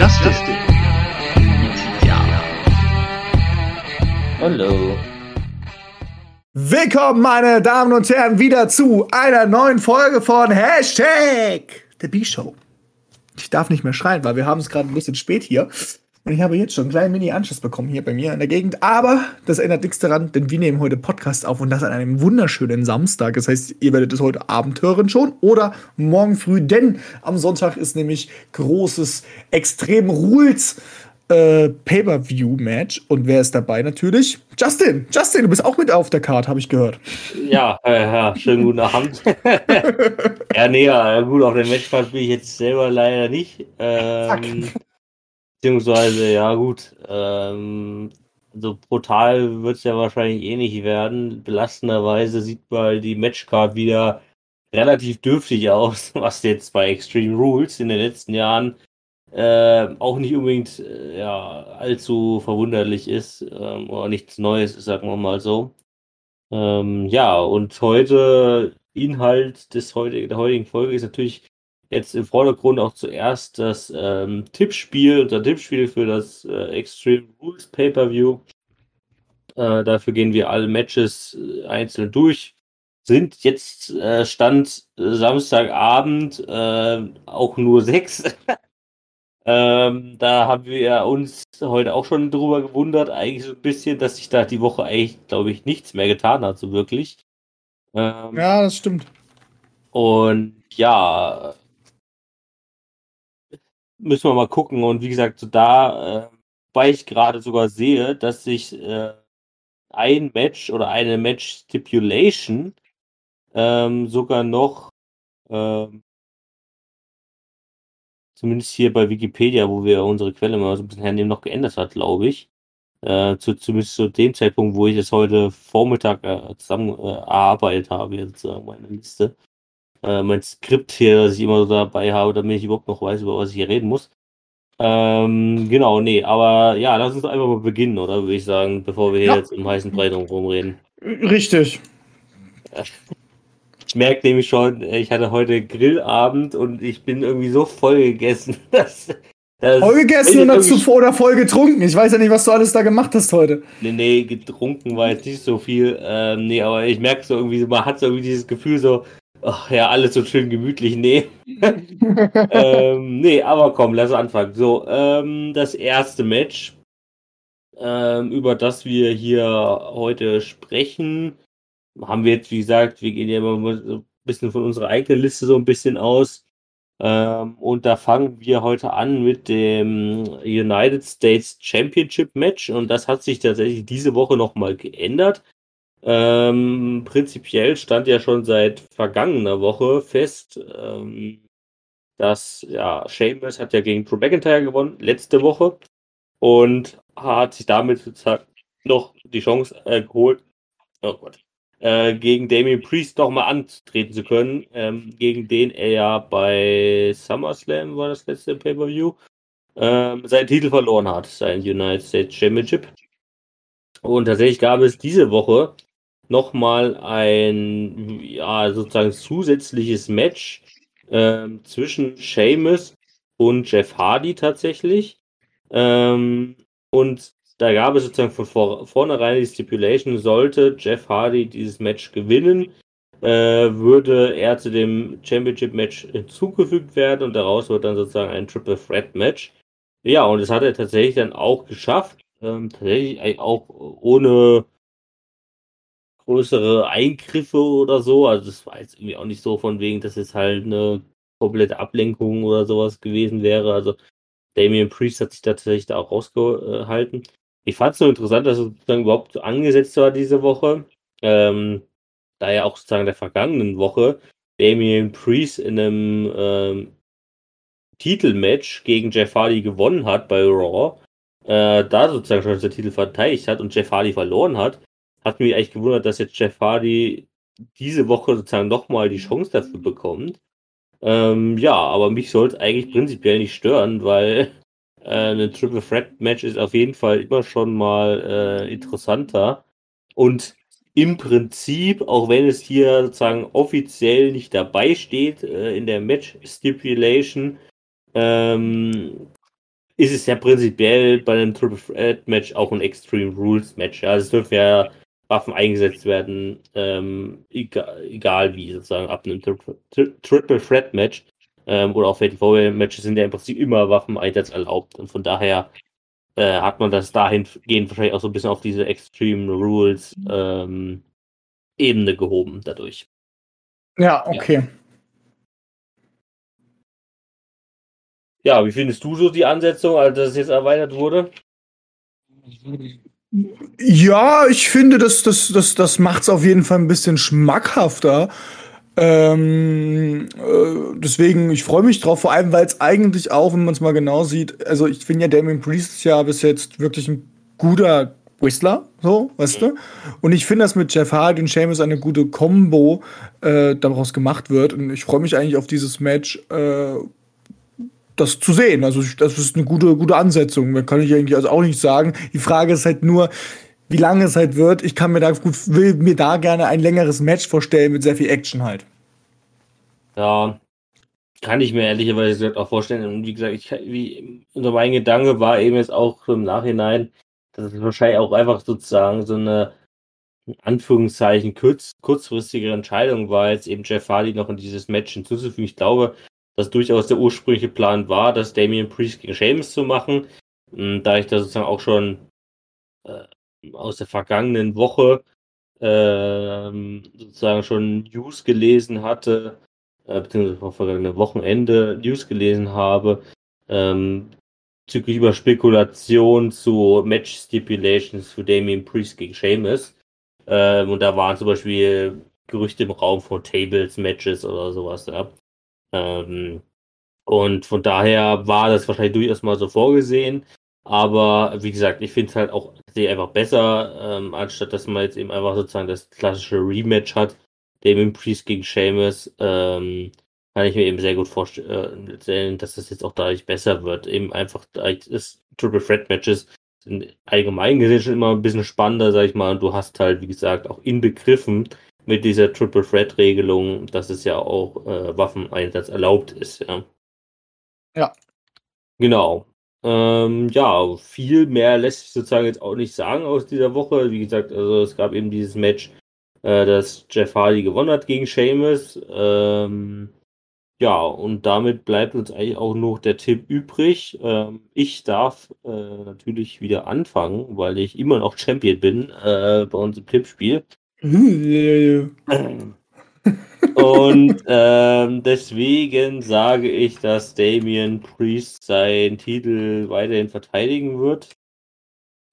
Justice. Ja. Hallo. Willkommen, meine Damen und Herren, wieder zu einer neuen Folge von Hashtag The B-Show. Ich darf nicht mehr schreien, weil wir haben es gerade ein bisschen spät hier. Und ich habe jetzt schon einen kleinen Mini-Anschluss bekommen hier bei mir in der Gegend. Aber das ändert nichts daran, denn wir nehmen heute Podcast auf und das an einem wunderschönen Samstag. Das heißt, ihr werdet es heute Abend hören schon oder morgen früh, denn am Sonntag ist nämlich großes Extrem Rules äh, Pay-Per-View-Match. Und wer ist dabei natürlich? Justin! Justin, du bist auch mit auf der Card, habe ich gehört. Ja, äh, ja, schönen guten Abend. ja, nee, ja, gut, auf der Matchcard bin ich jetzt selber leider nicht. Ähm, Beziehungsweise, ja gut, ähm, so brutal wird es ja wahrscheinlich eh nicht werden. Belastenderweise sieht mal die Matchcard wieder relativ dürftig aus, was jetzt bei Extreme Rules in den letzten Jahren äh, auch nicht unbedingt äh, ja, allzu verwunderlich ist ähm, oder nichts Neues sagen wir mal so. Ähm, ja, und heute, Inhalt des heutigen, der heutigen Folge ist natürlich jetzt im Vordergrund auch zuerst das ähm, Tippspiel, unser Tippspiel für das äh, Extreme Rules Pay-Per-View. Äh, dafür gehen wir alle Matches äh, einzeln durch. Sind jetzt äh, Stand äh, Samstagabend äh, auch nur sechs. ähm, da haben wir uns heute auch schon drüber gewundert, eigentlich so ein bisschen, dass sich da die Woche eigentlich, glaube ich, nichts mehr getan hat, so wirklich. Ähm, ja, das stimmt. Und ja, müssen wir mal gucken. Und wie gesagt, so da, äh, weil ich gerade sogar sehe, dass sich äh, ein Match oder eine Match-Stipulation ähm, sogar noch, ähm, zumindest hier bei Wikipedia, wo wir unsere Quelle mal so ein bisschen hernehmen, noch geändert hat, glaube ich. Äh, zu, zumindest zu dem Zeitpunkt, wo ich es heute Vormittag äh, zusammen äh, erarbeitet habe, jetzt meine Liste äh, mein Skript hier, das ich immer so dabei habe, damit ich überhaupt noch weiß, über was ich hier reden muss. Ähm, genau, nee, aber ja, lass uns einfach mal beginnen, oder würde ich sagen, bevor wir hier ja. jetzt im heißen Brei rumreden. Richtig. Ich merke nämlich schon, ich hatte heute Grillabend und ich bin irgendwie so voll gegessen. Dass, dass voll gegessen und dazu vor oder voll getrunken. Ich weiß ja nicht, was du alles da gemacht hast heute. Nee, nee, getrunken war jetzt nicht so viel. Ähm, nee, aber ich merke so irgendwie, man hat so irgendwie dieses Gefühl so, Ach ja, alles so schön gemütlich. Nee. ähm, nee, aber komm, lass anfangen. So, ähm, das erste Match, ähm, über das wir hier heute sprechen, haben wir jetzt, wie gesagt, wir gehen ja immer so ein bisschen von unserer eigenen Liste so ein bisschen aus. Ähm, und da fangen wir heute an mit dem United States Championship Match. Und das hat sich tatsächlich diese Woche nochmal geändert. Ähm, prinzipiell stand ja schon seit vergangener Woche fest, ähm, dass ja, Sheamus hat ja gegen Drew McIntyre gewonnen, letzte Woche, und hat sich damit sozusagen noch die Chance äh, geholt, oh Gott, äh, gegen Damien Priest nochmal antreten zu können, ähm, gegen den er ja bei SummerSlam war das letzte Pay-Per-View, ähm, seinen Titel verloren hat, sein United States Championship. Und tatsächlich gab es diese Woche nochmal ein, ja, sozusagen zusätzliches Match ähm, zwischen Seamus und Jeff Hardy tatsächlich. Ähm, und da gab es sozusagen von vor, vornherein die Stipulation, sollte Jeff Hardy dieses Match gewinnen, äh, würde er zu dem Championship-Match hinzugefügt werden und daraus wird dann sozusagen ein Triple Threat Match. Ja, und das hat er tatsächlich dann auch geschafft. Ähm, tatsächlich auch ohne größere Eingriffe oder so. Also das war jetzt irgendwie auch nicht so von wegen, dass es halt eine komplette Ablenkung oder sowas gewesen wäre. Also Damien Priest hat sich da tatsächlich da auch rausgehalten. Ich fand es nur interessant, dass es sozusagen überhaupt angesetzt war diese Woche. Ähm, da ja auch sozusagen der vergangenen Woche Damien Priest in einem ähm, Titelmatch gegen Jeff Hardy gewonnen hat bei Raw, äh, da sozusagen schon der Titel verteidigt hat und Jeff Hardy verloren hat hat mich eigentlich gewundert, dass jetzt Jeff Hardy diese Woche sozusagen nochmal die Chance dafür bekommt. Ähm, ja, aber mich soll es eigentlich prinzipiell nicht stören, weil äh, eine Triple Threat Match ist auf jeden Fall immer schon mal äh, interessanter. Und im Prinzip, auch wenn es hier sozusagen offiziell nicht dabei steht äh, in der Match Stipulation, ähm, ist es ja prinzipiell bei einem Triple Threat Match auch ein Extreme Rules Match. Also es dürfen ja Waffen eingesetzt werden, ähm, egal, egal, wie sozusagen ab einem Tri Tri Triple Threat Match ähm, oder auch Fatal Four Matches sind ja im Prinzip immer Waffeneinsatz erlaubt und von daher äh, hat man das dahingehend wahrscheinlich auch so ein bisschen auf diese Extreme Rules ähm, Ebene gehoben dadurch. Ja, okay. Ja. ja, wie findest du so die Ansetzung, als das jetzt erweitert wurde? Ja, ich finde, das, das, das, das macht es auf jeden Fall ein bisschen schmackhafter. Ähm, äh, deswegen, ich freue mich drauf, vor allem, weil es eigentlich auch, wenn man es mal genau sieht, also ich finde ja Damien Priest ist ja bis jetzt wirklich ein guter Whistler, so, weißt du? Und ich finde, dass mit Jeff Hardy und Seamus eine gute Combo äh, daraus gemacht wird. Und ich freue mich eigentlich auf dieses Match, äh, das zu sehen. Also das ist eine gute, gute Ansetzung. Da kann ich eigentlich also auch nicht sagen. Die Frage ist halt nur, wie lange es halt wird. Ich kann mir da gut, will mir da gerne ein längeres Match vorstellen mit sehr viel Action halt. Ja, kann ich mir ehrlicherweise auch vorstellen. Und wie gesagt, ich, wie, unter mein Gedanke war eben jetzt auch im Nachhinein, dass es wahrscheinlich auch einfach sozusagen so eine in Anführungszeichen kurz, kurzfristige Entscheidung war, jetzt eben Jeff Hardy noch in dieses Match hinzuzufügen. Ich glaube, dass durchaus der ursprüngliche Plan war, das Damien Priest gegen Sheamus zu machen. Und da ich da sozusagen auch schon äh, aus der vergangenen Woche äh, sozusagen schon News gelesen hatte, äh, beziehungsweise vor vergangenen Wochenende News gelesen habe, ähm, bezüglich über Spekulation zu Match Stipulations für Damien Priest gegen Sheamus. Ähm, und da waren zum Beispiel Gerüchte im Raum von Tables, Matches oder sowas, ja. Ähm, und von daher war das wahrscheinlich durchaus mal so vorgesehen. Aber wie gesagt, ich finde es halt auch einfach besser, ähm, anstatt dass man jetzt eben einfach sozusagen das klassische Rematch hat, Damien Priest gegen Sheamus, ähm, kann ich mir eben sehr gut vorstellen, dass das jetzt auch dadurch besser wird. Eben einfach, das Triple Threat Matches sind allgemein gesehen schon immer ein bisschen spannender, sag ich mal. Und du hast halt, wie gesagt, auch inbegriffen mit dieser Triple Threat Regelung, dass es ja auch äh, Waffeneinsatz erlaubt ist, ja. Ja. Genau. Ähm, ja, viel mehr lässt sich sozusagen jetzt auch nicht sagen aus dieser Woche. Wie gesagt, also es gab eben dieses Match, äh, das Jeff Hardy gewonnen hat gegen Sheamus. Ähm, ja, und damit bleibt uns eigentlich auch noch der Tipp übrig. Ähm, ich darf äh, natürlich wieder anfangen, weil ich immer noch Champion bin äh, bei uns im Tippspiel. Und ähm, deswegen sage ich, dass Damien Priest seinen Titel weiterhin verteidigen wird.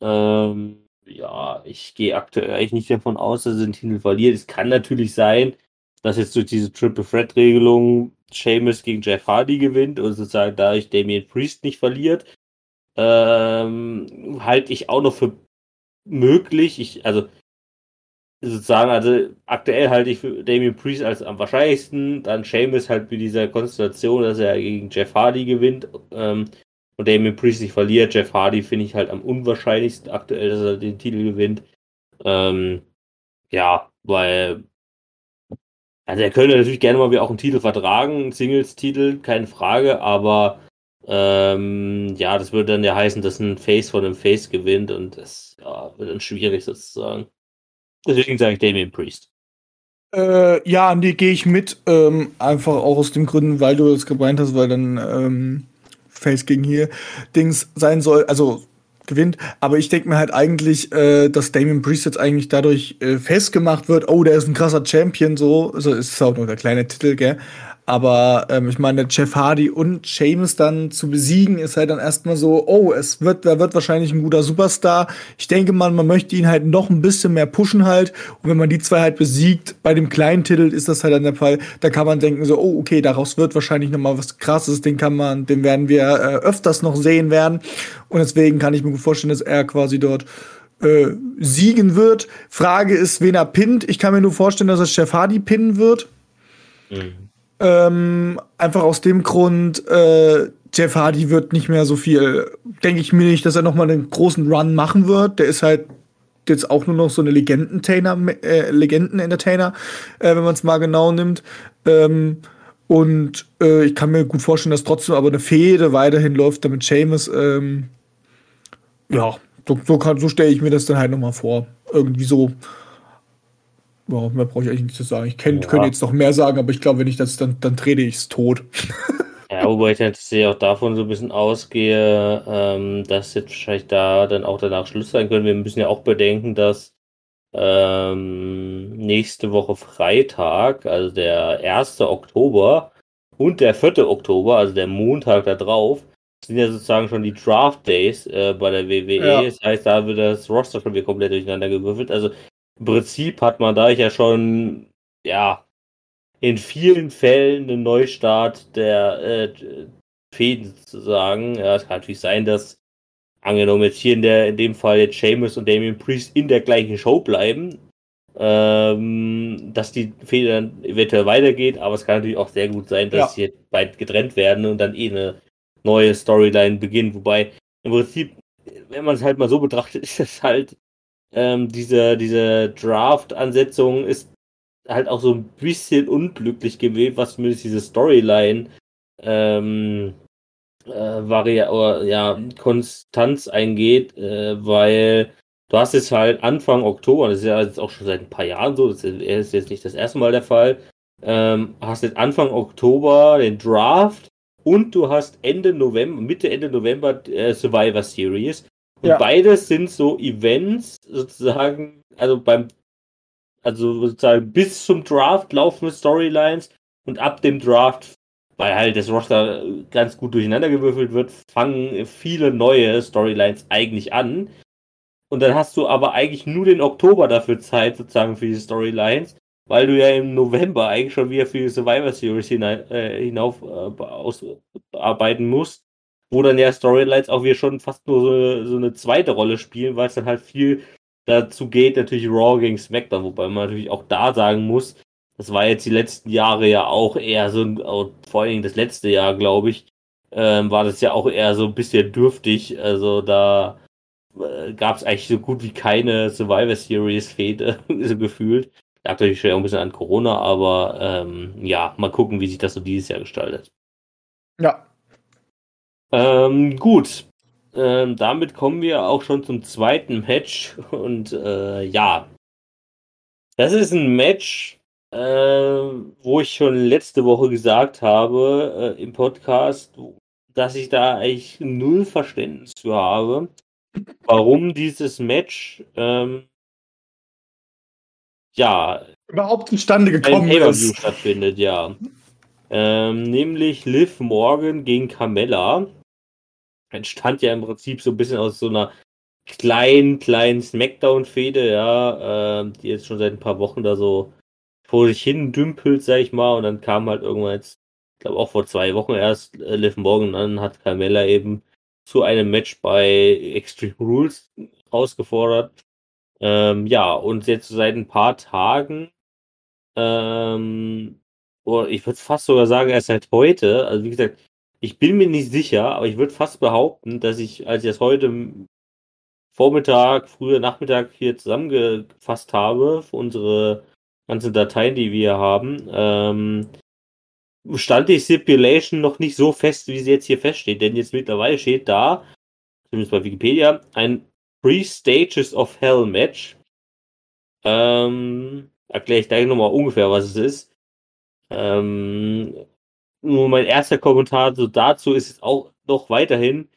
Ähm, ja, ich gehe aktuell eigentlich nicht davon aus, dass er den Titel verliert. Es kann natürlich sein, dass jetzt durch diese Triple Threat Regelung Sheamus gegen Jeff Hardy gewinnt und sozusagen dadurch Damien Priest nicht verliert. Ähm, halte ich auch noch für möglich. Ich, also sozusagen, also aktuell halte ich für Damien Priest als am wahrscheinlichsten, dann Sheamus halt mit dieser Konstellation, dass er gegen Jeff Hardy gewinnt ähm, und Damien Priest nicht verliert. Jeff Hardy finde ich halt am unwahrscheinlichsten aktuell, dass er den Titel gewinnt. Ähm, ja, weil also er könnte natürlich gerne mal wieder auch einen Titel vertragen, Singles-Titel, keine Frage, aber ähm, ja, das würde dann ja heißen, dass ein Face von einem Face gewinnt und das ja, wird dann schwierig sozusagen. Deswegen sage ich Damien Priest. Äh, ja, nee, gehe ich mit. Ähm, einfach auch aus den Gründen, weil du das gemeint hast, weil dann ähm, Face gegen hier Dings sein soll. Also gewinnt. Aber ich denke mir halt eigentlich, äh, dass Damien Priest jetzt eigentlich dadurch äh, festgemacht wird, oh, der ist ein krasser Champion, so. Also ist auch nur der kleine Titel, gell? Aber ähm, ich meine, Jeff Hardy und Sheamus dann zu besiegen, ist halt dann erstmal so, oh, es wird, da wird wahrscheinlich ein guter Superstar. Ich denke mal, man möchte ihn halt noch ein bisschen mehr pushen halt. Und wenn man die zwei halt besiegt, bei dem kleinen Titel ist das halt dann der Fall, da kann man denken so, oh, okay, daraus wird wahrscheinlich noch mal was krasses, den kann man, den werden wir äh, öfters noch sehen werden. Und deswegen kann ich mir gut vorstellen, dass er quasi dort äh, siegen wird. Frage ist, wen er pinnt. Ich kann mir nur vorstellen, dass es Jeff Hardy pinnen wird. Mhm. Ähm, einfach aus dem Grund, äh, Jeff Hardy wird nicht mehr so viel, denke ich mir nicht, dass er nochmal einen großen Run machen wird. Der ist halt jetzt auch nur noch so eine Legendenentertainer, äh, Legenden-Entertainer, äh, wenn man es mal genau nimmt. Ähm, Und äh, ich kann mir gut vorstellen, dass trotzdem aber eine Fehde weiterhin läuft, damit Seamus, ähm, ja, so, so, so stelle ich mir das dann halt nochmal vor. Irgendwie so. Ja, mehr brauche ich eigentlich nicht zu sagen. Ich kenn, Ja. könnte jetzt noch mehr sagen, aber ich glaube, wenn ich das, dann, dann trete ich es tot. Ja, wobei ich tatsächlich auch davon so ein bisschen ausgehe, ähm, dass jetzt wahrscheinlich da dann auch danach Schluss sein können. Wir müssen ja auch bedenken, dass ähm, nächste Woche Freitag, also der 1. Oktober und der 4. Oktober, also der Montag da drauf, sind ja sozusagen schon die Draft Days äh, bei der WWE. Ja. Das heißt, da wird das Roster schon wieder komplett durcheinander gewürfelt. Also im Prinzip hat man da ja schon, ja, in vielen Fällen einen Neustart der äh, Fäden sozusagen. Ja, es kann natürlich sein, dass angenommen jetzt hier in der in dem Fall jetzt Sheamus und Damien Priest in der gleichen Show bleiben, ähm, dass die Fehde dann eventuell weitergeht, aber es kann natürlich auch sehr gut sein, dass Ja. sie jetzt bald getrennt werden und dann eh eine neue Storyline beginnt. Wobei im Prinzip, wenn man es halt mal so betrachtet, ist es halt ähm, diese, diese Draft-Ansetzung ist halt auch so ein bisschen unglücklich gewählt, was zumindest diese Storyline ähm, äh, Varia oder, ja, Konstanz eingeht, äh, weil du hast jetzt halt Anfang Oktober, das ist ja jetzt auch schon seit ein paar Jahren so, das ist jetzt nicht das erste Mal der Fall, ähm, hast jetzt Anfang Oktober den Draft und du hast Ende November, Mitte Ende November äh, Survivor Series. Und Ja. beides sind so Events, sozusagen, also beim, also sozusagen bis zum Draft laufende Storylines und ab dem Draft, weil halt das Roster ganz gut durcheinander gewürfelt wird, fangen viele neue Storylines eigentlich an. Und dann hast du aber eigentlich nur den Oktober dafür Zeit, sozusagen für die Storylines, weil du ja im November eigentlich schon wieder für die Survivor Series hinein, äh, hinauf äh, ausarbeiten musst, wo dann ja Storylines auch wieder schon fast nur so, so eine zweite Rolle spielen, weil es dann halt viel dazu geht, natürlich Raw gegen SmackDown, wobei man natürlich auch da sagen muss, das war jetzt die letzten Jahre ja auch eher so, auch vor allen Dingen das letzte Jahr, glaube ich, ähm, war das ja auch eher so ein bisschen dürftig. Also da äh, gab es eigentlich so gut wie keine Survivor Series Fehde, so gefühlt. Lag natürlich schon ein bisschen an Corona, aber ähm, ja, mal gucken, wie sich das so dieses Jahr gestaltet. Ja. Ähm, gut. Ähm, damit kommen wir auch schon zum zweiten Match. Und äh, ja. Das ist ein Match, äh, wo ich schon letzte Woche gesagt habe äh, im Podcast, dass ich da eigentlich null Verständnis für habe, warum dieses Match ähm, ja Überhaupt zustande gekommen ist. stattfindet, ja. Ähm, nämlich Liv Morgan gegen Carmella. Entstand ja im Prinzip so ein bisschen aus so einer kleinen, kleinen Smackdown-Fehde, ja, ähm, die jetzt schon seit ein paar Wochen da so vor sich hin dümpelt, sag ich mal, und dann kam halt irgendwann jetzt, ich glaube auch vor zwei Wochen erst äh, Liv Morgan, dann hat Carmella eben zu einem Match bei Extreme Rules rausgefordert. Ähm, ja, und jetzt seit ein paar Tagen ähm, oder ich würde fast sogar sagen, erst seit heute. Also wie gesagt, ich bin mir nicht sicher, aber ich würde fast behaupten, dass ich, als ich das heute Vormittag, früher Nachmittag hier zusammengefasst habe für unsere ganzen Dateien, die wir haben, ähm, stand die Stipulation noch nicht so fest, wie sie jetzt hier feststeht. Denn jetzt mittlerweile steht da, zumindest bei Wikipedia, ein Three Stages of Hell Match. Ähm, erkläre ich gleich nochmal ungefähr, was es ist. Ähm, nur mein erster Kommentar so dazu ist es auch noch weiterhin,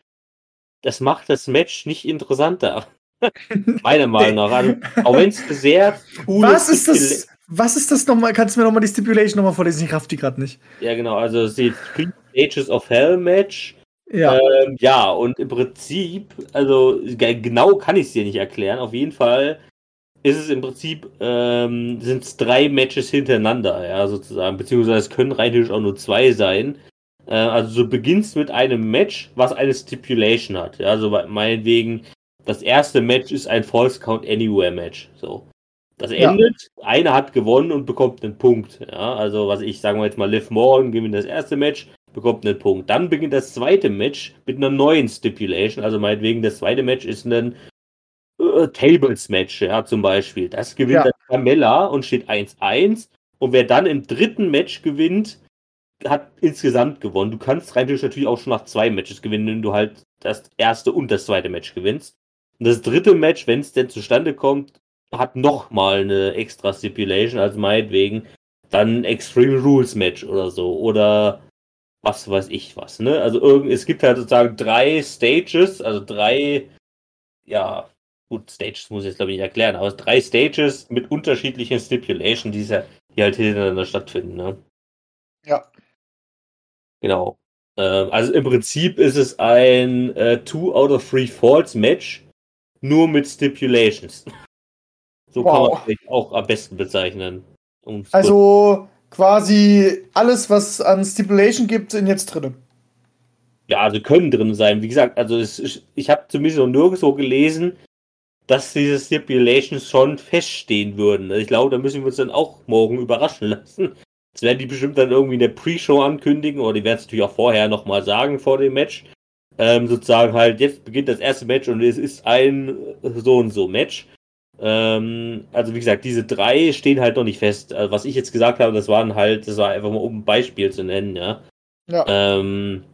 das macht das Match nicht interessanter. Meiner Meinung nach. Also, auch wenn es sehr coole Was ist das? Was ist das nochmal? Kannst du mir nochmal die Stipulation nochmal vorlesen? Ich raff die gerade nicht. Ja, genau, also es ist Three Stages of Hell Match. Ja. Ähm, ja, und im Prinzip, also ge- genau kann ich es dir nicht erklären. Auf jeden Fall ist es im Prinzip, ähm, sind es drei Matches hintereinander, ja, sozusagen. Beziehungsweise es können rein theoretisch auch nur zwei sein. Äh, also du beginnst mit einem Match, was eine Stipulation hat. Ja, also meinetwegen, das erste Match ist ein False Count Anywhere Match. So. Das Ja. endet, einer hat gewonnen und bekommt einen Punkt. Ja, also was ich, sagen wir jetzt mal, Liv Morgan gewinnt das erste Match, bekommt einen Punkt. Dann beginnt das zweite Match mit einer neuen Stipulation. Also meinetwegen, das zweite Match ist ein äh, Tables-Match, ja, zum Beispiel. Das gewinnt Ja. dann Carmella und steht 1-1. Und wer dann im dritten Match gewinnt, hat insgesamt gewonnen. Du kannst rein theoretisch natürlich auch schon nach zwei Matches gewinnen, wenn du halt das erste und das zweite Match gewinnst. Und das dritte Match, wenn es denn zustande kommt, hat nochmal eine extra Stipulation, also meinetwegen dann Extreme Rules Match oder so. Oder was weiß ich was, ne? Also irgend, es gibt halt sozusagen drei Stages, also drei, ja, gut, Stages muss ich jetzt glaube ich nicht erklären, aber drei Stages mit unterschiedlichen Stipulations, die, die halt hintereinander stattfinden, ne? Ja. Genau. Ähm, also im Prinzip ist es ein äh, Two out of Three Falls Match, nur mit Stipulations. So wow. kann man es auch am besten bezeichnen. Also quasi alles, was an Stipulation gibt, sind jetzt drin. Ja, also können drin sein. Wie gesagt, also es, ich habe zumindest noch nirgendwo gelesen, dass diese Stipulations schon feststehen würden. Also ich glaube, da müssen wir uns dann auch morgen überraschen lassen. Das werden die bestimmt dann irgendwie in der Pre-Show ankündigen oder die werden es natürlich auch vorher nochmal sagen vor dem Match. Ähm, sozusagen halt, jetzt beginnt das erste Match und es ist ein so und so Match. Ähm, also wie gesagt, diese drei stehen halt noch nicht fest. Also, was ich jetzt gesagt habe, das waren halt, das war einfach mal um ein Beispiel zu nennen, ja. Ja. Ähm,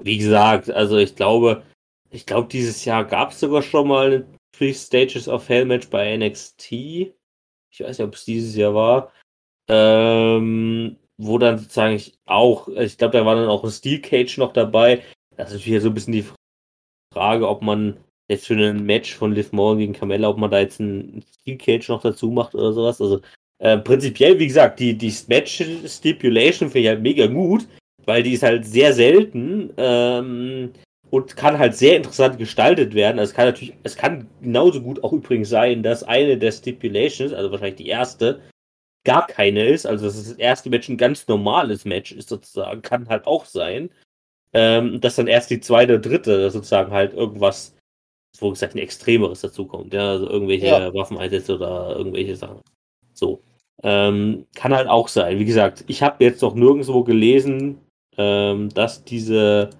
wie gesagt, also ich glaube, ich glaube, dieses Jahr gab es sogar schon mal Three Stages of Hell Match bei NXT. Ich weiß nicht, ob es dieses Jahr war. Ähm, wo dann sozusagen ich auch, ich glaube, da war dann auch ein Steel Cage noch dabei. Das ist wieder so ein bisschen die Frage, ob man jetzt für ein Match von Liv Morgan gegen Carmella, ob man da jetzt ein Steel Cage noch dazu macht oder sowas. Also äh, prinzipiell, wie gesagt, die, die Match Stipulation finde ich halt mega gut, weil die ist halt sehr selten ähm, und kann halt sehr interessant gestaltet werden. Also es kann natürlich, es kann genauso gut auch übrigens sein, dass eine der Stipulations, also wahrscheinlich die erste, gar keine ist. Also dass das erste Match ein ganz normales Match ist sozusagen, kann halt auch sein. Ähm, dass dann erst die zweite, dritte sozusagen halt irgendwas wo gesagt ein extremeres dazukommt, ja, also irgendwelche ja. Waffeneinsätze oder irgendwelche Sachen. So. Ähm, kann halt auch sein. Wie gesagt, ich habe jetzt noch nirgendwo gelesen, ähm, dass diese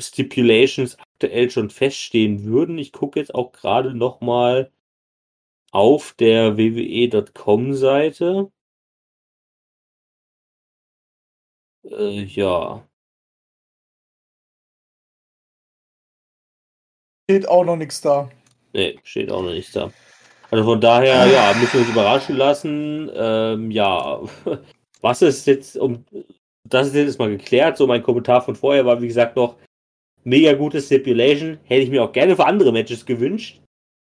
Stipulations aktuell schon feststehen würden. Ich gucke jetzt auch gerade noch mal auf der wwe.com Seite. Äh, ja. Steht auch noch nichts da. Nee, steht auch noch nichts da. Also von daher, ja, müssen wir uns überraschen lassen. Ähm, ja, was ist jetzt, um das ist jetzt mal geklärt. So, mein Kommentar von vorher war, wie gesagt, noch mega gute Stipulation. Hätte ich mir auch gerne für andere Matches gewünscht.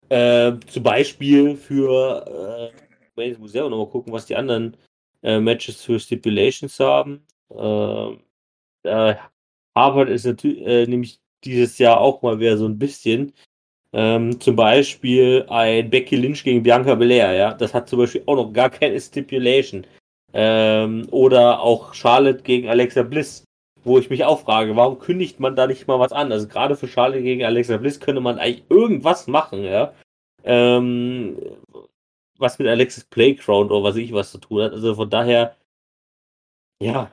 Äh, zum Beispiel für, äh, ich muss selber nochmal gucken, was die anderen äh, Matches für Stipulations haben. Ähm, äh, Harvard ist natürlich, nämlich dieses Jahr auch mal wieder so ein bisschen. Ähm, zum Beispiel ein Becky Lynch gegen Bianca Belair, ja. Das hat zum Beispiel auch noch gar keine Stipulation. Ähm, oder auch Charlotte gegen Alexa Bliss, wo ich mich auch frage, warum kündigt man da nicht mal was an? Also gerade für Charlotte gegen Alexa Bliss könnte man eigentlich irgendwas machen, ja. Ähm, was mit Alexis Playground oder was ich was zu tun hat. Also von daher, ja.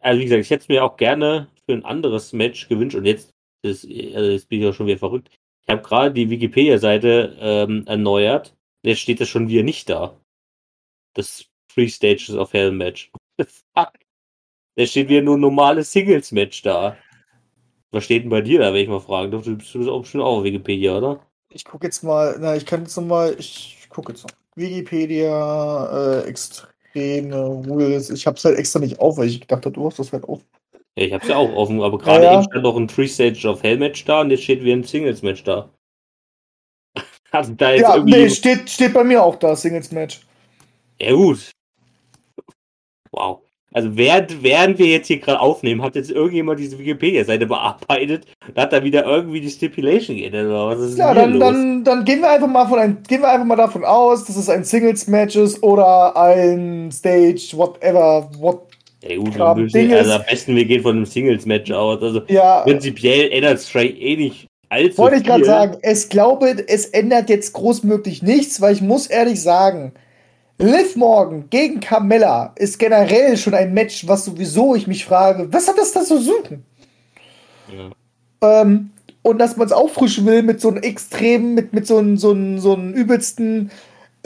Also wie gesagt, ich hätte es mir auch gerne für ein anderes Match gewünscht und jetzt das, also jetzt bin ich auch schon wieder verrückt. Ich habe gerade die Wikipedia-Seite ähm, erneuert. Jetzt steht das schon wieder nicht da. Das Three Stages of Hell Match. Fuck. Da steht wieder nur ein normales Singles-Match da. Was steht denn bei dir da, wenn ich mal fragen darf? Du bist auch bestimmt auch auf Wikipedia, oder? Ich gucke jetzt mal, na, ich kann jetzt nochmal, ich gucke jetzt noch. Wikipedia, äh, extreme Rules. Ich hab's halt extra nicht auf, weil ich dachte, du hast das halt auf. Ja, ich hab's ja auch offen, aber gerade ja, ja. eben stand noch ein Three-Stage of Hell-Match da und jetzt steht wieder ein Singles-Match da. also da jetzt ja, irgendwie... nee, steht, steht bei mir auch da, Singles-Match. Ja, gut. Wow. Also während, während wir jetzt hier gerade aufnehmen, hat jetzt irgendjemand diese Wikipedia-Seite bearbeitet und hat da wieder irgendwie die Stipulation geändert oder was ist Ja, dann, los? dann, dann gehen wir einfach mal von ein, gehen wir einfach mal davon aus, dass es ein Singles-Match ist oder ein Stage, whatever, what, ja gut, wir müssen, also am besten wir gehen von einem Singles-Match aus. Also ja, prinzipiell ändert es eh nicht allzu Wollte ich gerade sagen, es glaube, es ändert jetzt großmöglich nichts, weil ich muss ehrlich sagen, Liv Morgan gegen Carmella ist generell schon ein Match, was sowieso ich mich frage, was hat das da zu suchen? Ja. Ähm, und dass man es auffrischen will mit so einem extremen, mit, mit so einem, so einem, so einem übelsten,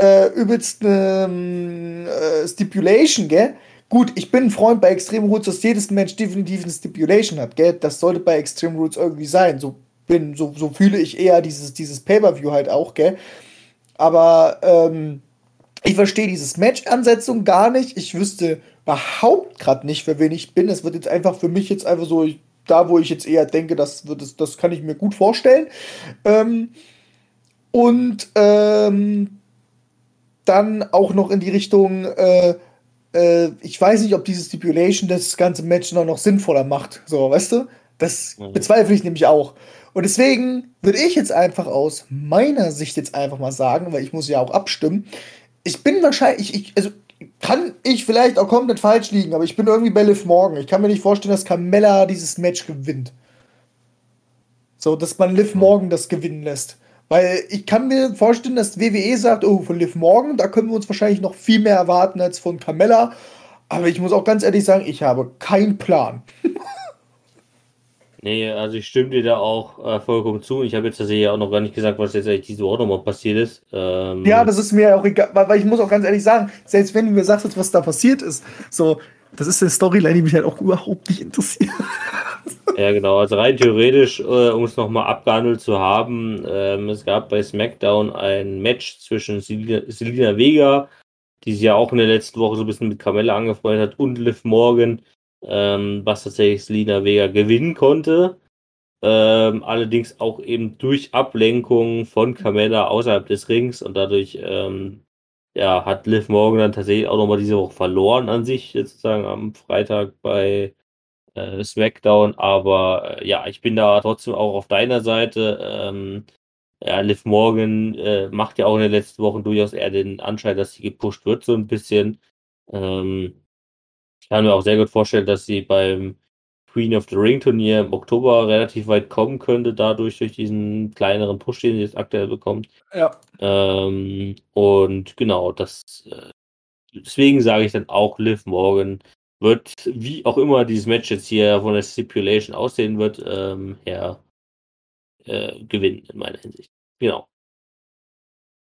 äh, übelsten ähm, äh, Stipulation, gell? gut, ich bin ein Freund bei Extreme Rules, dass jedes Match definitiv eine Stipulation hat, gell? Das sollte bei Extreme Rules irgendwie sein. So bin, so, so fühle ich eher dieses, dieses Pay-Per-View halt auch, gell? Aber ähm, ich verstehe dieses Match-Ansetzung gar nicht. Ich wüsste überhaupt gerade nicht, für wen ich bin. Es wird jetzt einfach für mich jetzt einfach so, da wo ich jetzt eher denke, das, wird es, das kann ich mir gut vorstellen. Ähm, und ähm, dann auch noch in die Richtung, äh, äh, ich weiß nicht, ob diese Stipulation das ganze Match noch, noch sinnvoller macht. So, weißt du? Das mhm. bezweifle ich nämlich auch. Und deswegen würde ich jetzt einfach aus meiner Sicht jetzt einfach mal sagen, weil ich muss ja auch abstimmen, ich bin wahrscheinlich, ich, also kann ich vielleicht auch komplett falsch liegen, aber ich bin irgendwie bei Liv Morgan. Ich kann mir nicht vorstellen, dass Carmella dieses Match gewinnt. So, dass man Liv Morgan das gewinnen lässt. Weil ich kann mir vorstellen, dass WWE sagt, oh, von Liv Morgan, da können wir uns wahrscheinlich noch viel mehr erwarten als von Carmella. Aber ich muss auch ganz ehrlich sagen, ich habe keinen Plan. Nee, also ich stimme dir da auch äh, vollkommen zu. Ich habe jetzt tatsächlich auch noch gar nicht gesagt, was jetzt eigentlich diese Woche nochmal passiert ist. Ähm, ja, das ist mir auch egal, weil, ich muss auch ganz ehrlich sagen, selbst wenn du mir sagst, was da passiert ist, so, das ist eine Storyline, die mich halt auch überhaupt nicht interessiert. Ja, genau. Also rein theoretisch, äh, um es nochmal abgehandelt zu haben, ähm, es gab bei SmackDown ein Match zwischen Selina, Selina Vega, die sich ja auch in der letzten Woche so ein bisschen mit Carmella angefreundet hat, und Liv Morgan ähm, was tatsächlich Selina Vega gewinnen konnte. Ähm, allerdings auch eben durch Ablenkung von Carmella außerhalb des Rings und dadurch ähm, ja, hat Liv Morgan dann tatsächlich auch nochmal diese Woche verloren an sich, sozusagen am Freitag bei äh, SmackDown. Aber äh, ja, ich bin da trotzdem auch auf deiner Seite. Ähm, ja, Liv Morgan äh, macht ja auch in den letzten Wochen durchaus eher den Anschein, dass sie gepusht wird, so ein bisschen. Ähm, kann mir auch sehr gut vorstellen, dass sie beim Queen of the Ring Turnier im Oktober relativ weit kommen könnte, dadurch durch diesen kleineren Push, den sie jetzt aktuell bekommt. Ja. Ähm, und genau, das äh, deswegen sage ich dann auch, Liv Morgan wird, wie auch immer dieses Match jetzt hier von der Stipulation aussehen wird, ähm, her äh, gewinnen in meiner Hinsicht. Genau.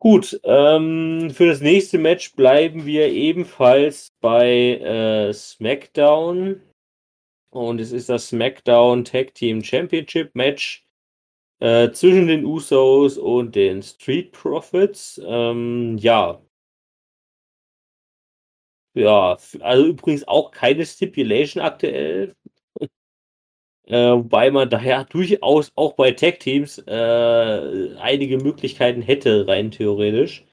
Gut, ähm, für das nächste Match bleiben wir ebenfalls bei äh, SmackDown. Und es ist das SmackDown Tag Team Championship Match äh, zwischen den Usos und den Street Profits. Ähm, ja. Ja, also übrigens auch keine Stipulation aktuell. Äh, wobei man daher durchaus auch bei Tech-Teams äh, einige Möglichkeiten hätte, rein theoretisch.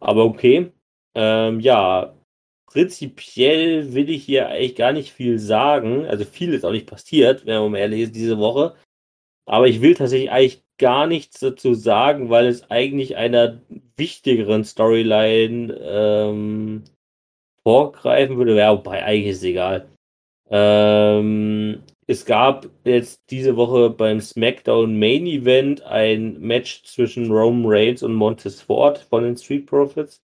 Aber okay. Ähm, ja, prinzipiell will ich hier eigentlich gar nicht viel sagen. Also viel ist auch nicht passiert, wenn man ehrlich ist, diese Woche. Aber ich will tatsächlich eigentlich gar nichts dazu sagen, weil es eigentlich einer wichtigeren Storyline ähm, vorgreifen würde. Ja, wobei eigentlich ist es egal. Ähm, es gab jetzt diese Woche beim SmackDown Main Event ein Match zwischen Roman Reigns und Montez Ford von den Street Profits.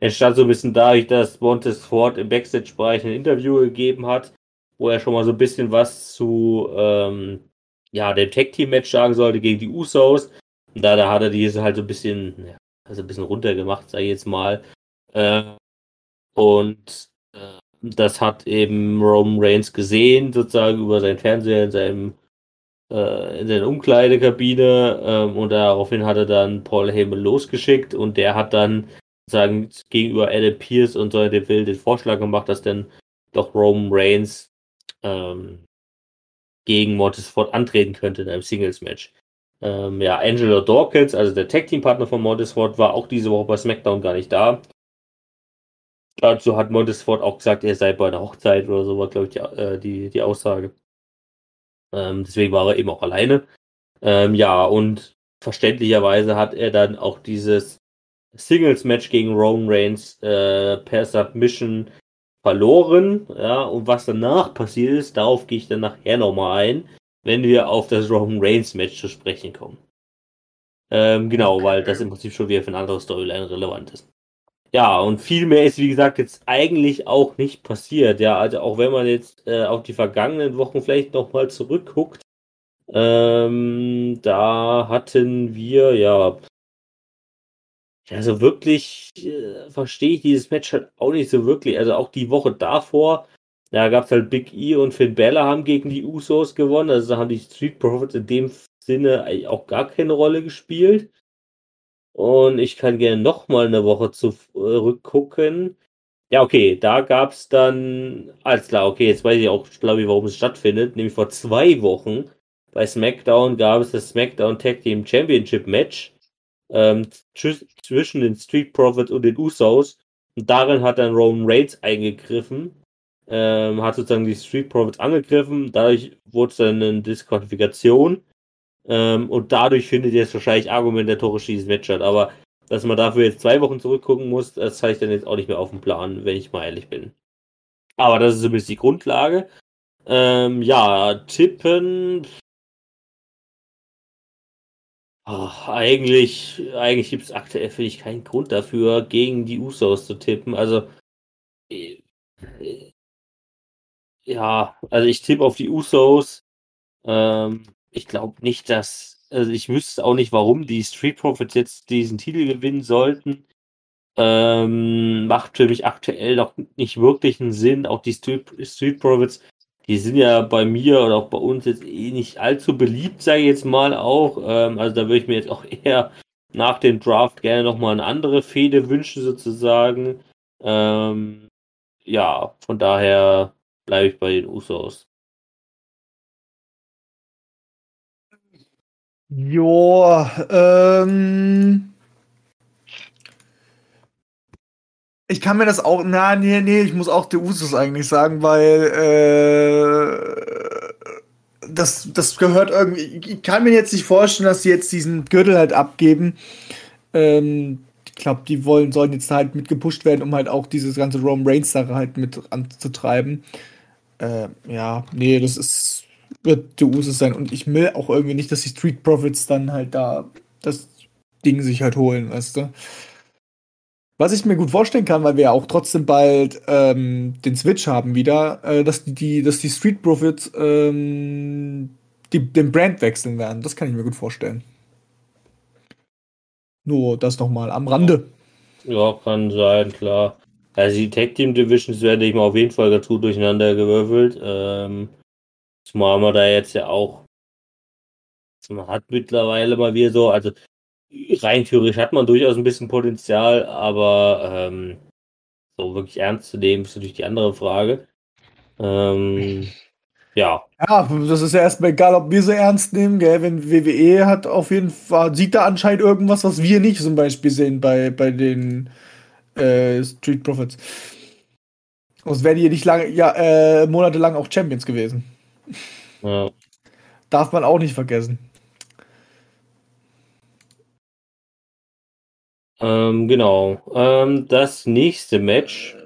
Es stand so ein bisschen dadurch, dass Montez Ford im Backstage-Bereich ein Interview gegeben hat, wo er schon mal so ein bisschen was zu ähm, ja, dem Tag-Team-Match sagen sollte gegen die Usos. Und da, da hat er diese halt so ein bisschen, ja, also ein bisschen runtergemacht, sag ich jetzt mal. Äh, und äh, das hat eben Roman Reigns gesehen, sozusagen über seinen Fernseher in seinem äh, in seiner Umkleidekabine ähm, und daraufhin hat er dann Paul Heyman losgeschickt und der hat dann sozusagen gegenüber Adam Pierce und so Deville den Vorschlag gemacht, dass dann doch Roman Reigns ähm, gegen Mortis Ford antreten könnte in einem Singles-Match. Ähm, ja, Angelo Dawkins, also der Tag-Team-Partner von Mortis Ford, war auch diese Woche bei SmackDown gar nicht da. Dazu hat Montesfort auch gesagt, er sei bei einer Hochzeit oder so, war, glaube ich, die, äh, die, die Aussage. Ähm, deswegen war er eben auch alleine. Ähm, ja, und verständlicherweise hat er dann auch dieses Singles-Match gegen Roman Reigns äh, per Submission verloren. Ja, und was danach passiert ist, darauf gehe ich dann nachher nochmal ein, wenn wir auf das Roman Reigns-Match zu sprechen kommen. Ähm, genau, weil das im Prinzip schon wieder für eine andere Storyline relevant ist. Ja, und viel mehr ist, wie gesagt, jetzt eigentlich auch nicht passiert. Ja, also auch wenn man jetzt äh, auf die vergangenen Wochen vielleicht nochmal zurückguckt, ähm, da hatten wir, ja, Also wirklich äh, verstehe ich dieses Match halt auch nicht so wirklich. Also auch die Woche davor, da gab es halt Big E und Finn Balor haben gegen die Usos gewonnen. Also da haben die Street Profits in dem Sinne eigentlich auch gar keine Rolle gespielt. Und ich kann gerne noch mal eine Woche zurückgucken. Ja, okay, da gab es dann, alles klar, okay, jetzt weiß ich auch, glaube ich, warum es stattfindet. Nämlich vor zwei Wochen bei SmackDown gab es das SmackDown Tag Team Championship Match ähm, zwischen den Street Profits und den Usos. Und darin hat dann Roman Reigns eingegriffen, ähm, hat sozusagen die Street Profits angegriffen. Dadurch wurde es dann eine Disqualifikation. Ähm, und dadurch findet jetzt wahrscheinlich argumentatorisch dieses Match statt. Aber dass man dafür jetzt zwei Wochen zurückgucken muss, das habe ich dann jetzt auch nicht mehr auf dem Plan, wenn ich mal ehrlich bin. Aber das ist zumindest die Grundlage. Ähm, ja, tippen. Ach, eigentlich eigentlich gibt es aktuell, finde ich, keinen Grund dafür, gegen die Usos zu tippen. Also, äh, ja, also ich tippe auf die Usos. Ähm, ich glaube nicht, dass, also ich wüsste auch nicht, warum die Street Profits jetzt diesen Titel gewinnen sollten. Ähm, macht für mich aktuell noch nicht wirklich einen Sinn. Auch die Street, Street Profits die sind ja bei mir oder auch bei uns jetzt eh nicht allzu beliebt, sage ich jetzt mal auch. Ähm, also da würde ich mir jetzt auch eher nach dem Draft gerne nochmal eine andere Fehde wünschen, sozusagen. Ähm, ja, von daher bleibe ich bei den Usos. Joa, ähm. Ich kann mir das auch, na, nee, nee, ich muss auch der Usus eigentlich sagen, weil äh, das, das gehört irgendwie. Ich kann mir jetzt nicht vorstellen, dass sie jetzt diesen Gürtel halt abgeben. Ähm, ich glaube, die wollen, sollen jetzt halt mit gepusht werden, um halt auch dieses ganze Rome Reigns Sache halt mit anzutreiben. Äh, ja, nee, das ist wird der Usus sein und ich will auch irgendwie nicht, dass die Street Profits dann halt da das Ding sich halt holen, weißt du. Was ich mir gut vorstellen kann, weil wir ja auch trotzdem bald ähm, den Switch haben wieder, äh, dass die, die, dass die Street Profits ähm, die, den Brand wechseln werden. Das kann ich mir gut vorstellen. Nur das nochmal am Rande. Ja, kann sein, klar. Also die Tag Team Divisions werden ich mal auf jeden Fall dazu durcheinander gewürfelt. Ähm, zumal man da jetzt ja auch man hat mittlerweile mal wieder so, also rein theoretisch hat man durchaus ein bisschen Potenzial, aber ähm, so wirklich ernst zu nehmen ist natürlich die andere Frage. Ähm, ja. Ja, das ist ja erstmal egal, ob wir sie ernst nehmen, gell? Wenn WWE hat auf jeden Fall, sieht da anscheinend irgendwas, was wir nicht zum Beispiel sehen bei, bei den äh, Street Profits. Sonst wären die nicht lange, ja, äh, monatelang auch Champions gewesen. Ja. Darf man auch nicht vergessen. Ähm, genau. Ähm, das nächste Match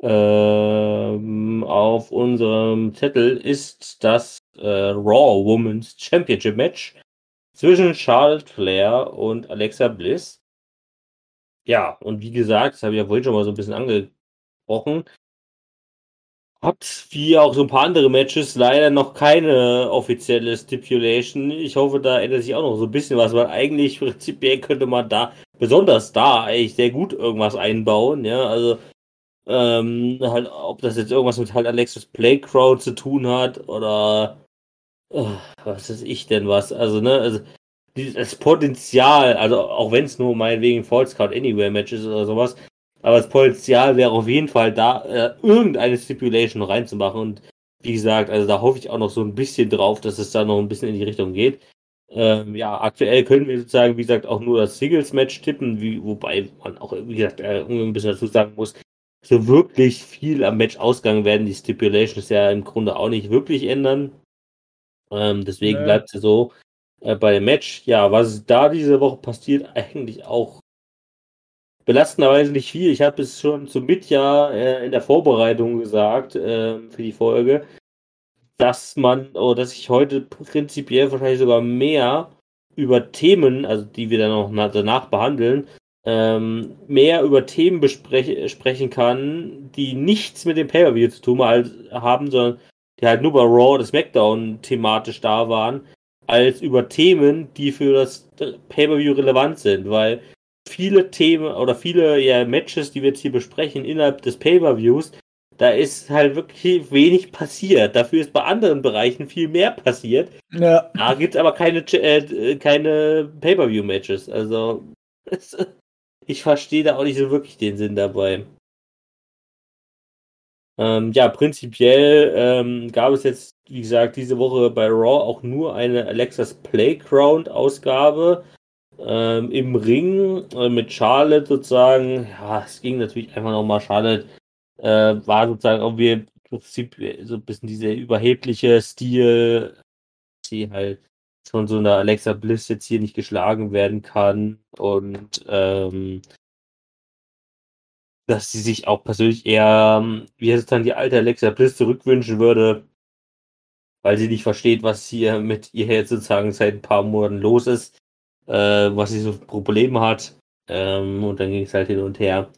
ähm, auf unserem Zettel ist das äh, Raw Women's Championship Match zwischen Charlotte Flair und Alexa Bliss. Ja, und wie gesagt, das habe ich ja vorhin schon mal so ein bisschen angesprochen, hat wie auch so ein paar andere Matches leider noch keine offizielle Stipulation. Ich hoffe, da ändert sich auch noch so ein bisschen was, weil eigentlich prinzipiell könnte man da, besonders da, eigentlich sehr gut irgendwas einbauen. Ja, also ähm, halt, ob das jetzt irgendwas mit halt Alexis Playcrowd zu tun hat oder oh, was weiß ich denn was. Also, ne, also das Potenzial, also auch wenn es nur meinetwegen False Card Anywhere Matches oder sowas, aber das Potenzial wäre auf jeden Fall da, äh, irgendeine Stipulation reinzumachen. Und wie gesagt, also da hoffe ich auch noch so ein bisschen drauf, dass es da noch ein bisschen in die Richtung geht. Ähm, ja, aktuell können wir sozusagen, wie gesagt, auch nur das Singles-Match tippen, wie, wobei man auch, wie gesagt, äh, ein bisschen dazu sagen muss, so wirklich viel am Match-Ausgang werden die Stipulations ja im Grunde auch nicht wirklich ändern. Ähm, deswegen ja. bleibt sie so äh, bei dem Match. Ja, was da diese Woche passiert, eigentlich auch belastenderweise nicht viel. Ich habe es schon zum Mitjahr äh, in der Vorbereitung gesagt äh, für die Folge, dass man, oder dass ich heute prinzipiell wahrscheinlich sogar mehr über Themen, also die wir dann noch danach behandeln, ähm, mehr über Themen besprechen kann, die nichts mit dem Pay-Per-View zu tun haben, sondern die halt nur bei Raw oder SmackDown thematisch da waren, als über Themen, die für das Pay-Per-View relevant sind, weil viele Themen oder viele ja, Matches, die wir jetzt hier besprechen, innerhalb des Pay-Per-Views, da ist halt wirklich wenig passiert. Dafür ist bei anderen Bereichen viel mehr passiert. Ja. Da gibt es aber keine, äh, keine Pay-Per-View-Matches. Also, ich verstehe da auch nicht so wirklich den Sinn dabei. Ähm, ja, prinzipiell ähm, gab es jetzt, wie gesagt, diese Woche bei Raw auch nur eine Alexas Playground-Ausgabe ähm, im Ring äh, mit Charlotte sozusagen. Ja, es ging natürlich einfach nochmal. Charlotte äh, war sozusagen auch wie im Prinzip so ein bisschen dieser überhebliche Stil, sie halt von so einer Alexa Bliss jetzt hier nicht geschlagen werden kann und ähm, dass sie sich auch persönlich eher, wie es dann die alte Alexa Bliss zurückwünschen würde, weil sie nicht versteht, was hier mit ihr jetzt sozusagen seit ein paar Monaten los ist, was sie so Probleme hat. Ähm, und dann ging es halt hin und her.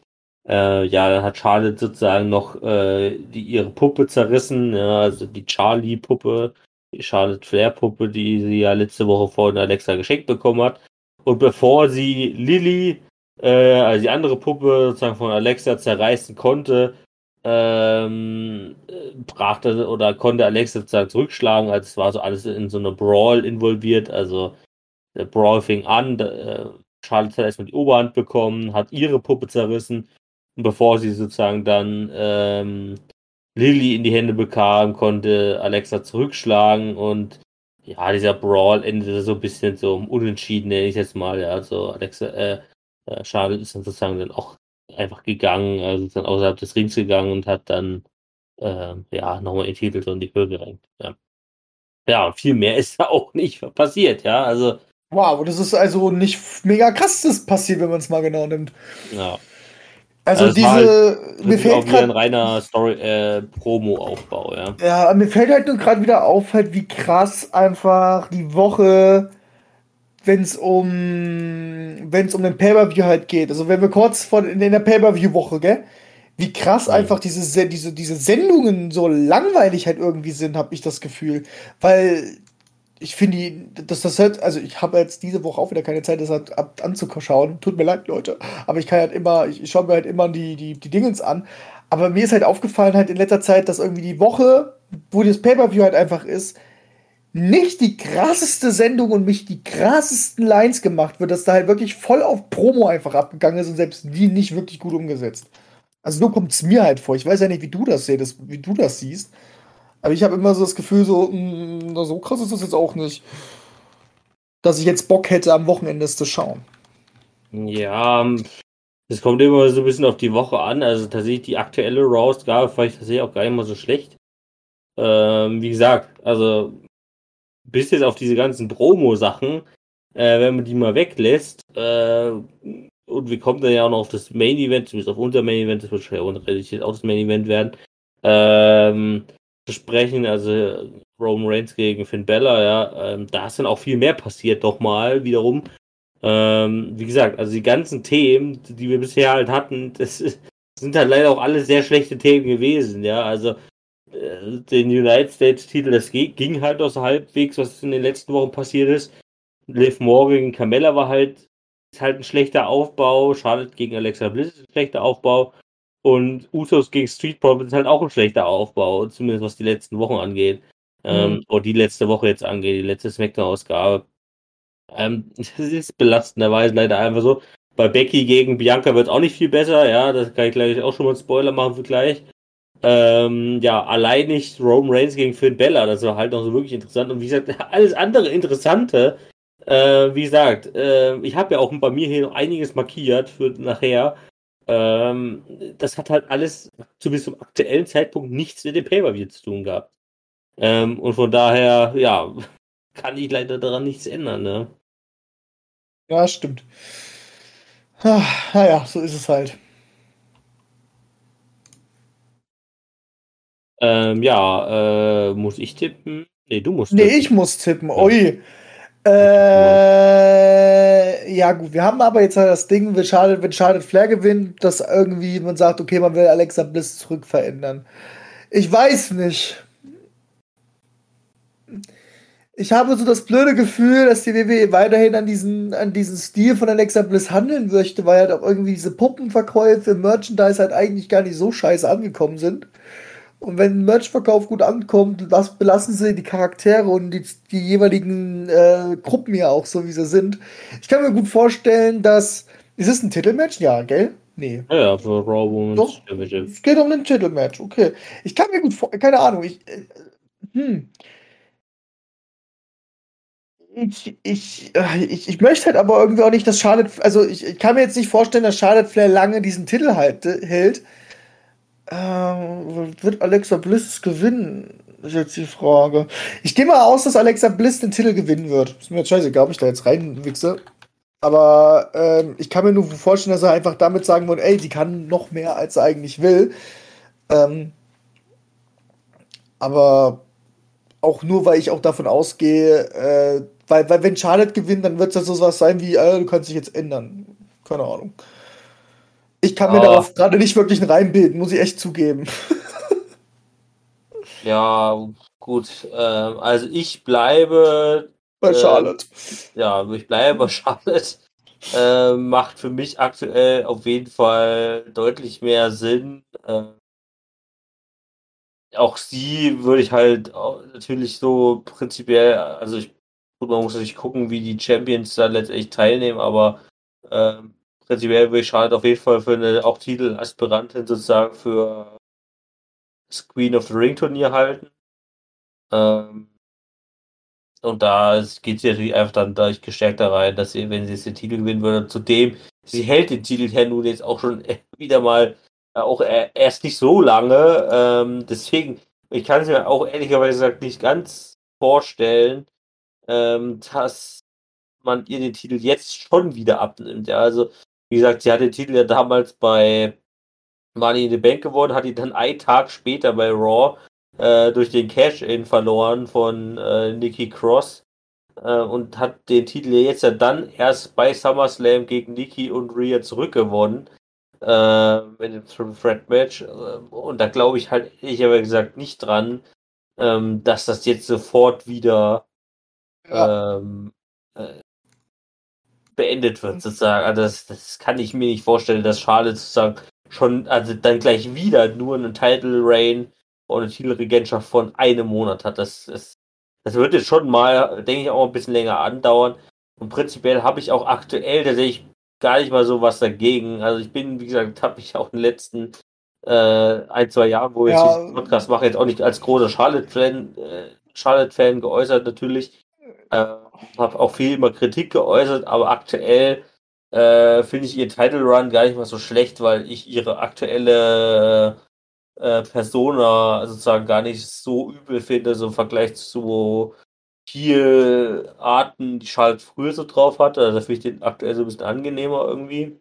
Äh, ja, dann hat Charlotte sozusagen noch äh, die, ihre Puppe zerrissen, ja, also die Charlie-Puppe, die Charlotte Flair-Puppe, die sie ja letzte Woche von Alexa geschenkt bekommen hat. Und bevor sie Lilly äh, also die andere Puppe sozusagen von Alexa zerreißen konnte, ähm, brachte oder konnte Alexa sozusagen zurückschlagen, als es war so alles in so eine Brawl involviert, also der Brawl fing an, äh, Charlotte hat erstmal die Oberhand bekommen, hat ihre Puppe zerrissen und bevor sie sozusagen dann ähm, Lilly in die Hände bekam, konnte Alexa zurückschlagen und ja, dieser Brawl endete so ein bisschen so unentschieden, nenne ich jetzt mal, ja, also Alexa, äh, äh, Charlotte ist dann sozusagen dann auch einfach gegangen, also dann außerhalb des Rings gegangen und hat dann äh, ja nochmal den Titel so in die Höhe gerenkt. Ja. ja, viel mehr ist da auch nicht passiert, ja. Also. Wow, das ist also nicht mega krass, das passiert, wenn man es mal genau nimmt. Ja. Also, also diese, halt, mir fällt gerade ein reiner Story äh, Promo-Aufbau, ja. Ja, mir fällt halt nur gerade wieder auf, halt wie krass einfach die Woche wenn es um wenn es um den Pay-per-View halt geht. Also wenn wir kurz von in der Pay-per-View-Woche, gell? Wie krass mhm. einfach diese, diese, diese Sendungen so langweilig halt irgendwie sind, habe ich das Gefühl. Weil ich finde, dass das halt, also ich habe jetzt diese Woche auch wieder keine Zeit, das halt anzuschauen. Tut mir leid, Leute. Aber ich kann halt immer, ich, ich schaue mir halt immer die, die, die Dingens an. Aber mir ist halt aufgefallen halt in letzter Zeit, dass irgendwie die Woche, wo das Pay-Per-View halt einfach ist, nicht die krasseste Sendung und mich die krassesten Lines gemacht wird, dass da halt wirklich voll auf Promo einfach abgegangen ist und selbst die nicht wirklich gut umgesetzt. Also so kommt es mir halt vor. Ich weiß ja nicht, wie du das siehst, wie du das siehst. Aber ich habe immer so das Gefühl, so, mh, mm, so krass ist das jetzt auch nicht, dass ich jetzt Bock hätte, am Wochenende es zu schauen. Ja, es kommt immer so ein bisschen auf die Woche an. Also tatsächlich die aktuelle Raw-Ausgabe fand ich tatsächlich auch gar nicht mal so schlecht. Ähm, wie gesagt, also bis jetzt auf diese ganzen Promo-Sachen, äh, wenn man die mal weglässt, äh, und wir kommen dann ja auch noch auf das Main Event, zumindest auf unser Main Event, das wird schon ja auch das Main Event werden, ähm, sprechen, also Roman Reigns gegen Finn Bella, ja, ähm, da ist dann auch viel mehr passiert, doch mal wiederum. Ähm, wie gesagt, also die ganzen Themen, die wir bisher halt hatten, das sind halt leider auch alle sehr schlechte Themen gewesen, ja, also äh, den United States Titel, das ging halt aus halbwegs, was in den letzten Wochen passiert ist. Liv Morgan gegen Carmella war halt, ist halt ein schlechter Aufbau. Charlotte gegen Alexa Bliss ist ein schlechter Aufbau. Und Usos gegen Street Profits ist halt auch ein schlechter Aufbau, zumindest was die letzten Wochen angeht. Ähm, mhm. Ähm, oder die letzte Woche jetzt angeht, die letzte Smackdown-Ausgabe. Ähm, das ist belastenderweise leider einfach so. Bei Becky gegen Bianca wird es auch nicht viel besser, ja, das kann ich gleich auch schon mal einen Spoiler machen für gleich. Ähm, ja, allein nicht Roman Reigns gegen Finn Bella, das war halt noch so wirklich interessant. Und wie gesagt, alles andere Interessante, äh, wie gesagt, äh, ich habe ja auch bei mir hier noch einiges markiert für nachher. Ähm, das hat halt alles zu bis zum aktuellen Zeitpunkt nichts mit dem Pay-Per-View zu tun gehabt. Ähm, und von daher, ja, kann ich leider daran nichts ändern, ne? Ja, stimmt. Naja, so ist es halt. Ähm, ja, äh, muss ich tippen? Nee, du musst tippen. Nee, ich muss tippen. Ui. Äh, ja, gut, wir haben aber jetzt halt das Ding, wenn Charlotte, wenn Charlotte Flair gewinnt, dass irgendwie man sagt, okay, man will Alexa Bliss zurück verändern. Ich weiß nicht. ich habe so das blöde Gefühl, dass die WWE weiterhin an diesen, an diesen Stil von Alexa Bliss handeln möchte, weil halt auch irgendwie diese Puppenverkäufe, Merchandise halt eigentlich gar nicht so scheiße angekommen sind. Und wenn ein Merchverkauf gut ankommt, das belassen sie die Charaktere und die, die jeweiligen äh, Gruppen ja auch so, wie sie sind. Ich kann mir gut vorstellen, dass. Ist es ein Titelmatch? Ja, gell? Nee. Ja, für Raw Women's Doch. Championship. Es geht um ein Titelmatch, okay. Ich kann mir gut vorstellen, keine Ahnung, ich. Äh, hm. Ich, ich, äh, ich, ich möchte halt aber irgendwie auch nicht, dass Charlotte. Also, ich, ich kann mir jetzt nicht vorstellen, dass Charlotte Flair lange diesen Titel halt, hält. Ähm, wird Alexa Bliss gewinnen? Ist jetzt die Frage. Ich gehe mal aus, dass Alexa Bliss den Titel gewinnen wird. Ist mir jetzt scheißegal, ob ich da jetzt reinwichse. Aber ähm, ich kann mir nur vorstellen, dass er einfach damit sagen wird, ey, die kann noch mehr, als sie eigentlich will. Ähm, aber auch nur, weil ich auch davon ausgehe, äh, weil, weil wenn Charlotte gewinnt, dann wird es ja so was sein wie, äh, du kannst dich jetzt ändern. Keine Ahnung. Ich kann mir darauf gerade nicht wirklich einen reinbilden, muss ich echt zugeben. Ja, gut. Ähm, also ich bleibe, Bei Ähm, Charlotte. ja, ich bleibe bei Charlotte. Ähm, macht für mich aktuell auf jeden Fall deutlich mehr Sinn. Ähm, auch sie würde ich halt natürlich so prinzipiell, also ich, gut, man muss natürlich gucken, wie die Champions da letztendlich teilnehmen, aber ähm, prinzipiell würde ich Charlotte auf jeden Fall für eine auch Titelaspirantin sozusagen für das Queen of the Ring Turnier halten. Ähm, und da geht sie natürlich einfach dann dadurch gestärkter rein, dass sie, wenn sie jetzt den Titel gewinnen würde, zudem, sie hält den Titel ja nun jetzt auch schon wieder mal, äh, auch äh, erst nicht so lange. Ähm, deswegen, ich kann es mir auch ehrlicherweise gesagt nicht ganz vorstellen, ähm, dass man ihr den Titel jetzt schon wieder abnimmt. Ja, also, wie gesagt, sie hat den Titel ja damals bei Money in the Bank gewonnen, hat ihn dann einen Tag später bei Raw äh, durch den Cash-In verloren von äh, Nikki Cross äh, und hat den Titel ja jetzt ja dann erst bei SummerSlam gegen Nikki und Rhea zurückgewonnen äh, in dem Triple Threat Match. Äh, und da glaube ich halt, ich habe ja gesagt, nicht dran, ähm, dass das jetzt sofort wieder Ja. ähm, äh, beendet wird, sozusagen. Also das, das kann ich mir nicht vorstellen, dass Charlotte sozusagen schon, also dann gleich wieder nur einen Title Reign und eine Titelregentschaft von einem Monat hat. Das, das, das wird jetzt schon mal, denke ich, auch ein bisschen länger andauern. Und prinzipiell habe ich auch aktuell tatsächlich gar nicht mal so was dagegen. Also ich bin, wie gesagt, habe ich auch in den letzten äh, ein, zwei Jahren, wo ich Ja. jetzt diesen Podcast mache, jetzt auch nicht als großer Charlotte-Fan äh, Charlotte-Fan geäußert natürlich. Äh, habe auch viel immer Kritik geäußert, aber aktuell äh, finde ich ihr Title Run gar nicht mal so schlecht, weil ich ihre aktuelle äh, Persona sozusagen gar nicht so übel finde, so im Vergleich zu viel Arten, die Charlotte früher so drauf hatte. Also finde ich den aktuell so ein bisschen angenehmer irgendwie.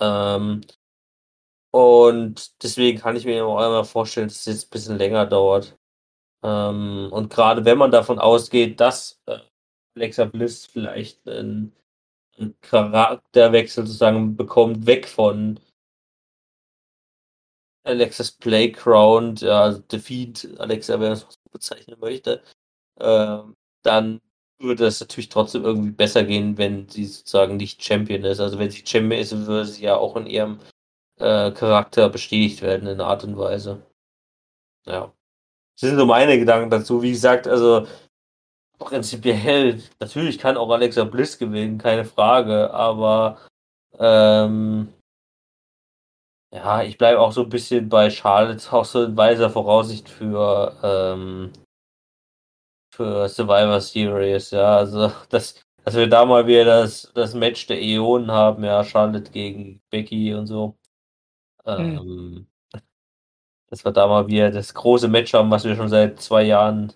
Ähm, und deswegen kann ich mir auch einmal vorstellen, dass es jetzt ein bisschen länger dauert. Ähm, und gerade wenn man davon ausgeht, dass äh, Alexa Bliss vielleicht einen, einen Charakterwechsel sozusagen bekommt, weg von Alexas Playground, ja, also Defeat, Alexa, wer das so bezeichnen möchte, ähm, dann würde es natürlich trotzdem irgendwie besser gehen, wenn sie sozusagen nicht Champion ist. Also wenn sie Champion ist, würde sie ja auch in ihrem äh, Charakter bestätigt werden in einer Art und Weise. Ja. Das sind so meine Gedanken dazu. Wie gesagt, also prinzipiell, natürlich kann auch Alexa Bliss gewinnen, keine Frage, aber ähm, ja, ich bleibe auch so ein bisschen bei Charlotte, auch so in weiser Voraussicht für, ähm, für Survivor Series, ja, also dass, dass wir da mal wieder das, das Match der Äonen haben, ja, Charlotte gegen Becky und so. Ähm, dass wir da mal wieder das große Match haben, was wir schon seit zwei Jahren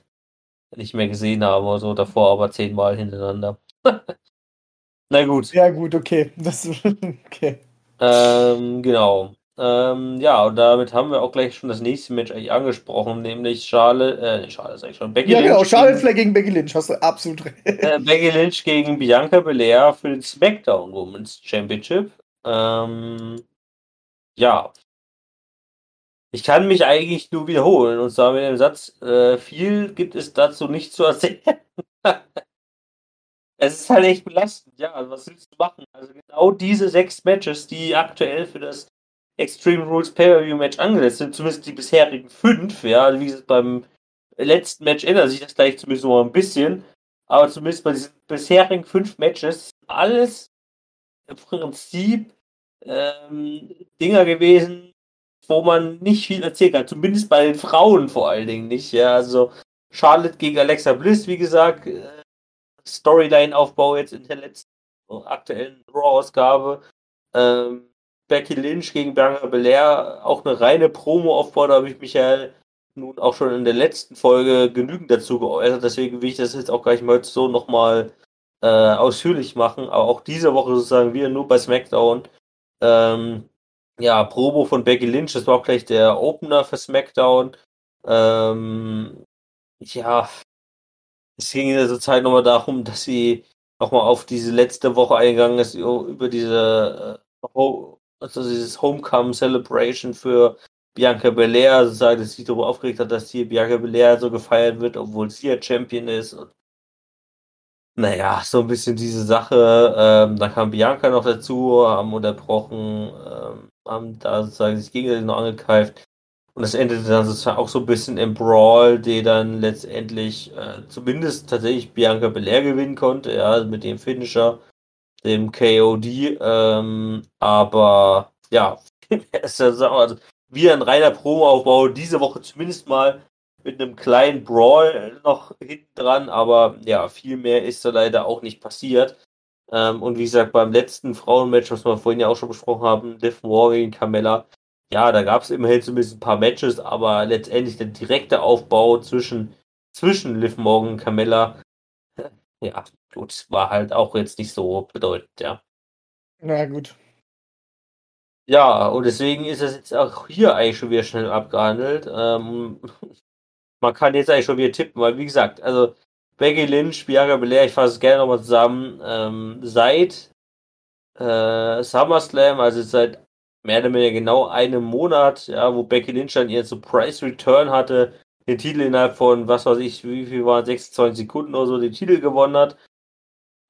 nicht mehr gesehen haben oder so, davor aber zehnmal hintereinander. Na gut. Ja, gut, okay. Das, okay. Ähm, genau. Ähm, ja, und damit haben wir auch gleich schon das nächste Match eigentlich angesprochen, nämlich Charlotte, äh, Charlotte sag ich schon, Becky Ja, genau. Lynch Charlotte gegen, Flair gegen Becky Lynch, hast du absolut recht. äh, Becky Lynch gegen Bianca Belair für den SmackDown Women's Championship. Ähm, ja. Ich kann mich eigentlich nur wiederholen und zwar mit dem Satz, äh, viel gibt es dazu nicht zu erzählen. es ist halt echt belastend, ja. Also was willst du machen? Also genau diese sechs Matches, die aktuell für das Extreme Rules Pay-Per-View-Match angesetzt sind, zumindest die bisherigen fünf, ja, also wie gesagt, beim letzten Match ändert sich das gleich zumindest noch ein bisschen, aber zumindest bei diesen bisherigen fünf Matches alles im Prinzip ähm, Dinger gewesen, wo man nicht viel erzählen kann, zumindest bei den Frauen vor allen Dingen nicht, ja, also Charlotte gegen Alexa Bliss, wie gesagt, äh, Storyline-Aufbau jetzt in der letzten aktuellen Raw-Ausgabe. Ähm, Becky Lynch gegen Bianca Belair, auch eine reine Promo-Aufbau, da habe ich mich ja nun auch schon in der letzten Folge genügend dazu geäußert, deswegen will ich das jetzt auch gleich mal so nochmal äh, ausführlich machen, aber auch diese Woche sozusagen wieder nur bei SmackDown. Ähm, ja, Promo von Becky Lynch, das war auch gleich der Opener für SmackDown. Ähm, ja, es ging in der Zeit nochmal darum, dass sie nochmal auf diese letzte Woche eingegangen ist, über diese, äh, also dieses Homecoming Celebration für Bianca Belair, sozusagen, dass sich darüber aufgeregt hat, dass hier Bianca Belair so gefeiert wird, obwohl sie ja Champion ist. Und naja, so ein bisschen diese Sache. Ähm, da kam Bianca noch dazu, haben unterbrochen, ähm, haben da sozusagen sich gegenseitig noch angekeift. Und das endete dann sozusagen auch so ein bisschen im Brawl, der dann letztendlich äh, zumindest tatsächlich Bianca Belair gewinnen konnte, ja, mit dem Finisher, dem KOD. Ähm, aber ja, also wieder ein reiner Promo-Aufbau, diese Woche zumindest mal mit einem kleinen Brawl noch hinten dran, aber ja, viel mehr ist da leider auch nicht passiert. Ähm, und wie gesagt, beim letzten Frauenmatch, was wir vorhin ja auch schon besprochen haben, Liv Morgan gegen Carmella, ja, da gab es immerhin zumindest ein paar Matches, aber letztendlich der direkte Aufbau zwischen, zwischen Liv Morgan und Carmella, ja, gut, war halt auch jetzt nicht so bedeutend, ja. Na gut. Ja, und deswegen ist es jetzt auch hier eigentlich schon wieder schnell abgehandelt. Ähm, man kann jetzt eigentlich schon wieder tippen, weil wie gesagt, also Becky Lynch, Bianca Belair, ich fasse es gerne nochmal zusammen, ähm, seit äh, SummerSlam, also seit mehr oder weniger genau einem Monat, ja, wo Becky Lynch dann ihren Surprise Return hatte, den Titel innerhalb von, was weiß ich, wie viel waren 26 Sekunden oder so, den Titel gewonnen hat.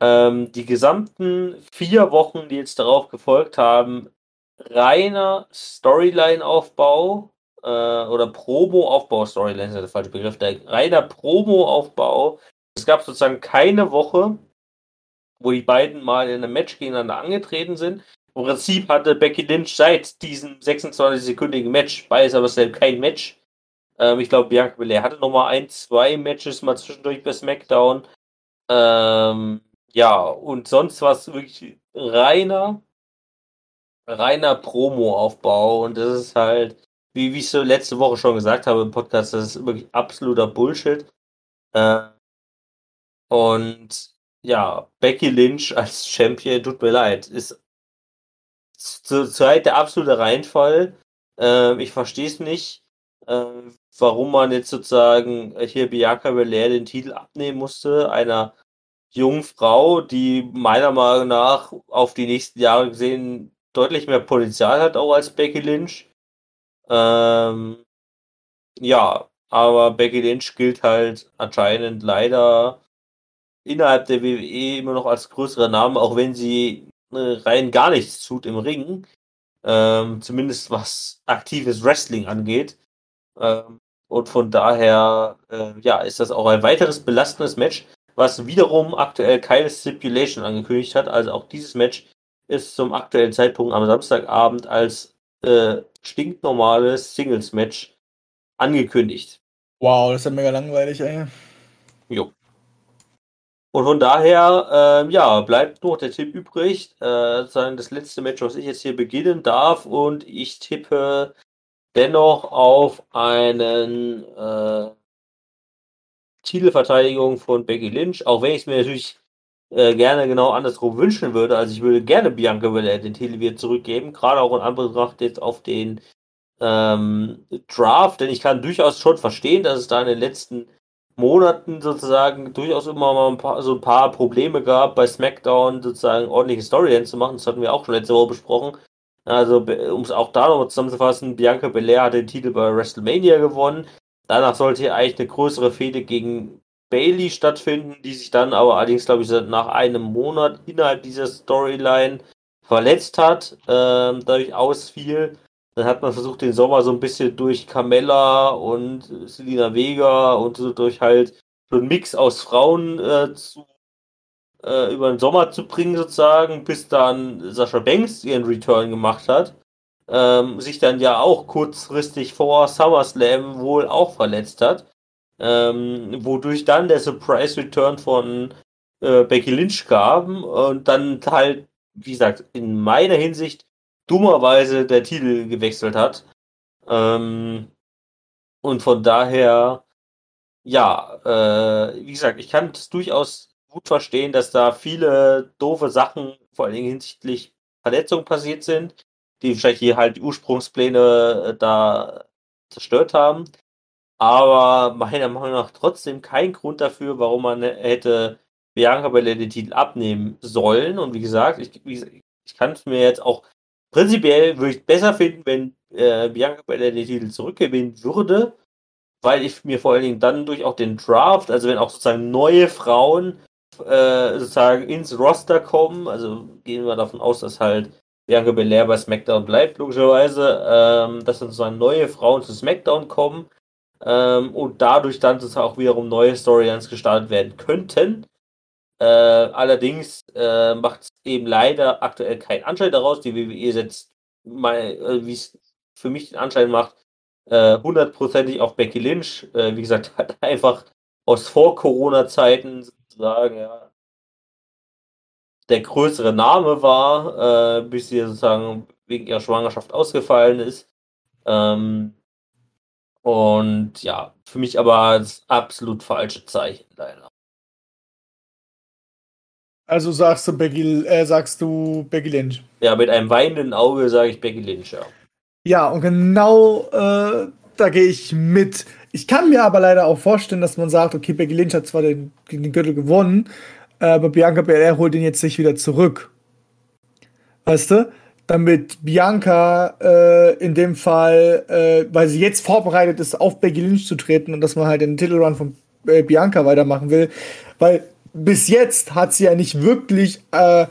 Ähm, die gesamten vier Wochen, die jetzt darauf gefolgt haben, reiner Storyline-Aufbau äh, oder Promo-Aufbau, Storyline ist ja der falsche Begriff, der reiner Promo-Aufbau. Es gab sozusagen keine Woche, wo die beiden mal in einem Match gegeneinander angetreten sind. Im Prinzip hatte Becky Lynch seit diesem 26-sekündigen Match bei SummerSlam kein Match. Ähm, ich glaube, Bianca Belair hatte nochmal ein, zwei Matches mal zwischendurch bei SmackDown. Ähm, ja, und sonst war es wirklich reiner, reiner Promo-Aufbau. Und das ist halt, wie, wie ich so letzte Woche schon gesagt habe im Podcast, das ist wirklich absoluter Bullshit. Äh, und ja, Becky Lynch als Champion, tut mir leid, ist zurzeit der absolute Reinfall. Ähm, ich verstehe es nicht, äh, warum man jetzt sozusagen hier Bianca Belair den Titel abnehmen musste, einer jungen Frau, die meiner Meinung nach auf die nächsten Jahre gesehen deutlich mehr Potenzial hat, auch als Becky Lynch. Ähm, ja, aber Becky Lynch gilt halt anscheinend leider innerhalb der WWE immer noch als größerer Name, auch wenn sie äh, rein gar nichts tut im Ring. Ähm, zumindest was aktives Wrestling angeht. Ähm, und von daher, äh, ja, ist das auch ein weiteres belastendes Match, was wiederum aktuell keine Stipulation angekündigt hat. Also auch dieses Match ist zum aktuellen Zeitpunkt am Samstagabend als äh, stinknormales Singles-Match angekündigt. Wow, das ist ja mega langweilig, ey. Jo. Und von daher, äh, ja, bleibt nur der Tipp übrig. Äh, das letzte Match, was ich jetzt hier beginnen darf. Und ich tippe dennoch auf einen äh, Titelverteidigung von Becky Lynch. Auch wenn ich es mir natürlich äh, gerne genau andersrum wünschen würde. Also ich würde gerne Bianca Belair den Titel wieder zurückgeben. Gerade auch in Anbetracht jetzt auf den ähm, Draft. Denn ich kann durchaus schon verstehen, dass es da in den letzten Monaten sozusagen durchaus immer mal ein paar, so ein paar Probleme gab, bei SmackDown sozusagen ordentliche Storylines zu machen. Das hatten wir auch schon letzte Woche besprochen. Also, um es auch da nochmal zusammenzufassen, Bianca Belair hat den Titel bei WrestleMania gewonnen. Danach sollte hier eigentlich eine größere Fehde gegen Bailey stattfinden, die sich dann aber allerdings, glaube ich, nach einem Monat innerhalb dieser Storyline verletzt hat, ähm, dadurch ausfiel. Dann hat man versucht, den Sommer so ein bisschen durch Carmella und Selina Vega und so durch halt so einen Mix aus Frauen äh, zu, äh, über den Sommer zu bringen, sozusagen, bis dann Sascha Banks ihren Return gemacht hat. Ähm, sich dann ja auch kurzfristig vor SummerSlam wohl auch verletzt hat. Ähm, wodurch dann der Surprise Return von äh, Becky Lynch gab und dann halt, wie gesagt, in meiner Hinsicht dummerweise der Titel gewechselt hat. Ähm, und von daher, ja, äh, wie gesagt, ich kann es durchaus gut verstehen, dass da viele doofe Sachen, vor allen Dingen hinsichtlich Verletzungen passiert sind, die vielleicht hier halt die Ursprungspläne äh, da zerstört haben. Aber meiner Meinung nach trotzdem kein Grund dafür, warum man hätte Bianca Belair den Titel abnehmen sollen. Und wie gesagt, ich, ich kann es mir jetzt auch prinzipiell würde ich es besser finden, wenn äh, Bianca Belair den Titel zurückgewinnen würde, weil ich mir vor allen Dingen dann durch auch den Draft, also wenn auch sozusagen neue Frauen äh, sozusagen ins Roster kommen, also gehen wir davon aus, dass halt Bianca Belair bei SmackDown bleibt, logischerweise, ähm, dass dann sozusagen neue Frauen zu SmackDown kommen ähm, und dadurch dann sozusagen auch wiederum neue Storylines gestartet werden könnten. Äh, allerdings äh, macht es eben leider aktuell keinen Anschein daraus. Die WWE setzt, äh, wie es für mich den Anschein macht, äh, hundertprozentig auf Becky Lynch. Äh, wie gesagt, hat einfach aus Vor-Corona-Zeiten sozusagen ja, der größere Name war, bis sie sozusagen wegen ihrer Schwangerschaft ausgefallen ist. Ähm, und ja, für mich aber das absolut falsche Zeichen, leider. Also sagst du Becky, äh, sagst du Becky Lynch? Ja, mit einem weinenden Auge sage ich Becky Lynch, ja. Ja, und genau äh, da gehe ich mit. Ich kann mir aber leider auch vorstellen, dass man sagt, okay, Becky Lynch hat zwar den, den Gürtel gewonnen, aber Bianca Belair holt ihn jetzt sich wieder zurück. Weißt du? Damit Bianca äh, in dem Fall, äh, weil sie jetzt vorbereitet ist, auf Becky Lynch zu treten und dass man halt den Titelrun von äh, Bianca weitermachen will. Weil bis jetzt hat sie ja nicht wirklich äh,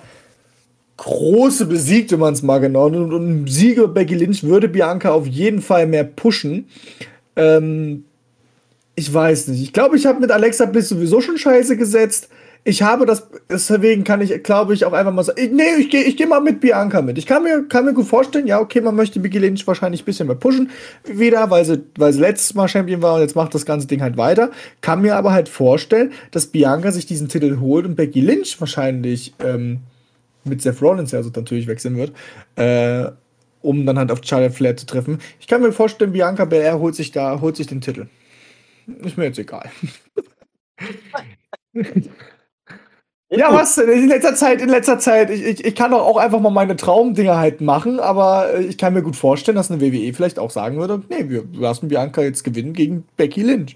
große besiegt, wenn man es mal genau nimmt. Und ein Sieger Becky Lynch würde Bianca auf jeden Fall mehr pushen. Ähm, ich weiß nicht. Ich glaube, ich habe mit Alexa Bliss sowieso schon Scheiße gesetzt ich habe das, deswegen kann ich, glaube ich, auch einfach mal sagen, ich, nee, ich gehe ich geh mal mit Bianca mit. Ich kann mir, kann mir gut vorstellen, ja, okay, man möchte Biggie Lynch wahrscheinlich ein bisschen mehr pushen, wieder, weil sie, weil sie letztes Mal Champion war und jetzt macht das ganze Ding halt weiter. Kann mir aber halt vorstellen, dass Bianca sich diesen Titel holt und Becky Lynch wahrscheinlich ähm, mit Seth Rollins ja also natürlich wechseln wird, äh, um dann halt auf Charlotte Flair zu treffen. Ich kann mir vorstellen, Bianca Belair holt sich da, holt sich den Titel. Ist mir jetzt egal. Ja, was denn? In letzter Zeit, in letzter Zeit, ich, ich, ich kann doch auch einfach mal meine Traumdinger halt machen, aber äh, ich kann mir gut vorstellen, dass eine WWE vielleicht auch sagen würde, nee, wir lassen Bianca jetzt gewinnen gegen Becky Lynch.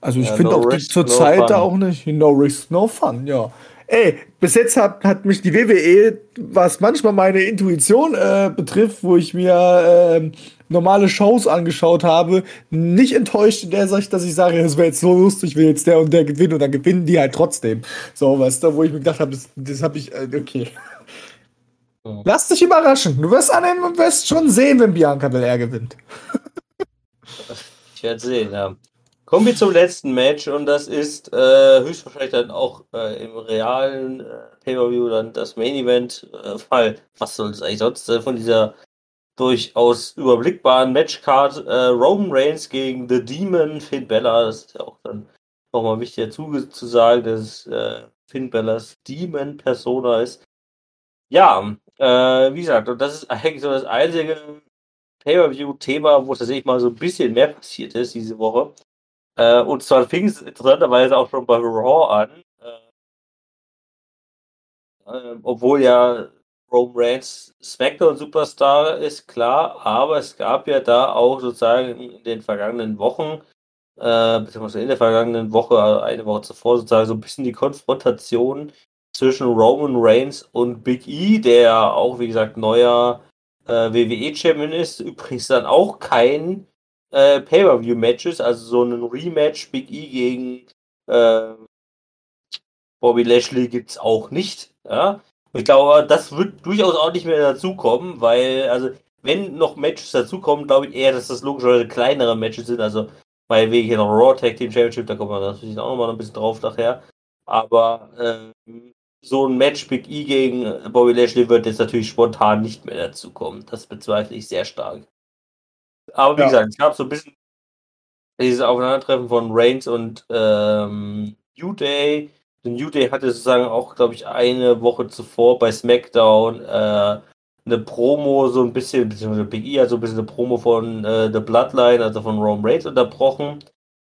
Also ich ja, finde no auch risk, zur no Zeit fun. da auch nicht, no risk, no fun, ja. Ey, bis jetzt hat, hat mich die WWE, was manchmal meine Intuition äh, betrifft, wo ich mir äh, normale Shows angeschaut habe, nicht enttäuscht in der Sicht, dass ich sage, das wäre jetzt so lustig, will jetzt der und der gewinnen und dann gewinnen die halt trotzdem. So, weißt du, wo ich mir gedacht habe, das, das habe ich, äh, okay. Lass dich überraschen. Du wirst annehmen und wirst schon sehen, wenn Bianca Belair gewinnt. ich werde sehen, ja. Kommen wir zum letzten Match und das ist äh, höchstwahrscheinlich dann auch äh, im realen äh, Pay-Per-View dann das Main Event äh, Fall. Was soll es eigentlich sonst äh, von dieser durchaus überblickbaren Matchcard äh, Roman Reigns gegen The Demon Finn Bella. Das ist ja auch dann nochmal wichtig dazu zu sagen, dass äh, Finn Bellas Demon Persona ist. Ja, äh, wie gesagt, und das ist eigentlich so das einzige Pay-Per-View-Thema, wo tatsächlich mal so ein bisschen mehr passiert ist diese Woche. Äh, und zwar fing es interessanterweise auch schon bei Raw an. Äh, obwohl ja Roman Reigns SmackDown Superstar ist, klar, aber es gab ja da auch sozusagen in den vergangenen Wochen, äh, beziehungsweise in der vergangenen Woche, eine Woche zuvor sozusagen so ein bisschen die Konfrontation zwischen Roman Reigns und Big E, der auch, wie gesagt, neuer äh, WWE-Champion ist. Übrigens dann auch kein äh, Pay-Per-View-Matches, also so ein Rematch Big E gegen Äh, Bobby Lashley gibt es auch nicht. Ja? Ich glaube, das wird durchaus auch nicht mehr dazukommen, weil, also, wenn noch Matches dazukommen, glaube ich eher, dass das logischerweise kleinere Matches sind. Also, weil wir hier noch Raw Tag Team Championship, da kommen wir natürlich auch nochmal ein bisschen drauf nachher. Aber ähm, so ein Match Big E gegen Bobby Lashley wird jetzt natürlich spontan nicht mehr dazukommen. Das bezweifle ich sehr stark. Aber wie Ja. gesagt, es gab so ein bisschen dieses Aufeinandertreffen von Reigns und ähm, New Day. New Day hatte sozusagen auch, glaube ich, eine Woche zuvor bei SmackDown äh, eine Promo, so ein bisschen, beziehungsweise Big E hat so ein bisschen eine Promo von äh, The Bloodline, also von Roman Reigns unterbrochen.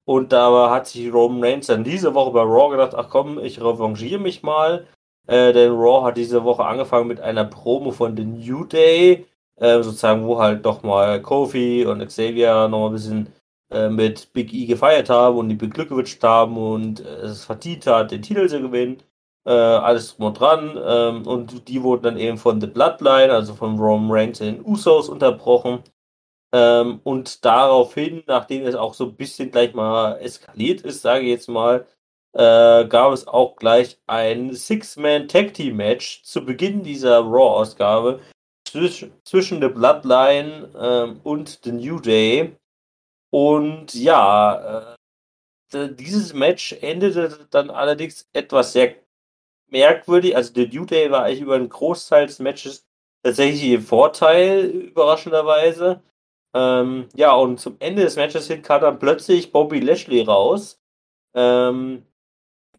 Und da hat sich Roman Reigns dann diese Woche bei Raw gedacht, ach komm, ich revanchiere mich mal. Äh, denn Raw hat diese Woche angefangen mit einer Promo von The New Day, äh, sozusagen, wo halt doch mal Kofi und Xavier noch mal ein bisschen äh, mit Big E gefeiert haben und die beglückwünscht haben und äh, es verdient hat, den Titel zu gewinnen. Äh, alles drum und dran. Ähm, und die wurden dann eben von The Bloodline, also von Roman Reigns in den Usos unterbrochen. Ähm, und daraufhin, nachdem es auch so ein bisschen gleich mal eskaliert ist, sage ich jetzt mal, äh, gab es auch gleich ein Six-Man-Tag-Team-Match zu Beginn dieser Raw-Ausgabe zwisch zwischen The Bloodline ähm, und The New Day. Und ja, äh, dieses Match endete dann allerdings etwas sehr merkwürdig. Also The New Day war eigentlich über einen Großteil des Matches tatsächlich im Vorteil, überraschenderweise. Ähm, ja, und zum Ende des Matches hin kam dann plötzlich Bobby Lashley raus, ähm,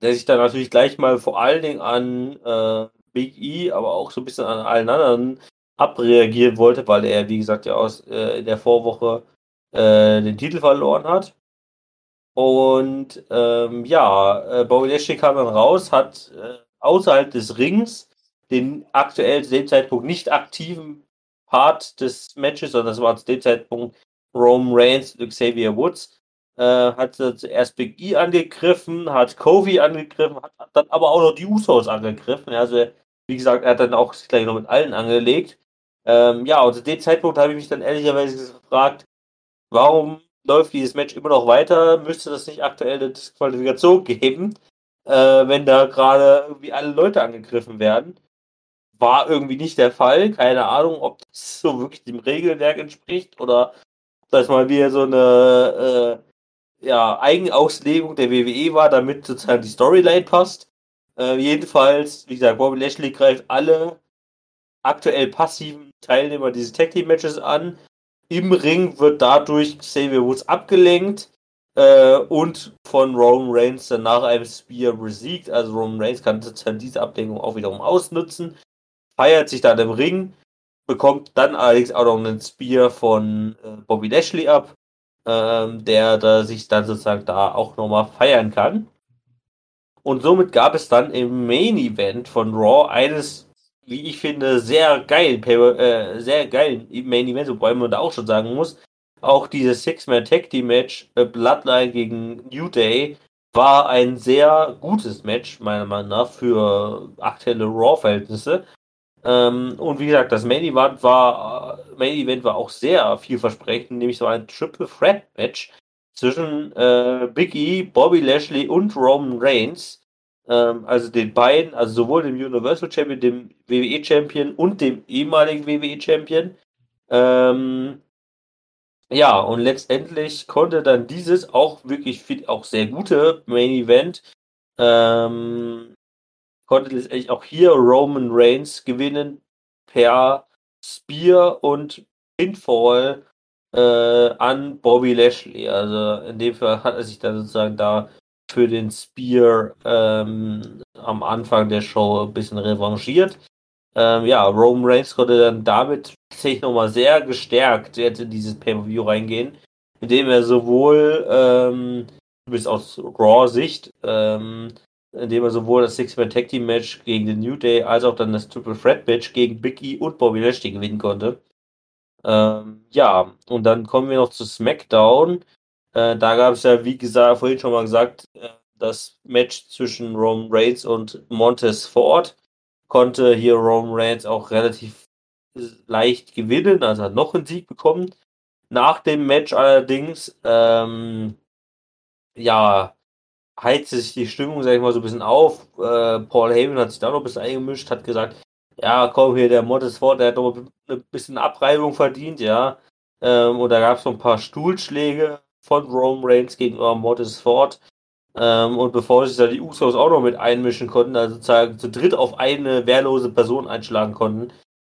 der sich dann natürlich gleich mal vor allen Dingen an äh, Big E, aber auch so ein bisschen an allen anderen abreagieren wollte, weil er, wie gesagt, ja aus äh, in der Vorwoche äh, den Titel verloren hat. Und ähm, ja, äh, Bobby Lashley kam dann raus, hat äh, außerhalb des Rings den aktuell zu dem Zeitpunkt nicht aktiven Part des Matches, sondern das war zu dem Zeitpunkt Roman Reigns und Xavier Woods, äh, hat zuerst Big E angegriffen, hat Kofi angegriffen, hat dann aber auch noch die Usos angegriffen. Also, wie gesagt, er hat dann auch gleich noch mit allen angelegt. Ähm, ja, und zu dem Zeitpunkt habe ich mich dann ehrlicherweise gefragt, warum läuft dieses Match immer noch weiter? Müsste das nicht aktuell eine Disqualifikation geben, äh, wenn da gerade irgendwie alle Leute angegriffen werden? War irgendwie nicht der Fall. Keine Ahnung, ob das so wirklich dem Regelwerk entspricht oder ob das mal wieder so eine äh, ja, Eigenauslegung der WWE war, damit sozusagen die Storyline passt. Äh, jedenfalls, wie gesagt, Bobby Lashley greift alle aktuell passiven Teilnehmer dieses Tag Team Matches an. Im Ring wird dadurch Xavier Woods abgelenkt äh, und von Roman Reigns dann nach einem Spear besiegt. Also Roman Reigns kann sozusagen diese Ablenkung auch wiederum ausnutzen, feiert sich dann im Ring, bekommt dann allerdings auch noch einen Spear von äh, Bobby Lashley ab, ähm, der da sich dann sozusagen da auch nochmal feiern kann. Und somit gab es dann im Main Event von Raw eines, wie ich finde, sehr geilen, äh, sehr geilen Main Event, wobei man da auch schon sagen muss, auch dieses Six-Man Tag Team Match äh, Bloodline gegen New Day war ein sehr gutes Match, meiner Meinung nach, für aktuelle Raw-Verhältnisse. Ähm, und wie gesagt, das Main Event war, äh, Main Event war auch sehr vielversprechend, nämlich so ein Triple Threat Match zwischen äh, Big E, Bobby Lashley und Roman Reigns. Ähm, also den beiden, also sowohl dem Universal Champion, dem WWE Champion und dem ehemaligen WWE Champion. Ähm, ja, und letztendlich konnte dann dieses auch wirklich auch sehr gute Main Event ähm, konnte letztendlich auch hier Roman Reigns gewinnen per Spear und Pinfall äh, an Bobby Lashley. Also in dem Fall hat er sich dann sozusagen da für den Spear ähm, am Anfang der Show ein bisschen revanchiert. Ähm, ja, Roman Reigns konnte dann damit tatsächlich nochmal sehr gestärkt jetzt in dieses Pay-Per-View reingehen, indem er sowohl, ähm, bis aus Raw-Sicht, ähm, indem er sowohl das Six-Man Tag Team Match gegen den New Day als auch dann das Triple Threat Match gegen Big E und Bobby Lashley gewinnen konnte. Ähm, ja, und dann kommen wir noch zu SmackDown. Äh, da gab es ja, wie gesagt, vorhin schon mal gesagt, äh, das Match zwischen Roman Reigns und Montez Ford. Konnte hier Roman Reigns auch relativ leicht gewinnen, also hat noch einen Sieg bekommen. Nach dem Match allerdings, ähm, ja, heizte sich die Stimmung, sag ich mal, so ein bisschen auf. Äh, Paul Heyman hat sich da noch ein bisschen eingemischt, hat gesagt, ja, komm hier, der Mod ist fort, der hat noch ein bisschen Abreibung verdient, ja. Ähm, und da gab es noch ein paar Stuhlschläge von Roman Reigns gegenüber Mortis Ford. Ähm, und bevor sich da die Usos auch noch mit einmischen konnten, also sozusagen zu dritt auf eine wehrlose Person einschlagen konnten,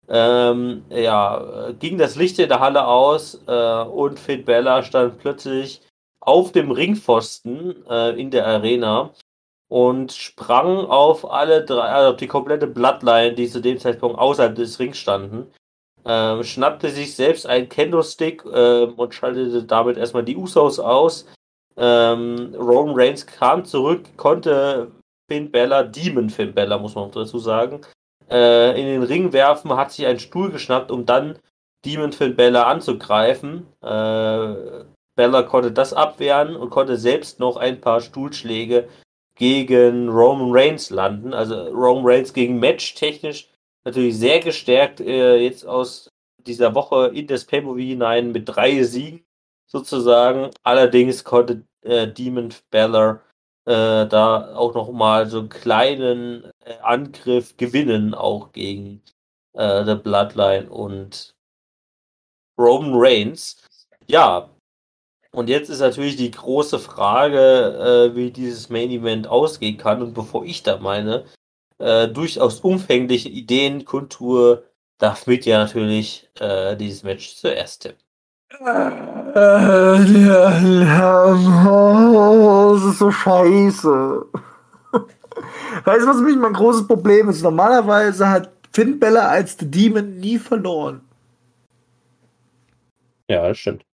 ähm, ja, ging das Licht in der Halle aus äh, und Finn Bella stand plötzlich auf dem Ringpfosten äh, in der Arena und sprang auf alle drei, also die komplette Bloodline, die zu dem Zeitpunkt außerhalb des Rings standen, ähm, schnappte sich selbst einen Kendo-Stick äh, und schaltete damit erstmal die Usos aus. Ähm, Roman Reigns kam zurück, konnte Finn Bella, Demon Finn Bella, muss man dazu sagen, äh, in den Ring werfen, hat sich einen Stuhl geschnappt, um dann Demon Finn Bella anzugreifen. Äh, Bella konnte das abwehren und konnte selbst noch ein paar Stuhlschläge gegen Roman Reigns landen. Also Roman Reigns gegen Match technisch natürlich sehr gestärkt äh, jetzt aus dieser Woche in das Pay-Per-View hinein mit drei Siegen sozusagen. Allerdings konnte äh, Demon Balor äh, da auch noch mal so einen kleinen äh, Angriff gewinnen, auch gegen äh, The Bloodline und Roman Reigns. Ja, und jetzt ist natürlich die große Frage, äh, wie dieses Main Event ausgehen kann. Und bevor ich da meine äh, durchaus umfängliche Ideen kundtue, darf mit ja natürlich äh, dieses Match zuerst tippen. Das ist so scheiße. Weißt du, was mich mein großes Problem ist? Normalerweise hat Finn Bella als The Demon nie verloren. Ja, das stimmt.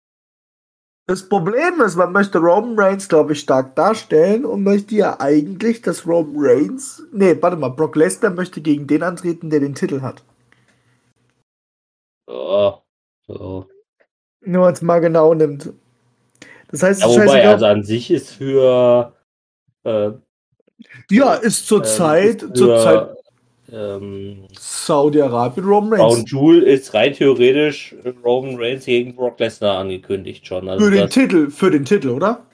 Das Problem ist, man möchte Roman Reigns, glaube ich, stark darstellen und möchte ja eigentlich, dass Roman Reigns. Nee, warte mal, Brock Lesnar möchte gegen den antreten, der den Titel hat. Oh, so. Nur als mal genau nimmt. Das heißt, Ja, wobei, also an sich ist für. Äh, ja, ist zur ähm, zur Zeit Ähm, Saudi-Arabien Roman Reigns. Jewel ist rein theoretisch Roman Reigns gegen Brock Lesnar angekündigt schon. Also Für den Titel, für den Titel, oder?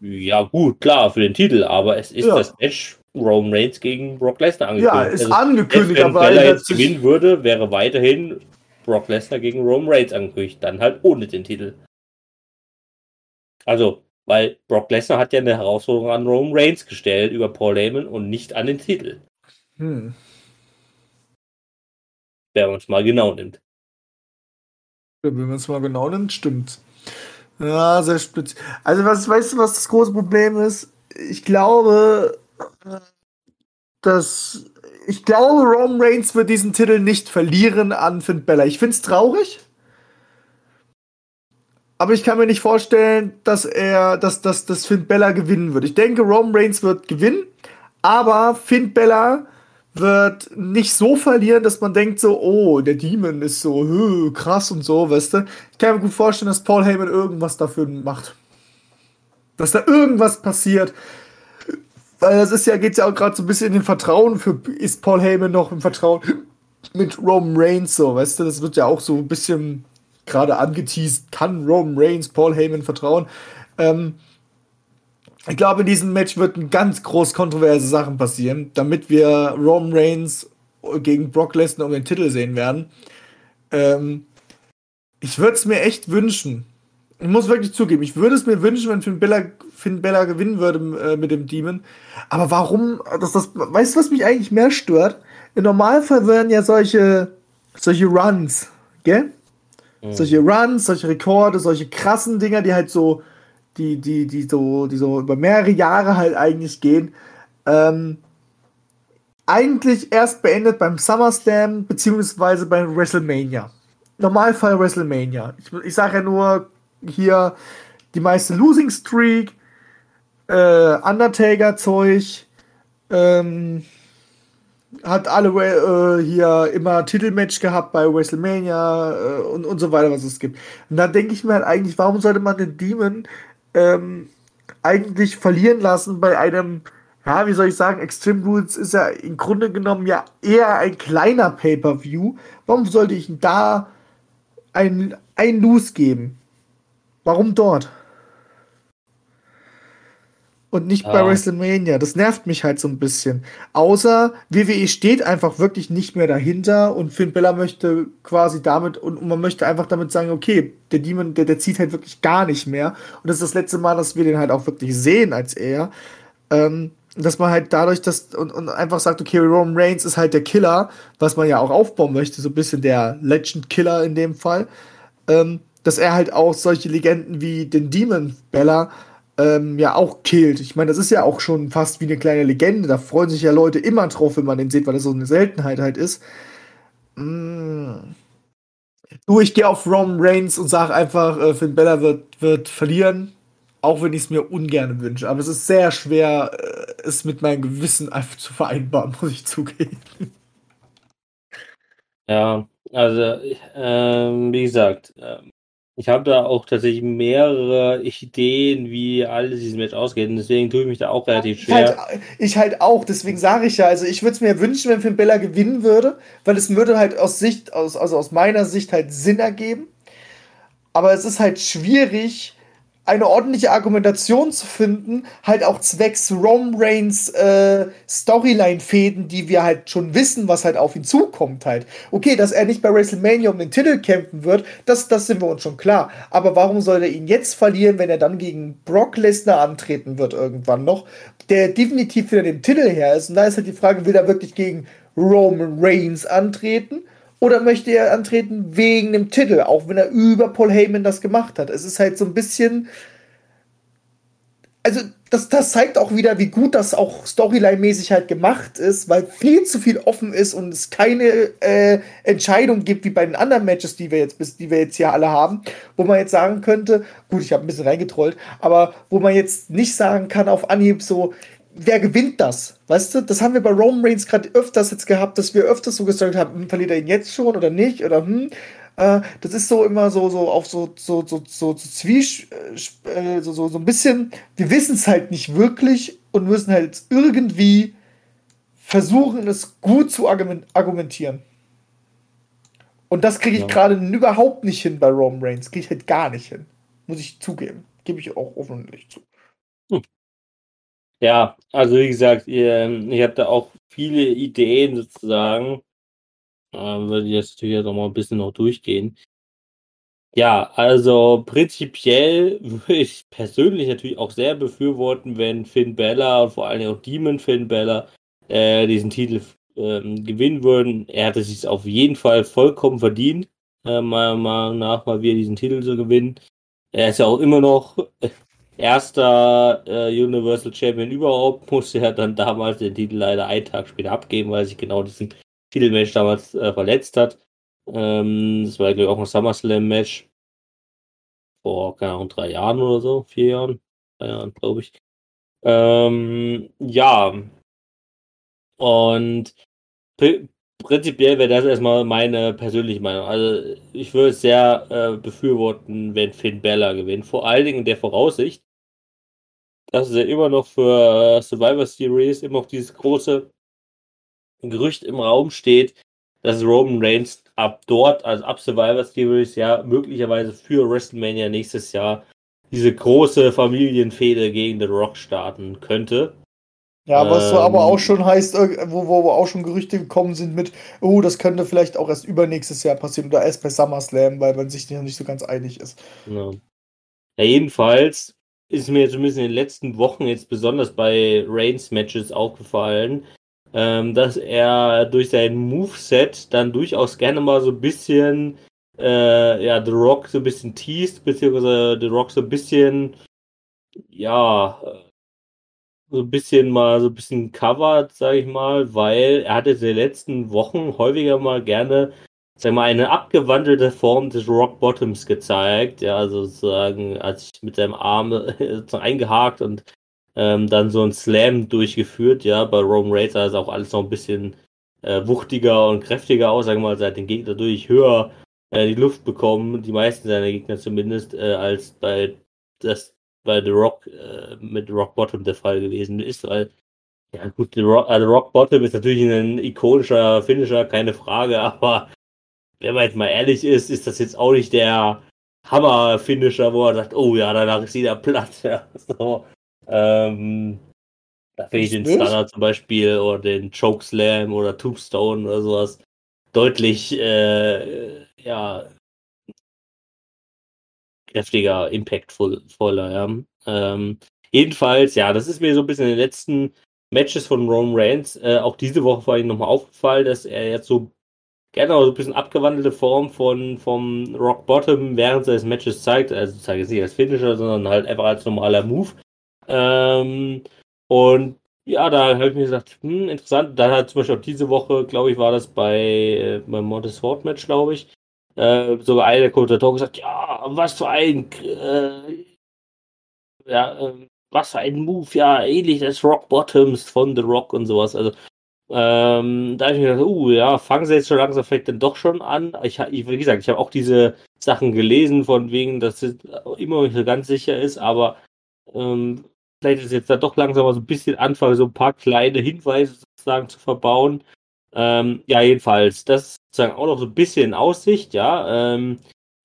ja, gut, klar, für den Titel, aber es ist Ja. das Match Roman Reigns gegen Brock Lesnar Ja, angekündigt. ist Also, angekündigt, wenn aber Bella ändert jetzt gewinnen würde, wäre weiterhin Brock Lesnar gegen Roman Reigns angekündigt. Dann halt ohne den Titel. Also, weil Brock Lesnar hat ja eine Herausforderung an Roman Reigns gestellt über Paul Heyman und nicht an den Titel, Hm. wenn man es mal genau nimmt. Wenn man es mal genau nimmt, stimmt. Ja, sehr spitz. Also, was, weißt du, was das große Problem ist? Ich glaube, dass. Ich glaube, Roman Reigns wird diesen Titel nicht verlieren an Finn Bella. Ich finde es traurig. Aber ich kann mir nicht vorstellen, dass er, dass, dass, dass Finn Bella gewinnen wird. Ich denke, Roman Reigns wird gewinnen, aber Finn Bella wird nicht so verlieren, dass man denkt so, oh, der Demon ist so hö, krass und so, weißt du. Ich kann mir gut vorstellen, dass Paul Heyman irgendwas dafür macht. Dass da irgendwas passiert. Weil das ist ja, geht ja auch gerade so ein bisschen in den Vertrauen für, ist Paul Heyman noch im Vertrauen mit Roman Reigns so, weißt du, das wird ja auch so ein bisschen gerade angeteased, kann Roman Reigns Paul Heyman vertrauen. Ähm, ich glaube, in diesem Match wird ganz groß kontroverse Sachen passieren, damit wir Roman Reigns gegen Brock Lesnar um den Titel sehen werden. Ähm, ich würde es mir echt wünschen. Ich muss wirklich zugeben, ich würde es mir wünschen, wenn Finn Bella, Finn Bella gewinnen würde äh, mit dem Demon. Aber warum? Das, das, weißt du, was mich eigentlich mehr stört? Im Normalfall werden ja solche, solche Runs, gell? Solche Runs, solche Rekorde, solche krassen Dinger, die halt so, die, die, die so, die so über mehrere Jahre halt eigentlich gehen, ähm, eigentlich erst beendet beim SummerSlam beziehungsweise beim WrestleMania. Normalfall WrestleMania. Ich, ich sage ja nur hier die meiste Losing Streak, äh, Undertaker-Zeug, ähm, hat alle äh, hier immer Titelmatch gehabt bei WrestleMania äh, und, und so weiter, was es gibt. Und da denke ich mir halt eigentlich, warum sollte man den Demon ähm, eigentlich verlieren lassen bei einem, ja, wie soll ich sagen, Extreme Rules ist ja im Grunde genommen ja eher ein kleiner Pay-Per-View. Warum sollte ich da ein, ein Lose geben? Warum dort? Und nicht Ja. bei WrestleMania. Das nervt mich halt so ein bisschen. Außer WWE steht einfach wirklich nicht mehr dahinter und Finn Bella möchte quasi damit und, und man möchte einfach damit sagen, okay, der Demon, der, der zieht halt wirklich gar nicht mehr. Und das ist das letzte Mal, dass wir den halt auch wirklich sehen als er. Ähm, dass man halt dadurch das und, und einfach sagt, okay, Roman Reigns ist halt der Killer, was man ja auch aufbauen möchte, so ein bisschen der Legend Killer in dem Fall. Ähm, dass er halt auch solche Legenden wie den Demon Bella ähm, ja auch killt. Ich meine, das ist ja auch schon fast wie eine kleine Legende. Da freuen sich ja Leute immer drauf, wenn man den sieht, weil das so eine Seltenheit halt ist. Mm. Du, ich gehe auf Roman Reigns und sage einfach, äh, Finn Bella wird, wird verlieren. Auch wenn ich es mir ungern wünsche. Aber es ist sehr schwer, äh, es mit meinem Gewissen einfach zu vereinbaren, muss ich zugeben. Ja, also, ähm, wie gesagt, ähm, ich habe da auch tatsächlich mehrere Ideen, wie alles dieses Match ausgeht. Und deswegen tue ich mich da auch relativ Ich schwer. halt, ich halt auch, deswegen sage ich ja, also ich würde es mir wünschen, wenn Finn Bella gewinnen würde, weil es würde halt aus Sicht, aus, also aus meiner Sicht halt Sinn ergeben. Aber es ist halt schwierig, eine ordentliche Argumentation zu finden, halt auch zwecks Roman Reigns äh, Storyline-Fäden, die wir halt schon wissen, was halt auf ihn zukommt halt. Okay, dass er nicht bei WrestleMania um den Titel kämpfen wird, das, das sind wir uns schon klar. Aber warum soll er ihn jetzt verlieren, wenn er dann gegen Brock Lesnar antreten wird irgendwann noch, der definitiv wieder dem Titel her ist? Und da ist halt die Frage, will er wirklich gegen Roman Reigns antreten? Oder möchte er antreten wegen dem Titel, auch wenn er über Paul Heyman das gemacht hat? Es ist halt so ein bisschen. Also, das, das zeigt auch wieder, wie gut das auch Storyline-mäßig halt gemacht ist, weil viel zu viel offen ist und es keine äh, Entscheidung gibt, wie bei den anderen Matches, die wir jetzt bis, die wir jetzt hier alle haben, wo man jetzt sagen könnte, gut, ich habe ein bisschen reingetrollt, aber wo man jetzt nicht sagen kann auf Anhieb so, wer gewinnt das? Weißt du, das haben wir bei Roman Reigns gerade öfters jetzt gehabt, dass wir öfters so gesagt haben, hm, verliert er ihn jetzt schon oder nicht? Oder hm, äh, das ist so immer so, so auf so, so, so, so, so Zwiesch, äh, so, so, so ein bisschen, wir wissen es halt nicht wirklich und müssen halt irgendwie versuchen, es gut zu argument argumentieren. Und das kriege ich Ja. gerade überhaupt nicht hin bei Roman Reigns. Kriege ich halt gar nicht hin. Muss ich zugeben. Gebe ich auch offenlich zu. Ja, also wie gesagt, ihr, ich habe da auch viele Ideen sozusagen. Ähm, würde ich jetzt natürlich noch mal ein bisschen noch durchgehen. Ja, also prinzipiell würde ich persönlich natürlich auch sehr befürworten, wenn Finn Bella und vor allem auch Demon Finn Bella äh, diesen Titel ähm, gewinnen würden. Er hätte sich auf jeden Fall vollkommen verdient, äh, meiner Meinung nach, mal wieder diesen Titel zu gewinnen. Er ist ja auch immer noch erster äh, Universal Champion überhaupt, musste er dann damals den Titel leider einen Tag später abgeben, weil sich genau diesen Titelmatch damals äh, verletzt hat. Ähm, das war, glaube ich, auch ein SummerSlam-Match vor, keine Ahnung, drei Jahren oder so, vier Jahren, drei Jahren, glaube ich. Ähm, ja. Und prinzipiell wäre das erstmal meine persönliche Meinung. Also ich würde es sehr äh, befürworten, wenn Finn Bella gewinnt. Vor allen Dingen in der Voraussicht, dass er immer noch für äh, Survivor Series immer noch dieses große Gerücht im Raum steht, dass Roman Reigns ab dort, also ab Survivor Series, ja möglicherweise für WrestleMania nächstes Jahr diese große Familienfehde gegen The Rock starten könnte. Ja, was so Ähm, aber auch schon heißt, irg- wo, wo, wo auch schon Gerüchte gekommen sind mit, oh, das könnte vielleicht auch erst übernächstes Jahr passieren oder erst bei SummerSlam, weil man sich noch nicht so ganz einig ist. Ja. ja, jedenfalls ist mir bisschen in den letzten Wochen jetzt besonders bei Reigns Matches aufgefallen, ähm, dass er durch sein Moveset dann durchaus gerne mal so ein bisschen äh, ja, The Rock so ein bisschen teased, beziehungsweise The Rock so ein bisschen ja, äh, so ein bisschen mal so ein bisschen covered, sag ich mal, weil er hat jetzt in den letzten Wochen häufiger mal gerne, sag mal, eine abgewandelte Form des Rock Bottoms gezeigt. Ja, also sozusagen, als ich mit seinem Arm äh, eingehakt und ähm, dann so ein Slam durchgeführt. Ja, bei Reigns sah es auch alles noch ein bisschen äh, wuchtiger und kräftiger aus, sagen wir mal, seit den Gegner durch höher äh, die Luft bekommen, die meisten seiner Gegner zumindest, äh, als bei das bei The Rock äh, mit Rock Bottom der Fall gewesen ist, weil ja gut, The Rock, also Rock Bottom ist natürlich ein ikonischer Finisher, keine Frage, aber wenn man jetzt mal ehrlich ist, ist das jetzt auch nicht der Hammer-Finisher, wo er sagt, oh ja, danach ist jeder platt. Ja, so. Ähm, da finde ich den? Stunner zum Beispiel oder den Chokeslam oder Tombstone oder sowas deutlich äh, ja, kräftiger, impactvoller, ja. Ähm, jedenfalls, ja, das ist mir so ein bisschen in den letzten Matches von Roman Reigns äh, auch diese Woche vor allem nochmal aufgefallen, dass er jetzt so gerne auch so ein bisschen abgewandelte Form von vom Rock Bottom während seines Matches zeigt. Also zeige jetzt nicht als Finisher, sondern halt einfach als normaler Move. Ähm, und ja, da habe ich mir gesagt, hm, interessant. Dann hat zum Beispiel auch diese Woche, glaube ich, war das bei äh, beim Montesfort Match, glaube ich, äh, sogar einer der Kommentatoren gesagt, ja, was für ein äh, ja, äh, was für ein Move, ja, ähnlich des Rock Bottoms von The Rock und sowas. Also ähm, da habe ich mir gedacht, uh, ja, fangen sie jetzt schon langsam vielleicht dann doch schon an. Ich, ich wie gesagt, ich habe auch diese Sachen gelesen, von wegen, dass es immer nicht so ganz sicher ist, aber ähm, vielleicht ist jetzt da doch langsam mal so ein bisschen anfangen, so ein paar kleine Hinweise sozusagen zu verbauen. Ähm, ja, jedenfalls, das ist sozusagen auch noch so ein bisschen in Aussicht, ja. Ähm,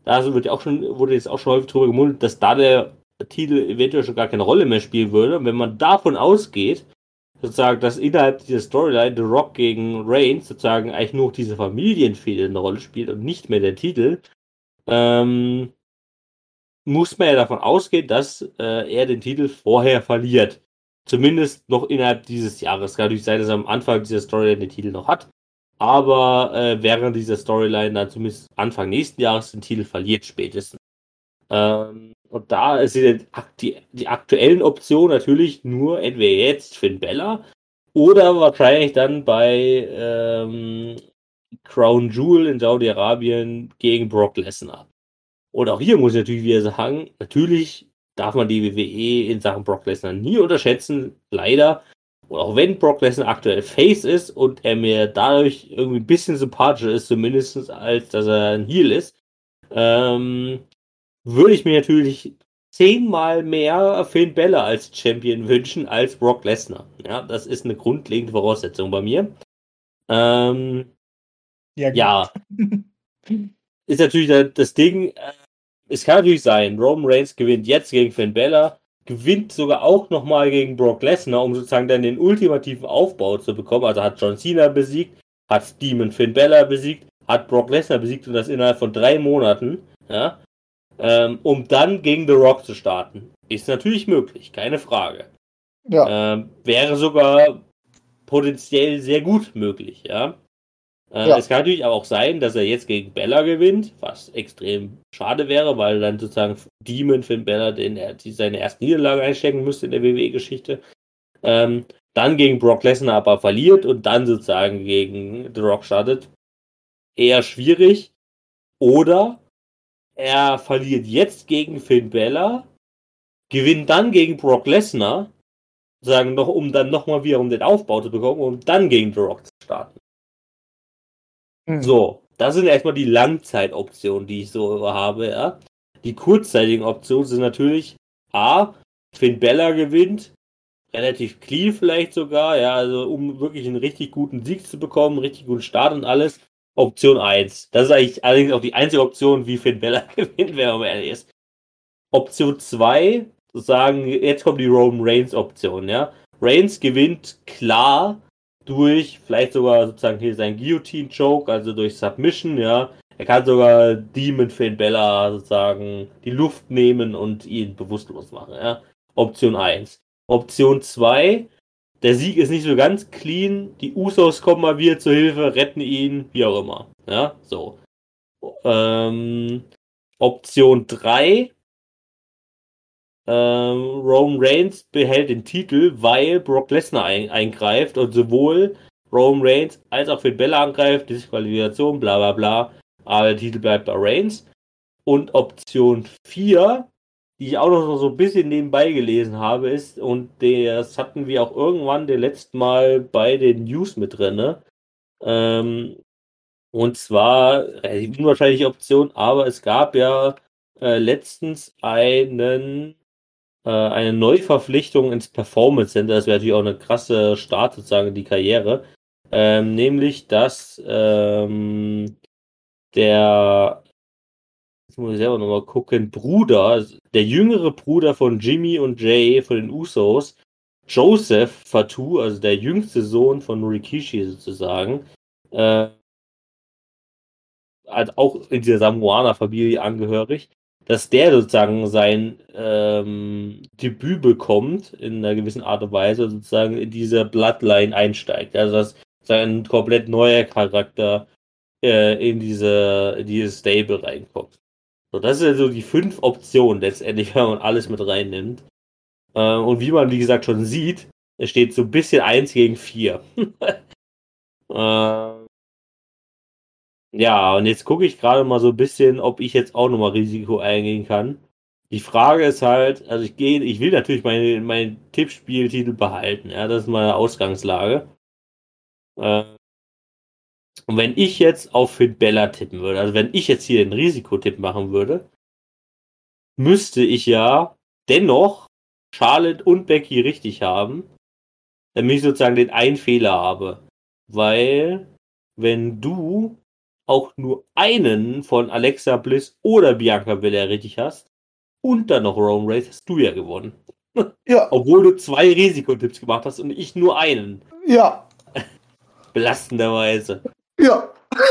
da wird ja auch schon, wurde jetzt auch schon häufig drüber gemundet, dass da der Titel eventuell schon gar keine Rolle mehr spielen würde. Und wenn man davon ausgeht, sozusagen, dass innerhalb dieser Storyline The Rock gegen Reigns sozusagen eigentlich nur diese Familienfehde eine Rolle spielt und nicht mehr der Titel, ähm, muss man ja davon ausgehen, dass äh, er den Titel vorher verliert. Zumindest noch innerhalb dieses Jahres. Kann natürlich sein, dass er am Anfang dieser Storyline den Titel noch hat. Aber äh, während dieser Storyline dann zumindest Anfang nächsten Jahres den Titel verliert spätestens. Ähm, und da die, die, die aktuellen Optionen natürlich nur entweder jetzt Finn Bella oder wahrscheinlich dann bei ähm, Crown Jewel in Saudi-Arabien gegen Brock Lesnar. Und auch hier muss ich natürlich wieder sagen, natürlich darf man die WWE in Sachen Brock Lesnar nie unterschätzen, leider. Und auch wenn Brock Lesnar aktuell Face ist und er mir dadurch irgendwie ein bisschen sympathischer ist, zumindest als dass er ein Heel ist, ähm, würde ich mir natürlich zehnmal mehr Finn Bella als Champion wünschen als Brock Lesnar. Ja, das ist eine grundlegende Voraussetzung bei mir. Ähm, Ja, ja, ist natürlich das Ding. äh, Es kann natürlich sein, Roman Reigns gewinnt jetzt gegen Finn Bella, gewinnt sogar auch nochmal gegen Brock Lesnar, um sozusagen dann den ultimativen Aufbau zu bekommen. Also hat John Cena besiegt, hat Demon Finn Bella besiegt, hat Brock Lesnar besiegt und das innerhalb von drei Monaten. Ja, ähm, um dann gegen The Rock zu starten. Ist natürlich möglich, keine Frage. ja. Ähm, wäre sogar potenziell sehr gut möglich, ja. Äh, Ja. Es kann natürlich aber auch sein, dass er jetzt gegen Bella gewinnt, was extrem schade wäre, weil dann sozusagen Demon Finn Bella den, er- die seine erste Niederlage einstecken müsste in der WWE-Geschichte. Ähm, dann gegen Brock Lesnar aber verliert und dann sozusagen gegen The Rock startet. Eher schwierig. Oder er verliert jetzt gegen Finn Bella, gewinnt dann gegen Brock Lesnar, sagen noch, um dann nochmal wieder um den Aufbau zu bekommen, um dann gegen The Rock zu starten. Hm. So, das sind erstmal die Langzeitoptionen, die ich so habe, ja. Die kurzzeitigen Optionen sind natürlich A, Finn Bella gewinnt, relativ clean vielleicht sogar, ja, also um wirklich einen richtig guten Sieg zu bekommen, einen richtig guten Start und alles. Option 1. Das ist eigentlich allerdings auch die einzige Option, wie Finn Bella gewinnt, wenn man ehrlich ist. Option 2, sozusagen, jetzt kommt die Roman Reigns Option, ja. Reigns gewinnt klar durch vielleicht sogar sozusagen hier sein Guillotine Choke, also durch Submission, ja. Er kann sogar Demon Finn Bella sozusagen die Luft nehmen und ihn bewusstlos machen, ja. Option 1. Option 2, der Sieg ist nicht so ganz clean, die Usos kommen mal wieder zur Hilfe, retten ihn, wie auch immer, ja, so. Ähm, Option 3, ähm, Roman Reigns behält den Titel, weil Brock Lesnar ein, eingreift und sowohl Roman Reigns als auch Finn Bella angreift, Disqualifikation, bla bla bla. Aber der Titel bleibt bei Reigns. Und Option 4, die ich auch noch so ein bisschen nebenbei gelesen habe, ist, und das hatten wir auch irgendwann den letzten Mal bei den News mit drin, ne? Ähm, und zwar, relativ unwahrscheinliche Option, aber es gab ja äh, letztens einen äh, eine Neuverpflichtung ins Performance Center. Das wäre natürlich auch eine krasse Start sozusagen in die Karriere. Ähm, nämlich, dass ähm, der jetzt muss ich selber nochmal gucken, Bruder, der jüngere Bruder von Jimmy und Jay von den Usos, Joseph Fatu, also der jüngste Sohn von Rikishi sozusagen, äh, halt auch in dieser Samoaner-Familie angehörig, dass der sozusagen sein ähm, Debüt bekommt, in einer gewissen Art und Weise, sozusagen in diese Bloodline einsteigt. Also dass sein komplett neuer Charakter äh, in diese, in dieses Stable reinkommt. So, das sind so die fünf Optionen letztendlich, wenn man alles mit reinnimmt. Äh, und wie man, wie gesagt, schon sieht, es steht so ein bisschen eins gegen vier. äh, ja, und jetzt gucke ich gerade mal so ein bisschen, ob ich jetzt auch nochmal Risiko eingehen kann. Die Frage ist halt, also ich gehe, ich will natürlich meinen mein Tippspieltitel behalten, ja, das ist meine Ausgangslage. Äh, und wenn ich jetzt auf Finn Bella tippen würde, also wenn ich jetzt hier den Risikotipp machen würde, müsste ich ja dennoch Charlotte und Becky richtig haben, damit ich sozusagen den einen Fehler habe. Weil, wenn du auch nur einen von Alexa Bliss oder Bianca Belair richtig hast und dann noch Roman Reigns, hast du ja gewonnen. Ja. Obwohl du zwei Risikotipps gemacht hast und ich nur einen. Ja. Belastenderweise. Ja.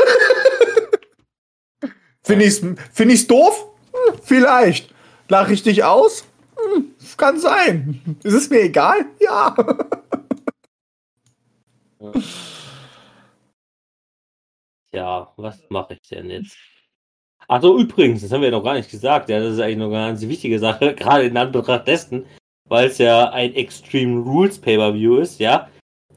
Finde ich's, find ich's doof? Hm, vielleicht. Lache ich dich aus? Hm, kann sein. Ist es mir egal? Ja. Ja, was mache ich denn jetzt? Achso, übrigens, das haben wir ja noch gar nicht gesagt, ja, das ist eigentlich noch eine ganz wichtige Sache, gerade in Anbetracht dessen, weil es ja ein Extreme Rules Pay-Per-View ist, ja.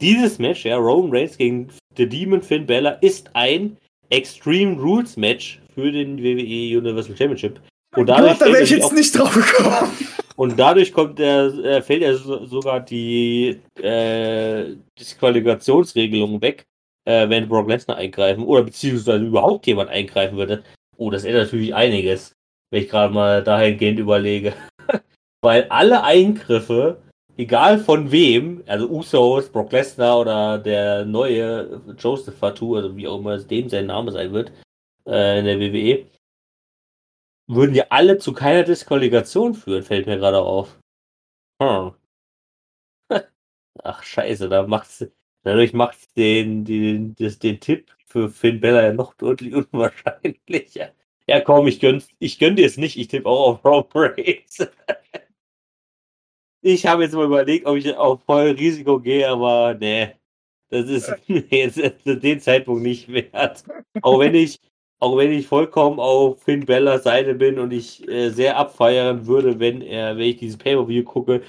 Dieses Match, ja, Roman Reigns gegen The Demon Finn Bella, ist ein Extreme Rules Match für den WWE Universal Championship. Und dadurch, Gott, da wäre ich fällt jetzt nicht drauf gekommen. und dadurch kommt der, äh, fällt ja so, sogar die äh, Disqualifikationsregelung weg, äh, wenn Brock Lesnar eingreifen oder beziehungsweise überhaupt jemand eingreifen würde. Oh, das ändert natürlich einiges, wenn ich gerade mal dahingehend überlege. Weil alle Eingriffe, egal von wem, also Usos, Brock Lesnar oder der neue Joseph Fatu, also wie auch immer es dem sein Name sein wird, äh, in der WWE, würden ja alle zu keiner Disqualifikation führen, fällt mir gerade auf. Hm. Ach, scheiße, da macht's, dadurch macht's den, den, das, den Tipp für Finn Bella ja noch deutlich unwahrscheinlicher. Ja, komm, ich gönn, ich gönn dir es nicht, ich tippe auch auf Roman Reigns. Ich habe jetzt mal überlegt, ob ich auf voll Risiko gehe, aber nee, das ist jetzt zu dem Zeitpunkt nicht wert. Auch wenn ich, auch wenn ich vollkommen auf Finn Bellas Seite bin und ich äh, sehr abfeiern würde, wenn er, wenn ich dieses Pay-Per-View gucke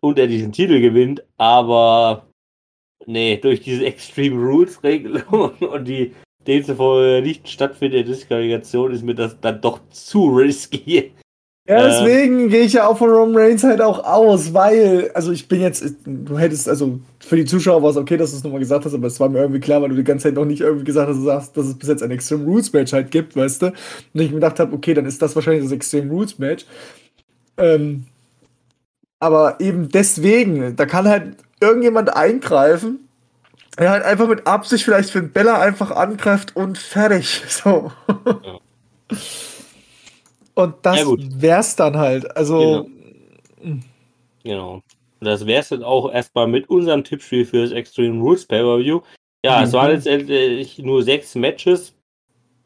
und er diesen Titel gewinnt, aber nee, durch diese Extreme Rules Regelung und die demzufolge nicht stattfindende Disqualifikation ist mir das dann doch zu risky. Ja, Ähm. deswegen gehe ich ja auch von Roman Reigns halt auch aus, weil, also ich bin jetzt, du hättest, also für die Zuschauer war es okay, dass du es nochmal gesagt hast, aber es war mir irgendwie klar, weil du die ganze Zeit noch nicht irgendwie gesagt hast, sagst, dass es bis jetzt ein Extreme Rules Match halt gibt, weißt du? Und ich mir gedacht habe, okay, dann ist das wahrscheinlich das Extreme Rules Match. Ähm, aber eben deswegen, da kann halt irgendjemand eingreifen, der halt einfach mit Absicht vielleicht für den Bella einfach angreift und fertig. So. Und das Ja, wär's dann halt. Also, Genau. Und das wäre es dann auch erstmal mit unserem Tippspiel für das Extreme Rules Pay-Per-View. Ja, es Mhm. waren letztendlich nur sechs Matches.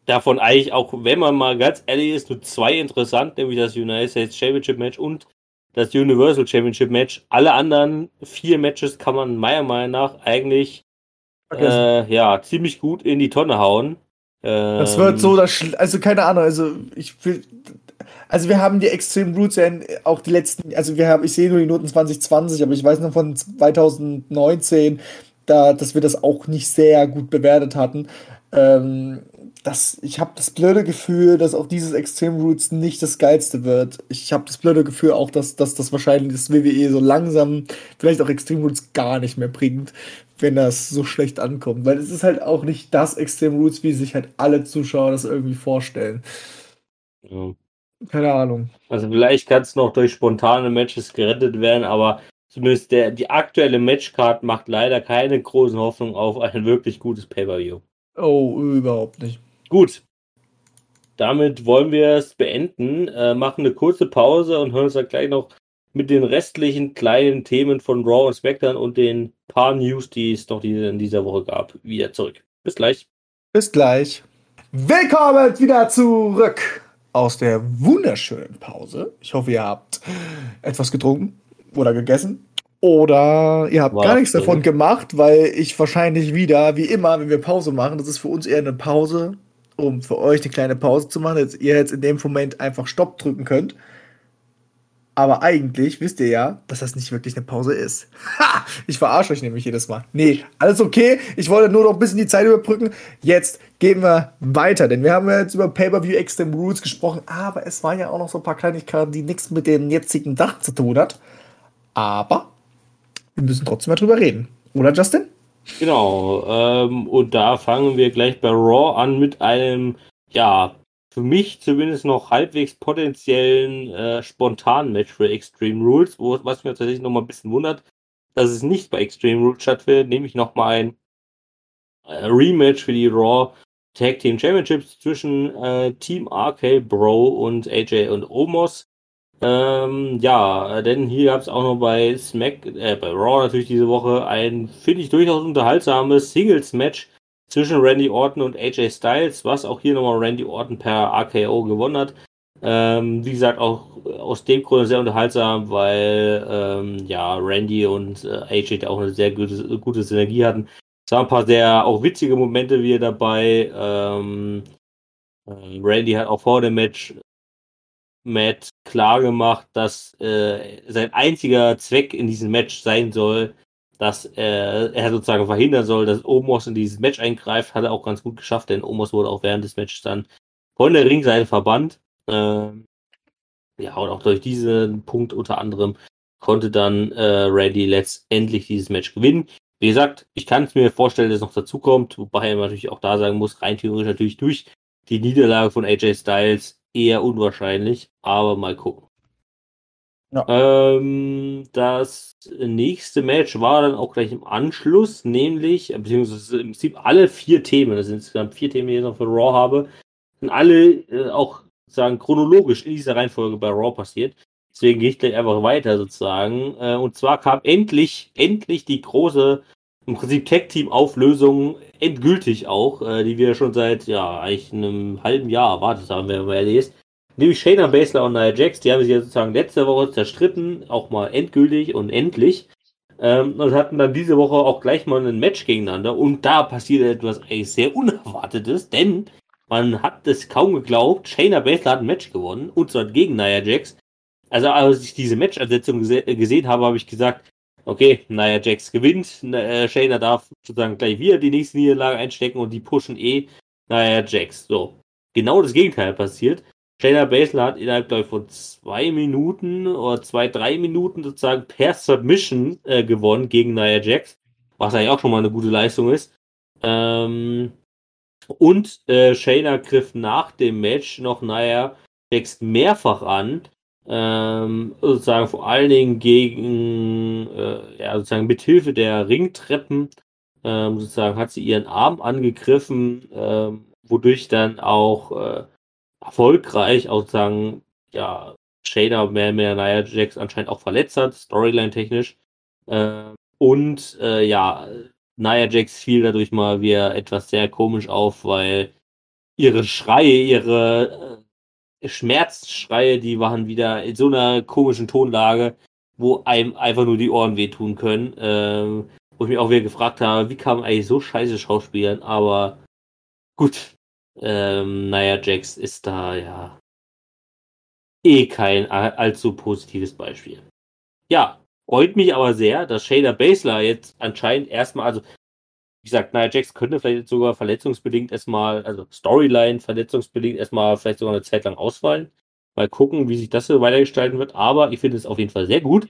Davon eigentlich auch, wenn man mal ganz ehrlich ist, nur zwei interessant, nämlich das United States Championship Match und das Universal Championship Match. Alle anderen vier Matches kann man meiner Meinung nach eigentlich äh, ja, ziemlich gut in die Tonne hauen. das Ähm, wird so, das Schl- also keine Ahnung, also ich will, also wir haben die Extreme Roots ja auch die letzten, also wir haben, ich sehe nur die Noten 2020, aber ich weiß noch von 2019, da, dass wir das auch nicht sehr gut bewertet hatten. Ähm, das, ich habe das blöde Gefühl, dass auch dieses Extreme Roots nicht das geilste wird. Ich habe das blöde Gefühl auch, dass, dass das wahrscheinlich das WWE so langsam vielleicht auch Extreme Roots gar nicht mehr bringt, wenn das so schlecht ankommt. Weil es ist halt auch nicht das Extreme Roots, wie sich halt alle Zuschauer das irgendwie vorstellen. ja. Keine Ahnung. Also vielleicht kann es noch durch spontane Matches gerettet werden, aber zumindest der, die aktuelle Matchcard macht leider keine großen Hoffnung auf ein wirklich gutes Pay-Per-View. Oh, überhaupt nicht. Gut. damit wollen wir es beenden, äh, machen eine kurze Pause und hören uns dann gleich noch mit den restlichen kleinen Themen von Raw und SmackDown und den paar News, die es noch in dieser Woche gab, wieder zurück. Bis gleich. Bis gleich. Willkommen wieder zurück aus der wunderschönen Pause. Ich hoffe, ihr habt etwas getrunken oder gegessen. Oder ihr habt War gar nichts davon gemacht, weil ich wahrscheinlich wieder, wie immer, wenn wir Pause machen, das ist für uns eher eine Pause, um für euch eine kleine Pause zu machen, dass ihr jetzt in dem Moment einfach Stopp drücken könnt. Aber eigentlich wisst ihr ja, dass das nicht wirklich eine Pause ist. Ha! Ich verarsche euch nämlich jedes Mal. Nee, alles okay. Ich wollte nur noch ein bisschen die Zeit überbrücken. Jetzt gehen wir weiter, denn wir haben ja jetzt über Pay-Per-View Extreme Rules gesprochen, aber es waren ja auch noch so ein paar Kleinigkeiten, die nichts mit dem jetzigen Dach zu tun hat. Aber wir müssen trotzdem mal drüber reden. Oder, Justin? Genau, ähm, und da fangen wir gleich bei Raw an mit einem, ja, für mich zumindest noch halbwegs potenziellen äh, spontanen Match für Extreme Rules, wo, was mir tatsächlich noch mal ein bisschen wundert, dass es nicht bei Extreme Rules stattfindet, nämlich noch mal ein äh, Rematch für die Raw Tag Team Championships zwischen äh, Team RK Bro und AJ und Omos. Ähm, ja, denn hier gab es auch noch bei Smack, äh, bei Raw natürlich diese Woche ein, finde ich, durchaus unterhaltsames Singles-Match zwischen Randy Orton und AJ Styles, was auch hier nochmal Randy Orton per RKO gewonnen hat. Ähm, wie gesagt, auch aus dem Grund sehr unterhaltsam, weil ähm, ja Randy und äh, AJ da auch eine sehr gute, gute Synergie hatten. Es waren ein paar sehr auch witzige Momente wieder dabei. Ähm, äh, Randy hat auch vor dem Match Matt klar gemacht, dass äh, sein einziger Zweck in diesem Match sein soll, dass äh, er sozusagen verhindern soll, dass Omos in dieses Match eingreift. Hat er auch ganz gut geschafft, denn Omos wurde auch während des Matches dann von der Ringseite verbannt. Ähm, ja, und auch durch diesen Punkt unter anderem konnte dann äh, Randy letztendlich dieses Match gewinnen. Wie gesagt, ich kann es mir vorstellen, dass es noch dazu kommt, wobei man natürlich auch da sagen muss, rein theoretisch natürlich durch die Niederlage von AJ Styles eher unwahrscheinlich, aber mal gucken. Ja. Ähm, das nächste Match war dann auch gleich im Anschluss, nämlich, beziehungsweise im Prinzip alle vier Themen, das sind insgesamt vier Themen, die ich noch für Raw habe, sind alle äh, auch sozusagen chronologisch in dieser Reihenfolge bei Raw passiert. Deswegen gehe ich gleich einfach weiter sozusagen. Äh, und zwar kam endlich, endlich die große, im Prinzip Tag-Team-Auflösung endgültig auch, äh, die wir schon seit, ja, eigentlich einem halben Jahr erwartet haben, wenn man ehrlich ist. Nämlich Shayna Baszler und Nia Jax, die haben sich ja sozusagen letzte Woche zerstritten, auch mal endgültig und endlich. Ähm, und hatten dann diese Woche auch gleich mal ein Match gegeneinander. Und da passierte etwas eigentlich sehr Unerwartetes, denn man hat es kaum geglaubt, Shayna Baszler hat ein Match gewonnen, und zwar gegen Nia Jax. Also als ich diese Match-Ansetzung gese gesehen habe, habe ich gesagt, okay, Nia Jax gewinnt, äh, Shayna darf sozusagen gleich wieder die nächste Niederlage einstecken und die pushen eh Nia Jax. So, genau das Gegenteil passiert. Shayna Baszler hat innerhalb, ich, von zwei Minuten oder zwei, drei Minuten sozusagen per Submission äh, gewonnen gegen Nia Jax, was eigentlich auch schon mal eine gute Leistung ist. Ähm, und äh, Shayna griff nach dem Match noch Nia Jax mehrfach an, ähm, sozusagen vor allen Dingen gegen, äh, ja, sozusagen mit Hilfe der Ringtreppen, ähm, sozusagen hat sie ihren Arm angegriffen, ähm, wodurch dann auch äh, erfolgreich auch sagen, ja, Shader mehr mehr Nia Jax anscheinend auch verletzt hat, Storyline-technisch. Äh, und äh, ja, Nia Jax fiel dadurch mal wieder etwas sehr komisch auf, weil ihre Schreie, ihre äh, Schmerzschreie, die waren wieder in so einer komischen Tonlage, wo einem einfach nur die Ohren wehtun können. Ähm, wo ich mich auch wieder gefragt habe, wie kann man eigentlich so scheiße schauspielen, aber gut, ähm, naja, Jax ist da ja eh kein all- allzu positives Beispiel. Ja, freut mich aber sehr, dass Shayna Baszler jetzt anscheinend erstmal, also wie gesagt, Nia Jax könnte vielleicht sogar verletzungsbedingt erstmal, also Storyline verletzungsbedingt erstmal vielleicht sogar eine Zeit lang ausfallen. Mal gucken, wie sich das so weitergestalten wird. Aber ich finde es auf jeden Fall sehr gut,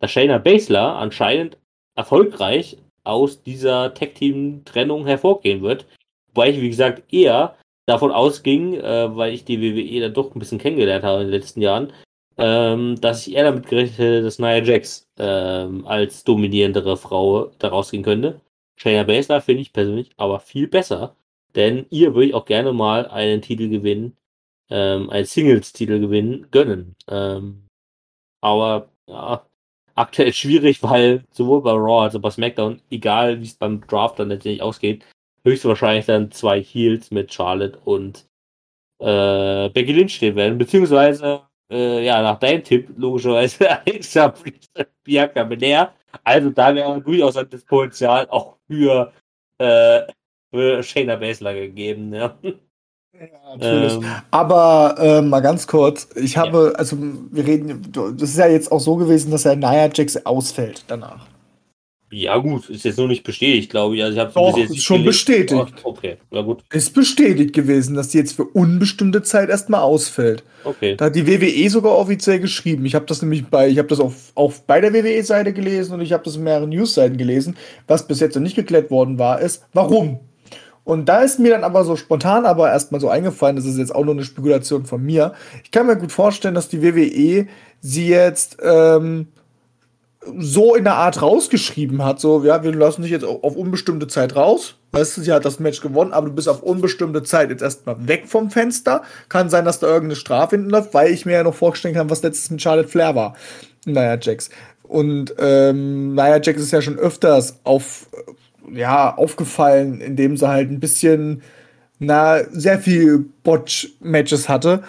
dass Shayna Baszler anscheinend erfolgreich aus dieser Tag-Team-Trennung hervorgehen wird. Wobei ich, wie gesagt, eher davon ausging, äh, weil ich die WWE dann doch ein bisschen kennengelernt habe in den letzten Jahren, ähm, dass ich eher damit gerechnet hätte, dass Nia Jax ähm, als dominierendere Frau da rausgehen könnte. Shayna Baszler finde ich persönlich aber viel besser, denn ihr würde ich auch gerne mal einen Titel gewinnen ähm, einen Singles-Titel gewinnen, gönnen. Ähm, aber ja, aktuell schwierig, weil sowohl bei Raw als auch bei SmackDown, egal wie es beim Draft dann letztendlich ausgeht, höchstwahrscheinlich dann zwei Heels mit Charlotte und äh, Becky Lynch stehen werden, beziehungsweise äh, ja, nach deinem Tipp, logischerweise Alexa Bianca Belair. Also da wäre durchaus das Potenzial auch für, äh, für Shayna Baszler gegeben. Ja. Ja, natürlich. Ähm, Aber äh, mal ganz kurz, ich habe, ja. also wir reden, das ist ja jetzt auch so gewesen, dass er Nia Jax ausfällt danach. Ja, gut, ist jetzt nur nicht bestätigt, glaube ich. Also ich habe Doch, jetzt ist schon bestätigt. Oh, okay, ja gut. Ist bestätigt gewesen, dass die jetzt für unbestimmte Zeit erstmal ausfällt. Okay. Da hat die WWE sogar offiziell geschrieben. Ich habe das nämlich bei, ich habe das auf, auf bei der WWE-Seite gelesen und ich habe das in mehreren News-Seiten gelesen. Was bis jetzt noch nicht geklärt worden war, ist, warum? Und da ist mir dann aber so spontan aber erstmal so eingefallen, das ist jetzt auch nur eine Spekulation von mir. Ich kann mir gut vorstellen, dass die WWE sie jetzt ähm, so in der Art rausgeschrieben hat, so, ja, wir lassen dich jetzt auf unbestimmte Zeit raus. Weißt du, sie hat das Match gewonnen, aber du bist auf unbestimmte Zeit jetzt erstmal weg vom Fenster. Kann sein, dass da irgendeine Strafe hinten läuft, weil ich mir ja noch vorstellen kann, was letztes mit Charlotte Flair war. Naja, Jax. Und ähm, naja, Jax ist ja schon öfters auf, ja, aufgefallen, indem sie halt ein bisschen, na, sehr viel Botch-Matches hatte.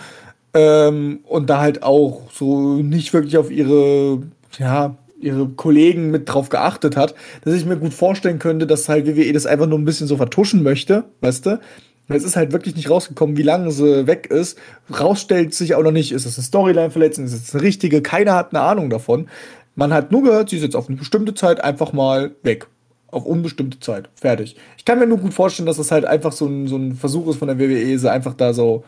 Ähm, und da halt auch so nicht wirklich auf ihre, ja, ihre Kollegen mit drauf geachtet hat, dass ich mir gut vorstellen könnte, dass halt WWE das einfach nur ein bisschen so vertuschen möchte, weißt du? Es ist halt wirklich nicht rausgekommen, wie lange sie weg ist. Rausstellt sich auch noch nicht, ist es eine Storyline-Verletzung, ist es eine richtige, keiner hat eine Ahnung davon. Man hat nur gehört, sie ist jetzt auf eine bestimmte Zeit einfach mal weg. Auf unbestimmte Zeit. Fertig. Ich kann mir nur gut vorstellen, dass das halt einfach so ein, so ein Versuch ist von der WWE, sie einfach da so,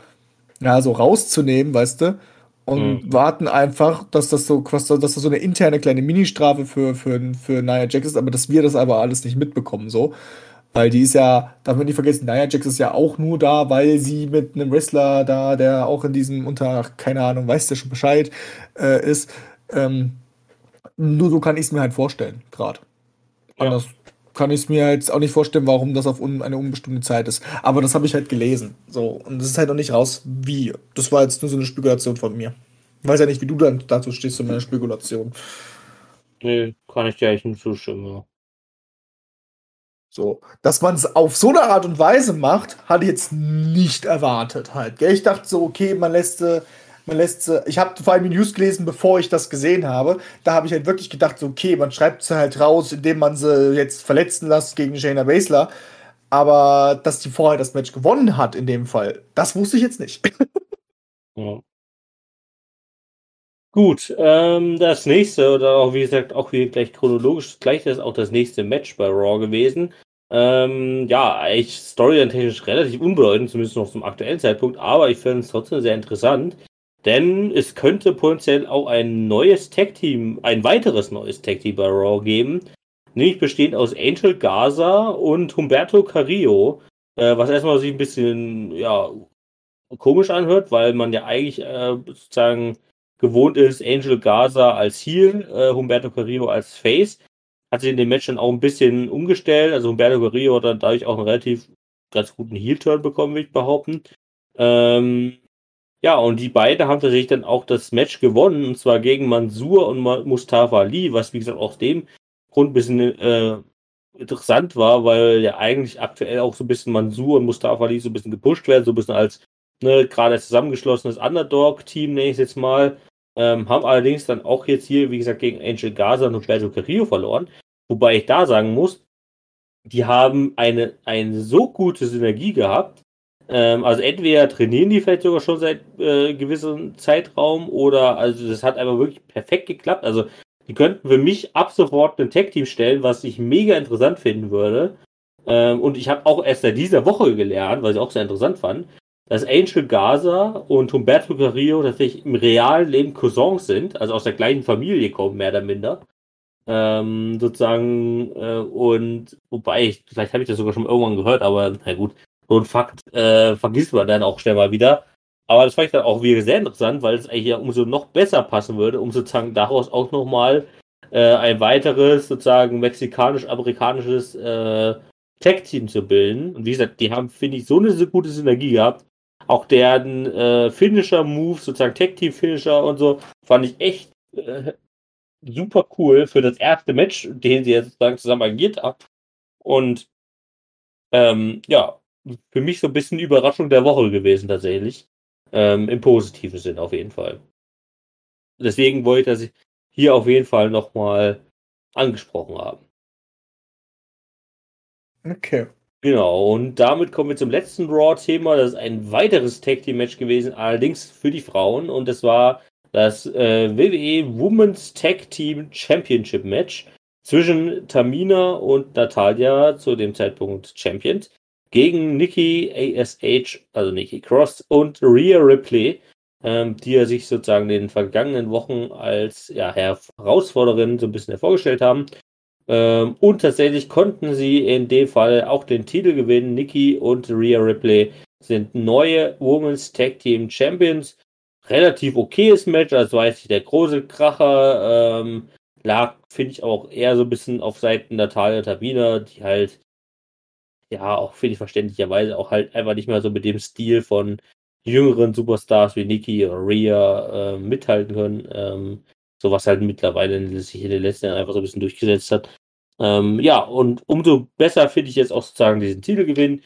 ja, so rauszunehmen, weißt du? Und mhm. warten einfach, dass das so, dass das so eine interne kleine Ministrafe für, für, für Nia Jax ist, aber dass wir das aber alles nicht mitbekommen, so. Weil die ist ja, darf man nicht vergessen, Nia Jax ist ja auch nur da, weil sie mit einem Wrestler da, der auch in diesem unter, keine Ahnung, weiß der schon Bescheid, äh, ist. Ähm, nur so kann ich es mir halt vorstellen, gerade. Ja. Anders kann ich es mir jetzt auch nicht vorstellen, warum das auf un eine unbestimmte Zeit ist. Aber das habe ich halt gelesen. So. Und es ist halt noch nicht raus, wie. Das war jetzt nur so eine Spekulation von mir. Ich weiß ja nicht, wie du dann dazu stehst zu meiner Spekulation. Nee, kann ich dir eigentlich nicht zustimmen. Ja. So, dass man es auf so eine Art und Weise macht, hatte ich jetzt nicht erwartet halt. Gell? Ich dachte so, okay, man lässt, äh, man lässt, äh, ich habe vor allem die News gelesen, bevor ich das gesehen habe. Da habe ich halt wirklich gedacht, so, okay, man schreibt sie halt raus, indem man sie jetzt verletzen lässt gegen Shayna Baszler. Aber dass die vorher das Match gewonnen hat in dem Fall, das wusste ich jetzt nicht. ja. Gut, ähm, das nächste, oder auch wie gesagt, auch hier gleich chronologisch, gleich ist auch das nächste Match bei Raw gewesen. Ähm, ja, eigentlich storyline-technisch relativ unbedeutend, zumindest noch zum aktuellen Zeitpunkt, aber ich finde es trotzdem sehr interessant, denn es könnte potenziell auch ein neues Tag-Team, ein weiteres neues Tag-Team bei Raw geben, nämlich bestehend aus Angel Gaza und Humberto Carrillo, äh, was erstmal sich ein bisschen, ja, komisch anhört, weil man ja eigentlich äh, sozusagen gewohnt ist, Angel Gaza als Heel, äh, Humberto Carrillo als Face. Hat sich in dem Match dann auch ein bisschen umgestellt. Also Humberto Carrillo hat dann dadurch auch einen relativ ganz guten Heel-Turn bekommen, würde ich behaupten. Ähm, ja, und die beiden haben tatsächlich dann auch das Match gewonnen, und zwar gegen Mansur und Mustafa Ali, was wie gesagt aus dem Grund ein bisschen äh, interessant war, weil ja eigentlich aktuell auch so ein bisschen Mansur und Mustafa Ali so ein bisschen gepusht werden, so ein bisschen als ne, gerade zusammengeschlossenes Underdog-Team, nenne ich es jetzt mal. Ähm, haben allerdings dann auch jetzt hier, wie gesagt, gegen Angel Gaza und Roberto Carrillo verloren. Wobei ich da sagen muss, die haben eine, eine so gute Synergie gehabt. Ähm, also entweder trainieren die vielleicht sogar schon seit äh, gewissem Zeitraum oder also das hat einfach wirklich perfekt geklappt. Also die könnten für mich ab sofort ein Tag-Team stellen, was ich mega interessant finden würde. Ähm, und ich habe auch erst seit dieser Woche gelernt, was ich auch sehr interessant fand, dass Angel Gaza und Humberto Carrillo tatsächlich im realen Leben Cousins sind, also aus der gleichen Familie kommen, mehr oder minder. Ähm, sozusagen, äh, und wobei, ich, vielleicht habe ich das sogar schon irgendwann gehört, aber na gut, so ein Fakt äh, vergisst man dann auch schnell mal wieder. Aber das fand ich dann auch wieder sehr interessant, weil es eigentlich ja umso noch besser passen würde, um sozusagen daraus auch nochmal äh, ein weiteres, sozusagen mexikanisch-amerikanisches äh, Tech-Team zu bilden. Und wie gesagt, die haben, finde ich, so eine gute Synergie gehabt, Auch deren äh, Finisher-Move, sozusagen Tag-Team-Finisher und so, fand ich echt äh, super cool für das erste Match, den sie jetzt sozusagen zusammen agiert haben. Und ähm, ja, für mich so ein bisschen Überraschung der Woche gewesen tatsächlich. Ähm, Im positiven Sinn auf jeden Fall. Deswegen wollte ich das hier auf jeden Fall nochmal angesprochen haben. Okay. Genau, und damit kommen wir zum letzten Raw-Thema. Das ist ein weiteres Tag Team Match gewesen, allerdings für die Frauen. Und das war das äh, WWE Women's Tag Team Championship Match zwischen Tamina und Natalia, zu dem Zeitpunkt Champions, gegen Nikki ASH, also Nikki Cross und Rhea Ripley, ähm, die ja sich sozusagen in den vergangenen Wochen als ja, Herausforderin so ein bisschen hervorgestellt haben. Ähm, und tatsächlich konnten sie in dem Fall auch den Titel gewinnen. Nikki und Rhea Ripley sind neue Women's Tag Team Champions. Relativ okayes Match, also weiß ich, der große Kracher ähm, lag, finde ich, auch eher so ein bisschen auf Seiten Natalia Tabina, die halt, ja, auch finde ich verständlicherweise auch halt einfach nicht mehr so mit dem Stil von jüngeren Superstars wie Nikki oder Rhea äh, mithalten können. Ähm, so was halt mittlerweile sich in den letzten Jahren einfach so ein bisschen durchgesetzt hat. Ähm, ja, und umso besser finde ich jetzt auch sozusagen diesen Titelgewinn.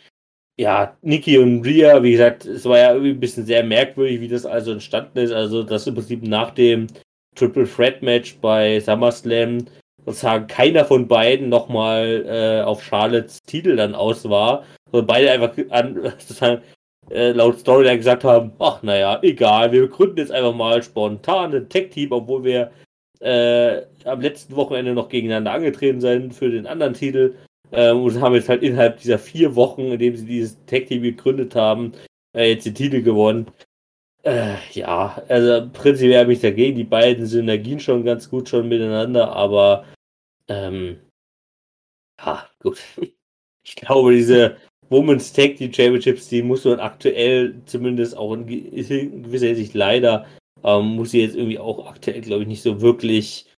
Ja, Nikki und Rhea, wie gesagt, es war ja irgendwie ein bisschen sehr merkwürdig, wie das also entstanden ist. Also, dass im Prinzip nach dem Triple Threat Match bei SummerSlam sozusagen keiner von beiden nochmal äh, auf Charlottes Titel dann aus war, sondern beide einfach an, sozusagen äh, laut Storyline gesagt haben, ach naja, egal, wir gründen jetzt einfach mal spontan ein Tech-Team, obwohl wir äh, am letzten Wochenende noch gegeneinander angetreten sind für den anderen Titel. Ähm, und haben jetzt halt innerhalb dieser vier Wochen, in dem sie dieses Tech-Team gegründet haben, äh, jetzt den Titel gewonnen. Äh, ja, also prinzipiell habe ich dagegen. Die beiden Synergien schon ganz gut schon miteinander, aber ähm, ja, gut. Ich glaube, diese Women's Tag Team Championships, die muss man aktuell zumindest auch in gewisser Hinsicht leider, ähm, muss sie jetzt irgendwie auch aktuell, glaube ich, nicht so wirklich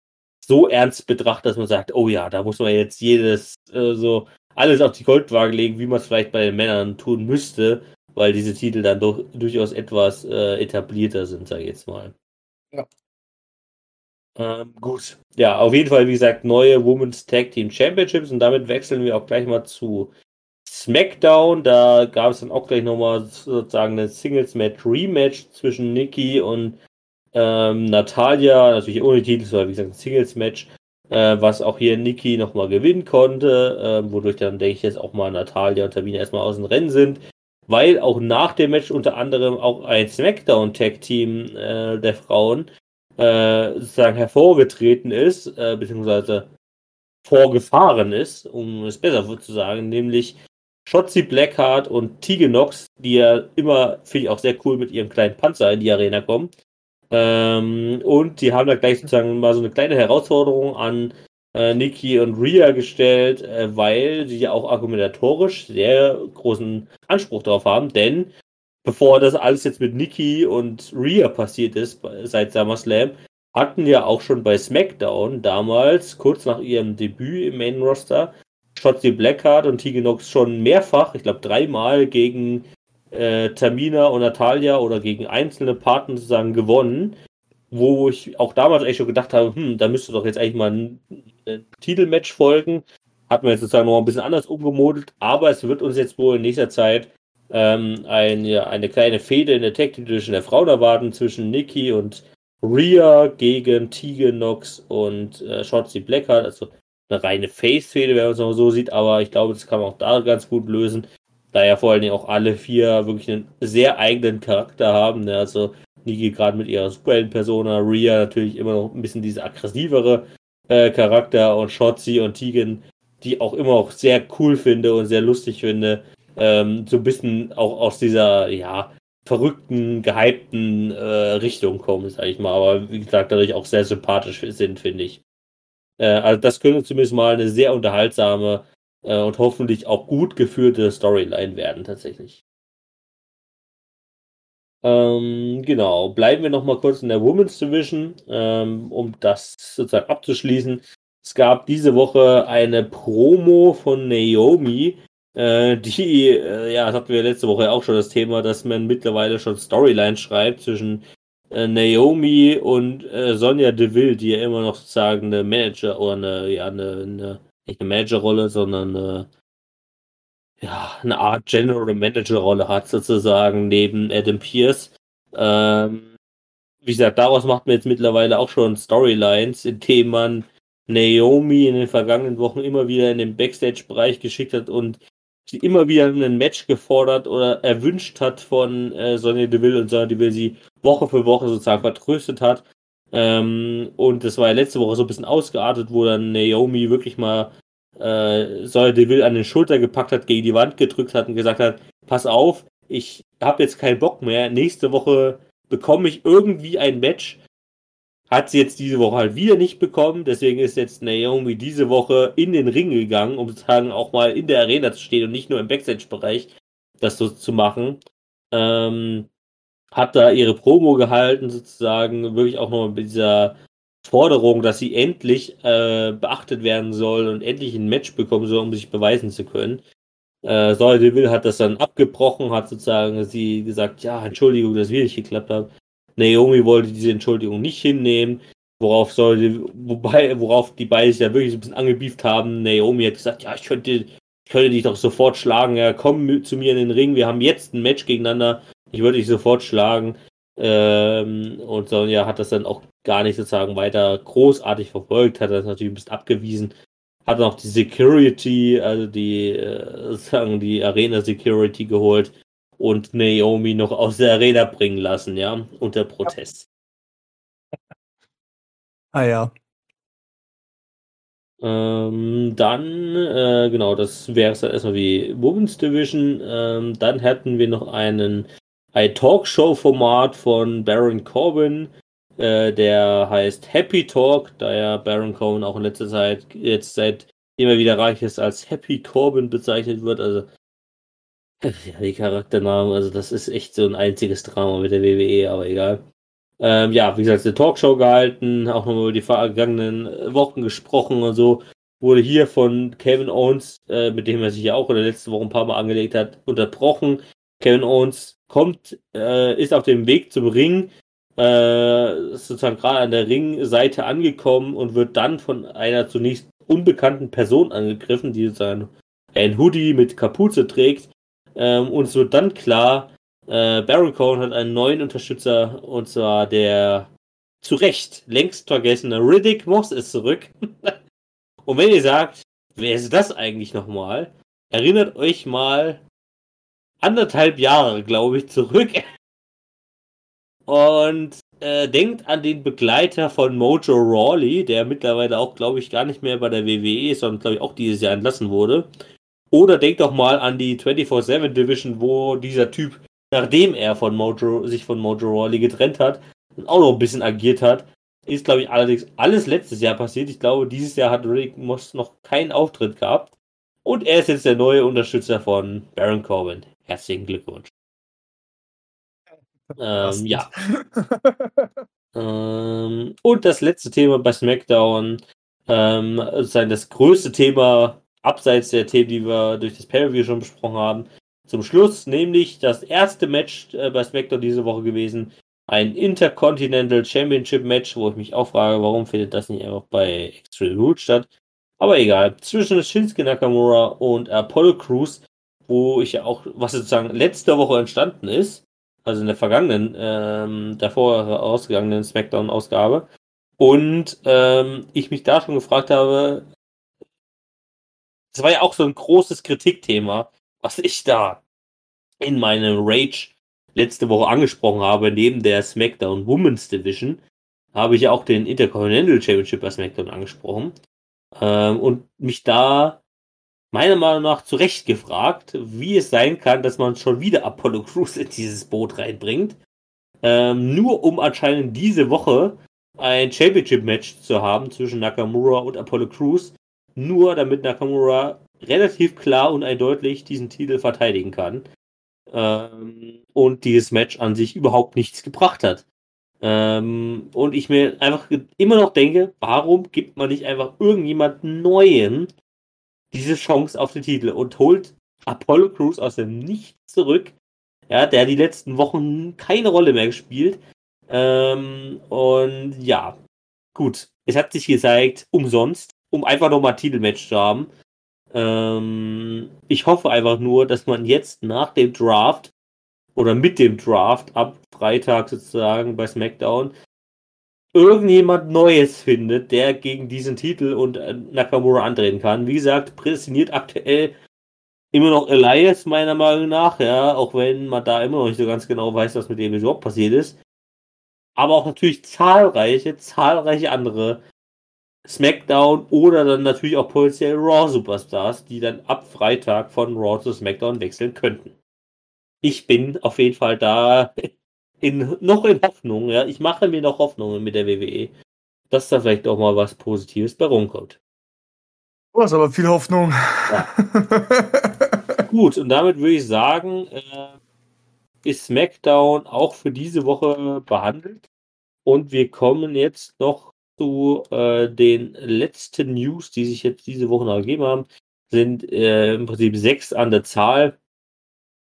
so ernst betrachten, dass man sagt, oh ja, da muss man jetzt jedes äh, so alles auf die Goldwaage legen, wie man es vielleicht bei den Männern tun müsste, weil diese Titel dann doch durchaus etwas äh, etablierter sind, sage ich jetzt mal. Ja. Ähm, gut. Ja, auf jeden Fall, wie gesagt, neue Women's Tag Team Championships und damit wechseln wir auch gleich mal zu SmackDown, da gab es dann auch gleich nochmal sozusagen eine Singles-Match-Rematch zwischen Nikki und ähm, Natalia, natürlich ohne Titel, sondern wie gesagt ein Singles-Match, äh, was auch hier Nikki nochmal gewinnen konnte, äh, wodurch dann denke ich jetzt auch mal Natalia und Tabina erstmal aus dem Rennen sind, weil auch nach dem Match unter anderem auch ein SmackDown-Tag-Team äh, der Frauen äh, sozusagen hervorgetreten ist, äh, beziehungsweise vorgefahren ist, um es besser zu sagen, nämlich Shotzi Blackheart und Tegan Nox, die ja immer, finde ich auch sehr cool, mit ihrem kleinen Panzer in die Arena kommen. Ähm, und die haben da gleich sozusagen mal so eine kleine Herausforderung an äh, Nikki und Rhea gestellt, äh, weil sie ja auch argumentatorisch sehr großen Anspruch darauf haben, denn bevor das alles jetzt mit Nikki und Rhea passiert ist, seit SummerSlam, hatten ja auch schon bei SmackDown damals, kurz nach ihrem Debüt im Main Roster, Shotzi Blackheart und Tegan Nox schon mehrfach, ich glaube dreimal gegen äh, Tamina und Natalia oder gegen einzelne Partner sozusagen gewonnen, wo ich auch damals eigentlich schon gedacht habe, hm, da müsste doch jetzt eigentlich mal ein, ein Titelmatch folgen. Hat man jetzt sozusagen noch ein bisschen anders umgemodelt, aber es wird uns jetzt wohl in nächster Zeit ähm, eine, eine kleine Fehde in der Tag Division der Frauen erwarten zwischen Nikki und Rhea gegen Tegan Nox und äh, Shotzi Blackheart, also eine reine Face-Fehde, wenn man es noch so sieht, aber ich glaube, das kann man auch da ganz gut lösen, da ja vor allen Dingen auch alle vier wirklich einen sehr eigenen Charakter haben. Ne? Also Niki gerade mit ihrer Superhelden-Persona, Rhea natürlich immer noch ein bisschen diese aggressivere äh, Charakter und Shotzi und Tegan, die auch immer auch sehr cool finde und sehr lustig finde. Ähm, so ein bisschen auch aus dieser, ja, verrückten, gehypten äh, Richtung kommen, sag ich mal. Aber wie gesagt, dadurch auch sehr sympathisch sind, finde ich. Äh, also das könnte zumindest mal eine sehr unterhaltsame äh, und hoffentlich auch gut geführte Storyline werden, tatsächlich. Ähm, genau, bleiben wir noch mal kurz in der Women's Division, ähm, um das sozusagen abzuschließen. Es gab diese Woche eine Promo von Naomi, Äh, die, äh, ja, das hatten wir letzte Woche auch schon das Thema, dass man mittlerweile schon Storylines schreibt zwischen äh, Naomi und äh, Sonja Deville, die ja immer noch sozusagen eine Manager oder eine, ja, eine, eine nicht eine Managerrolle, sondern eine, ja, eine Art General Manager Rolle hat sozusagen neben Adam Pierce. Ähm, wie gesagt, daraus macht man jetzt mittlerweile auch schon Storylines, in denen man Naomi in den vergangenen Wochen immer wieder in den Backstage-Bereich geschickt hat und sie immer wieder ein Match gefordert oder erwünscht hat von äh, Sonja Deville und Sonja Deville sie Woche für Woche sozusagen vertröstet hat. Ähm, und das war ja letzte Woche so ein bisschen ausgeartet, wo dann Naomi wirklich mal äh, Sonja Deville an den Schulter gepackt hat, gegen die Wand gedrückt hat und gesagt hat, pass auf, ich habe jetzt keinen Bock mehr. Nächste Woche bekomme ich irgendwie ein Match, hat sie jetzt diese Woche halt wieder nicht bekommen. Deswegen ist jetzt Naomi diese Woche in den Ring gegangen, um sozusagen auch mal in der Arena zu stehen und nicht nur im Backstage-Bereich das so zu machen. Ähm, hat da ihre Promo gehalten, sozusagen, wirklich auch noch mit dieser Forderung, dass sie endlich äh, beachtet werden soll und endlich ein Match bekommen soll, um sich beweisen zu können. Äh, Deville hat das dann abgebrochen, hat sozusagen sie gesagt, ja, Entschuldigung, dass wir nicht geklappt haben. Naomi wollte diese Entschuldigung nicht hinnehmen, worauf sollte, wobei, worauf die beiden sich ja wirklich ein bisschen angebieft haben. Naomi hat gesagt, ja, ich könnte, ich könnte dich doch sofort schlagen, ja, komm zu mir in den Ring, wir haben jetzt ein Match gegeneinander, ich würde dich sofort schlagen. Ähm, und Sonja hat das dann auch gar nicht sozusagen weiter großartig verfolgt, hat das natürlich ein bisschen abgewiesen, hat noch die Security, also die äh, sozusagen die Arena Security geholt und Naomi noch aus der Arena bringen lassen, ja, unter Protest. Ah ja. Ähm, dann, äh, genau, das wäre es dann erstmal wie Women's Division. Ähm, dann hätten wir noch einen ein Talkshow-Format von Baron Corbin, äh, der heißt Happy Talk, da ja Baron Corbin auch in letzter Zeit jetzt seit immer wieder reich ist als Happy Corbin bezeichnet wird. Also ja, die Charakternamen, also das ist echt so ein einziges Drama mit der WWE, aber egal. Ähm, ja, wie gesagt, eine Talkshow gehalten, auch nochmal über die vergangenen Wochen gesprochen und so. Wurde hier von Kevin Owens, äh, mit dem er sich ja auch in der letzten Woche ein paar Mal angelegt hat, unterbrochen. Kevin Owens kommt, äh, ist auf dem Weg zum Ring, äh, ist sozusagen gerade an der Ringseite angekommen und wird dann von einer zunächst unbekannten Person angegriffen, die sozusagen ein Hoodie mit Kapuze trägt ähm, und wird dann klar, äh, Baron hat einen neuen Unterstützer und zwar der zu Recht längst vergessene Riddick Moss ist zurück. und wenn ihr sagt, wer ist das eigentlich nochmal? Erinnert euch mal anderthalb Jahre, glaube ich, zurück. Und äh, denkt an den Begleiter von Mojo Rawley, der mittlerweile auch, glaube ich, gar nicht mehr bei der WWE ist, sondern, glaube ich, auch dieses Jahr entlassen wurde. Oder denk doch mal an die 24-7 Division, wo dieser Typ, nachdem er von Mojo, sich von Mojo Rawley getrennt hat, auch noch ein bisschen agiert hat. Ist, glaube ich, allerdings alles letztes Jahr passiert. Ich glaube, dieses Jahr hat Rick Moss noch keinen Auftritt gehabt. Und er ist jetzt der neue Unterstützer von Baron Corbin. Herzlichen Glückwunsch. Ähm, ja. ähm, und das letzte Thema bei SmackDown, ähm, sein das größte Thema abseits der Themen, die wir durch das Pay-Per-View schon besprochen haben, zum Schluss, nämlich das erste Match äh, bei SmackDown diese Woche gewesen, ein Intercontinental Championship Match, wo ich mich auch frage, warum findet das nicht einfach bei Extreme Rules statt. Aber egal, zwischen Shinsuke Nakamura und Apollo Crews, wo ich ja auch, was sozusagen letzte Woche entstanden ist, also in der vergangenen, ähm, davor ausgegangenen SmackDown-Ausgabe. Und ähm, ich mich da schon gefragt habe, das war ja auch so ein großes Kritikthema, was ich da in meinem Rage letzte Woche angesprochen habe, neben der SmackDown Women's Division, habe ich ja auch den Intercontinental Championship bei SmackDown angesprochen. Ähm, und mich da meiner Meinung nach zu Recht gefragt, wie es sein kann, dass man schon wieder Apollo Crews in dieses Boot reinbringt. Ähm, nur um anscheinend diese Woche ein Championship-Match zu haben zwischen Nakamura und Apollo Crews, nur damit Nakamura relativ klar und eindeutig diesen Titel verteidigen kann. Ähm, und dieses Match an sich überhaupt nichts gebracht hat. Ähm, und ich mir einfach immer noch denke, warum gibt man nicht einfach irgendjemand Neuen diese Chance auf den Titel und holt Apollo Crews aus dem Nichts zurück. Ja, der die letzten Wochen keine Rolle mehr gespielt. Ähm, und ja, gut. Es hat sich gezeigt, umsonst, um einfach nochmal Titelmatch zu haben. Ähm, ich hoffe einfach nur, dass man jetzt nach dem Draft oder mit dem Draft ab Freitag sozusagen bei SmackDown irgendjemand Neues findet, der gegen diesen Titel und äh, Nakamura antreten kann. Wie gesagt, prädestiniert aktuell immer noch Elias, meiner Meinung nach, ja, auch wenn man da immer noch nicht so ganz genau weiß, was mit dem überhaupt passiert ist. Aber auch natürlich zahlreiche, zahlreiche andere SmackDown oder dann natürlich auch potenziell Raw Superstars, die dann ab Freitag von Raw zu SmackDown wechseln könnten. Ich bin auf jeden Fall da in, noch in Hoffnung, ja. Ich mache mir noch Hoffnungen mit der WWE, dass da vielleicht auch mal was Positives bei rumkommt. Du hast aber viel Hoffnung. Ja. Gut, und damit würde ich sagen, äh, ist SmackDown auch für diese Woche behandelt. Und wir kommen jetzt noch zu äh, den letzten News, die sich jetzt diese Woche noch ergeben haben. Sind äh, im Prinzip sechs an der Zahl.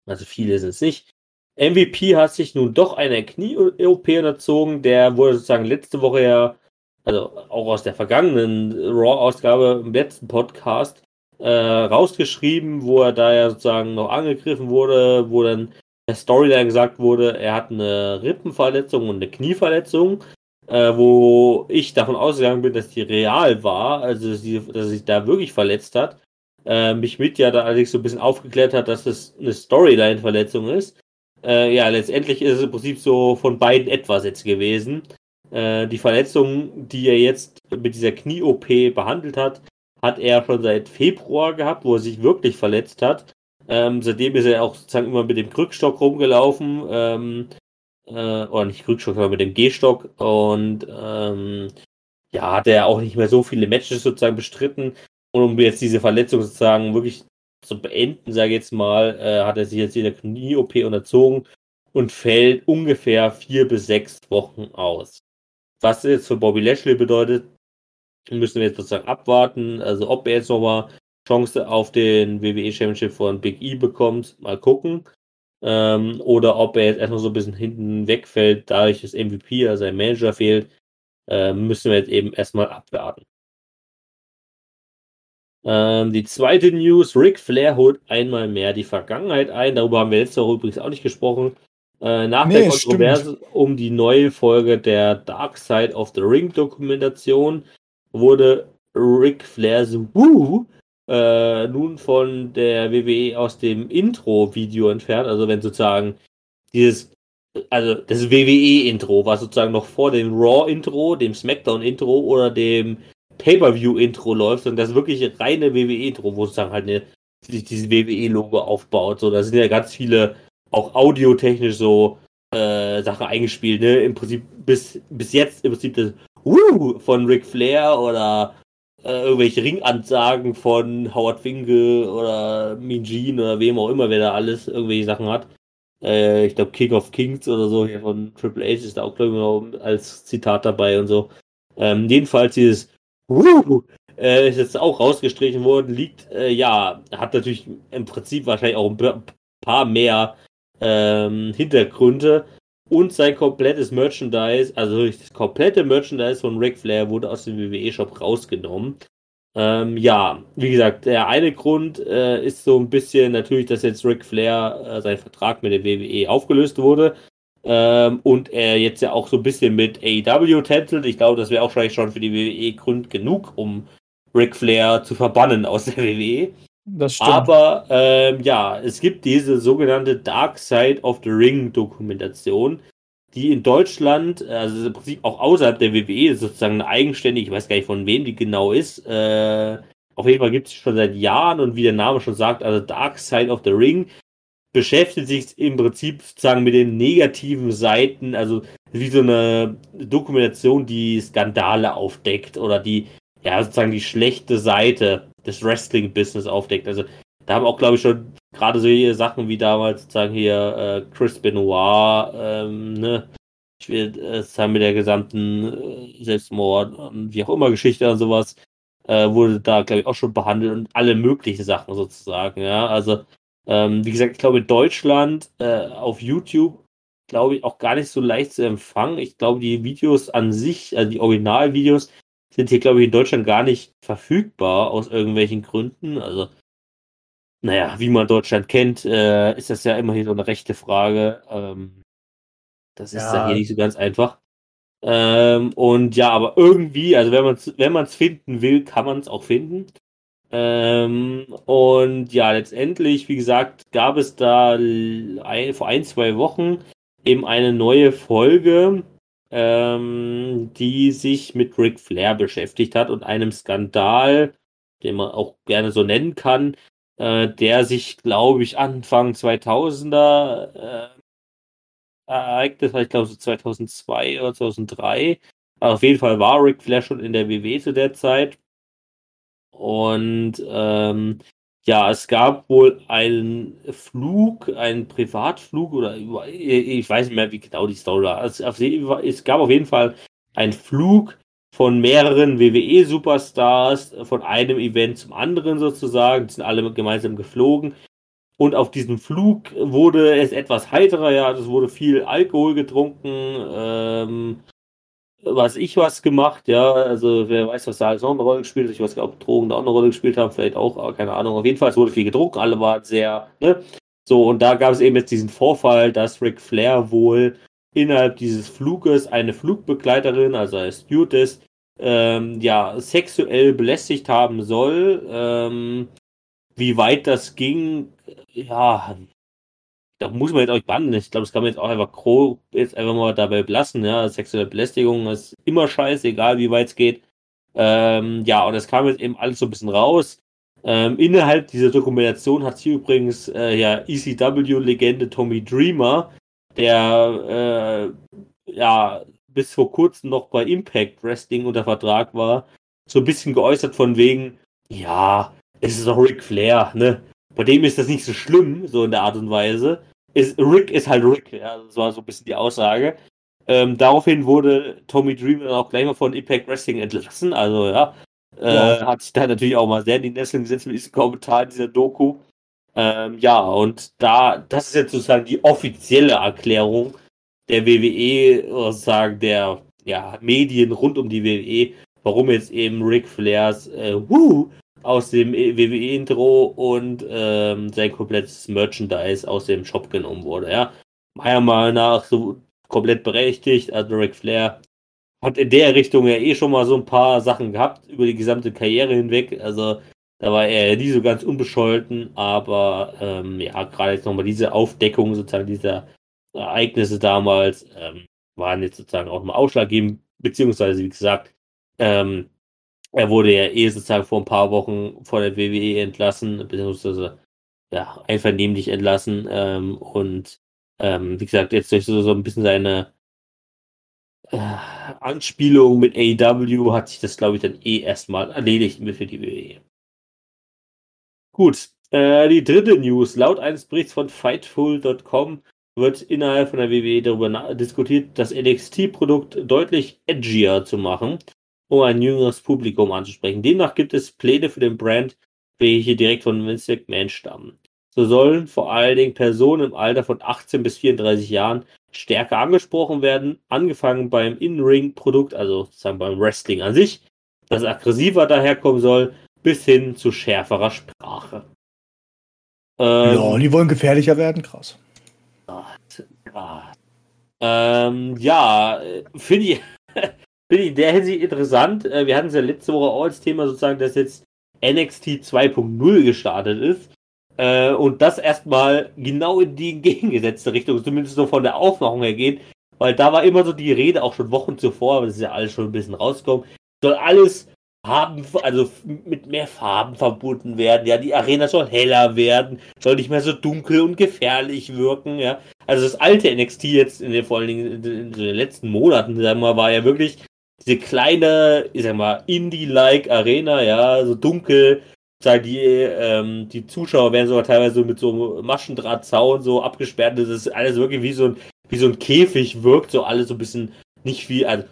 Also viele sind es nicht. MVP hat sich nun doch eine Knie-OP unterzogen. Der wurde sozusagen letzte Woche ja also auch aus der vergangenen Raw-Ausgabe im letzten Podcast, äh, rausgeschrieben, wo er da ja sozusagen noch angegriffen wurde, wo dann der Storyline gesagt wurde, er hat eine Rippenverletzung und eine Knieverletzung, äh, wo ich davon ausgegangen bin, dass die real war, also dass, die, dass er sich da wirklich verletzt hat. Äh, mich mit ja da allerdings so ein bisschen aufgeklärt hat, dass das eine Storyline-Verletzung ist. Äh, ja, letztendlich ist es im Prinzip so von beiden etwas jetzt gewesen. Äh, die Verletzung, die er jetzt mit dieser Knie-OP behandelt hat, hat er schon seit Februar gehabt, wo er sich wirklich verletzt hat. Ähm, seitdem ist er auch sozusagen immer mit dem Krückstock rumgelaufen. Ähm, äh, oder nicht Krückstock, sondern mit dem Gehstock. Und ähm, ja, hat er auch nicht mehr so viele Matches sozusagen bestritten. Und um jetzt diese Verletzung sozusagen wirklich zu beenden, sage ich jetzt mal, äh, hat er sich jetzt in der Knie-OP unterzogen und fällt ungefähr vier bis sechs Wochen aus. Was jetzt für Bobby Lashley bedeutet, müssen wir jetzt sozusagen abwarten. Also ob er jetzt nochmal Chance auf den WWE Championship von Big E bekommt, mal gucken. Ähm, oder ob er jetzt erstmal so ein bisschen hinten wegfällt, dadurch dass MVP, also ein Manager fehlt, äh, müssen wir jetzt eben erstmal abwarten. Ähm, die zweite News, Ric Flair holt einmal mehr die Vergangenheit ein. Darüber haben wir letzte Woche übrigens auch nicht gesprochen. Äh, nach nee, der Kontroverse stimmt. um die neue Folge der Dark Side of the Ring Dokumentation wurde Ric Flair's Woo äh, nun von der WWE aus dem Intro-Video entfernt. Also wenn sozusagen dieses, also das WWE-Intro, was sozusagen noch vor dem Raw-Intro, dem SmackDown-Intro oder dem Pay-Per-View-Intro läuft und das wirklich reine WWE-Intro, wo sozusagen halt eine, dieses WWE-Logo aufbaut. So, da sind ja ganz viele auch audiotechnisch so äh, Sachen eingespielt, ne? Im Prinzip bis, bis jetzt im Prinzip das Woo von Ric Flair oder äh, irgendwelche Ringansagen von Howard Finkel oder Gene oder wem auch immer, wer da alles irgendwelche Sachen hat. Äh, ich glaube King of Kings oder so hier von Triple H ist da auch, glaube ich, als Zitat dabei und so. Ähm, jedenfalls dieses Woo äh, ist jetzt auch rausgestrichen worden, liegt, äh, ja, hat natürlich im Prinzip wahrscheinlich auch ein paar mehr ähm, Hintergründe und sein komplettes Merchandise, also das komplette Merchandise von Ric Flair wurde aus dem WWE-Shop rausgenommen. Ähm, ja, wie gesagt, der eine Grund äh, ist so ein bisschen natürlich, dass jetzt Ric Flair äh, sein Vertrag mit der WWE aufgelöst wurde ähm, und er jetzt ja auch so ein bisschen mit AEW tänzelt. Ich glaube, das wäre auch vielleicht schon für die WWE Grund genug, um Ric Flair zu verbannen aus der WWE. Das stimmt. Aber ähm, ja, es gibt diese sogenannte Dark Side of the Ring Dokumentation, die in Deutschland, also im Prinzip auch außerhalb der WWE, sozusagen eine eigenständige, ich weiß gar nicht von wem die genau ist, äh, auf jeden Fall gibt es schon seit Jahren und wie der Name schon sagt, also Dark Side of the Ring beschäftigt sich im Prinzip sozusagen mit den negativen Seiten, also wie so eine Dokumentation, die Skandale aufdeckt oder die, ja, sozusagen die schlechte Seite des Wrestling-Business aufdeckt. Also da haben auch, glaube ich, schon gerade solche Sachen wie damals sozusagen hier äh, Chris Benoit, ähm, ne, ich will, äh, mit der gesamten äh, Selbstmord und wie auch immer Geschichte und sowas. äh, wurde da, glaube ich, auch schon behandelt und alle möglichen Sachen sozusagen, ja. Also, ähm, wie gesagt, ich glaube, in Deutschland äh, auf YouTube, glaube ich, auch gar nicht so leicht zu empfangen. Ich glaube, die Videos an sich, also die Originalvideos, sind hier, glaube ich, in Deutschland gar nicht verfügbar aus irgendwelchen Gründen. Also, naja, wie man Deutschland kennt, äh, ist das ja immer hier so eine rechte Frage. Ähm, das ist ja. dann hier nicht so ganz einfach. Ähm, und ja, aber irgendwie, also wenn man es wenn man's finden will, kann man es auch finden. Ähm, und ja, letztendlich, wie gesagt, gab es da ein, vor ein, zwei Wochen eben eine neue Folge, ähm, die sich mit Ric Flair beschäftigt hat und einem Skandal, den man auch gerne so nennen kann, äh, der sich, glaube ich, Anfang 2000er äh, ereignet hat, ich glaube so 2002 oder 2003. Aber auf jeden Fall war Ric Flair schon in der WW zu der Zeit. Und ähm, ja, es gab wohl einen Flug, einen Privatflug oder ich weiß nicht mehr, wie genau die Story war. Es, gab auf jeden Fall einen Flug von mehreren WWE-Superstars von einem Event zum anderen sozusagen. Die sind alle gemeinsam geflogen. Und auf diesem Flug wurde es etwas heiterer, ja, es wurde viel Alkohol getrunken, ähm, was ich was gemacht, ja, also wer weiß, was da alles noch eine Rolle gespielt hat, ich weiß gar nicht, ob Drogen da auch eine Rolle gespielt haben, vielleicht auch, aber keine Ahnung, auf jeden Fall, es wurde viel getrunken, alle waren sehr, ne, so, und da gab es eben jetzt diesen Vorfall, dass Ric Flair wohl innerhalb dieses Fluges eine Flugbegleiterin, also eine Stewardess, ähm, ja, sexuell belästigt haben soll, ähm, wie weit das ging, ja, da muss man jetzt auch nicht behandeln. Ich glaube, das kann man jetzt auch einfach grob jetzt einfach mal dabei belassen. Ja, sexuelle Belästigung ist immer scheiße, egal wie weit es geht. Ähm, ja, und es kam jetzt eben alles so ein bisschen raus. Ähm, innerhalb dieser Dokumentation hat sie übrigens äh, ja ECW-Legende Tommy Dreamer, der äh, ja bis vor kurzem noch bei Impact Wrestling unter Vertrag war, so ein bisschen geäußert von wegen, ja, es ist doch Ric Flair, ne? Bei dem ist das nicht so schlimm, so in der Art und Weise. Ist, Rick ist halt Rick, ja, das war so ein bisschen die Aussage. Ähm, daraufhin wurde Tommy Dreamer auch gleich mal von Impact Wrestling entlassen, also ja, äh, ja. hat sich da natürlich auch mal sehr in die Nesseln gesetzt mit diesem Kommentar in dieser Doku. Ähm, ja, und da, das ist jetzt sozusagen die offizielle Erklärung der WWE, sozusagen der ja, Medien rund um die WWE, warum jetzt eben Ric Flairs äh, Woo aus dem WWE-Intro und ähm, sein komplettes Merchandise aus dem Shop genommen wurde. Ja, meiner Meinung nach so komplett berechtigt. Also Ric Flair hat in der Richtung ja eh schon mal so ein paar Sachen gehabt über die gesamte Karriere hinweg. Also da war er nie so ganz unbescholten, aber ähm, ja, gerade jetzt nochmal diese Aufdeckung sozusagen dieser Ereignisse damals ähm, waren jetzt sozusagen auch mal ausschlaggebend, beziehungsweise wie gesagt, ähm, er wurde ja eh sozusagen vor ein paar Wochen vor der WWE entlassen, beziehungsweise ja, einvernehmlich entlassen. Ähm, und ähm, wie gesagt, jetzt durch so, so ein bisschen seine äh, Anspielung mit AEW hat sich das, glaube ich, dann eh erstmal erledigt für die WWE. Gut, äh, die dritte News. Laut eines Berichts von Fightful.com wird innerhalb von der WWE darüber diskutiert, das NXT-Produkt deutlich edgier zu machen um ein jüngeres Publikum anzusprechen. Demnach gibt es Pläne für den Brand, welche direkt von Vince McMahon stammen. So sollen vor allen Dingen Personen im Alter von 18 bis 34 Jahren stärker angesprochen werden, angefangen beim In-Ring-Produkt, also sozusagen beim Wrestling an sich, das aggressiver daherkommen soll, bis hin zu schärferer Sprache. Ähm, ja, die wollen gefährlicher werden, krass. Ähm, ja, äh, finde ich, Ich in der Hinsicht interessant. Äh, wir hatten es ja letzte Woche auch als Thema sozusagen, dass jetzt NXT 2.0 gestartet ist. Äh, und das erstmal genau in die entgegengesetzte Richtung, zumindest so von der Aufmachung her geht. Weil da war immer so die Rede, auch schon Wochen zuvor, aber das ist ja alles schon ein bisschen rausgekommen, soll alles haben, also mit mehr Farben verbunden werden. Ja, die Arena soll heller werden, soll nicht mehr so dunkel und gefährlich wirken. Ja, also das alte NXT jetzt in den vor allen Dingen in den letzten Monaten, sagen wir mal, war ja wirklich diese kleine, ich sag mal, Indie-like Arena, ja, so dunkel. Sagen die, ähm, die Zuschauer werden sogar teilweise mit so Maschendrahtzaun so abgesperrt. Das ist alles wirklich wie so ein, wie so ein Käfig wirkt, so alles so ein bisschen nicht wie, also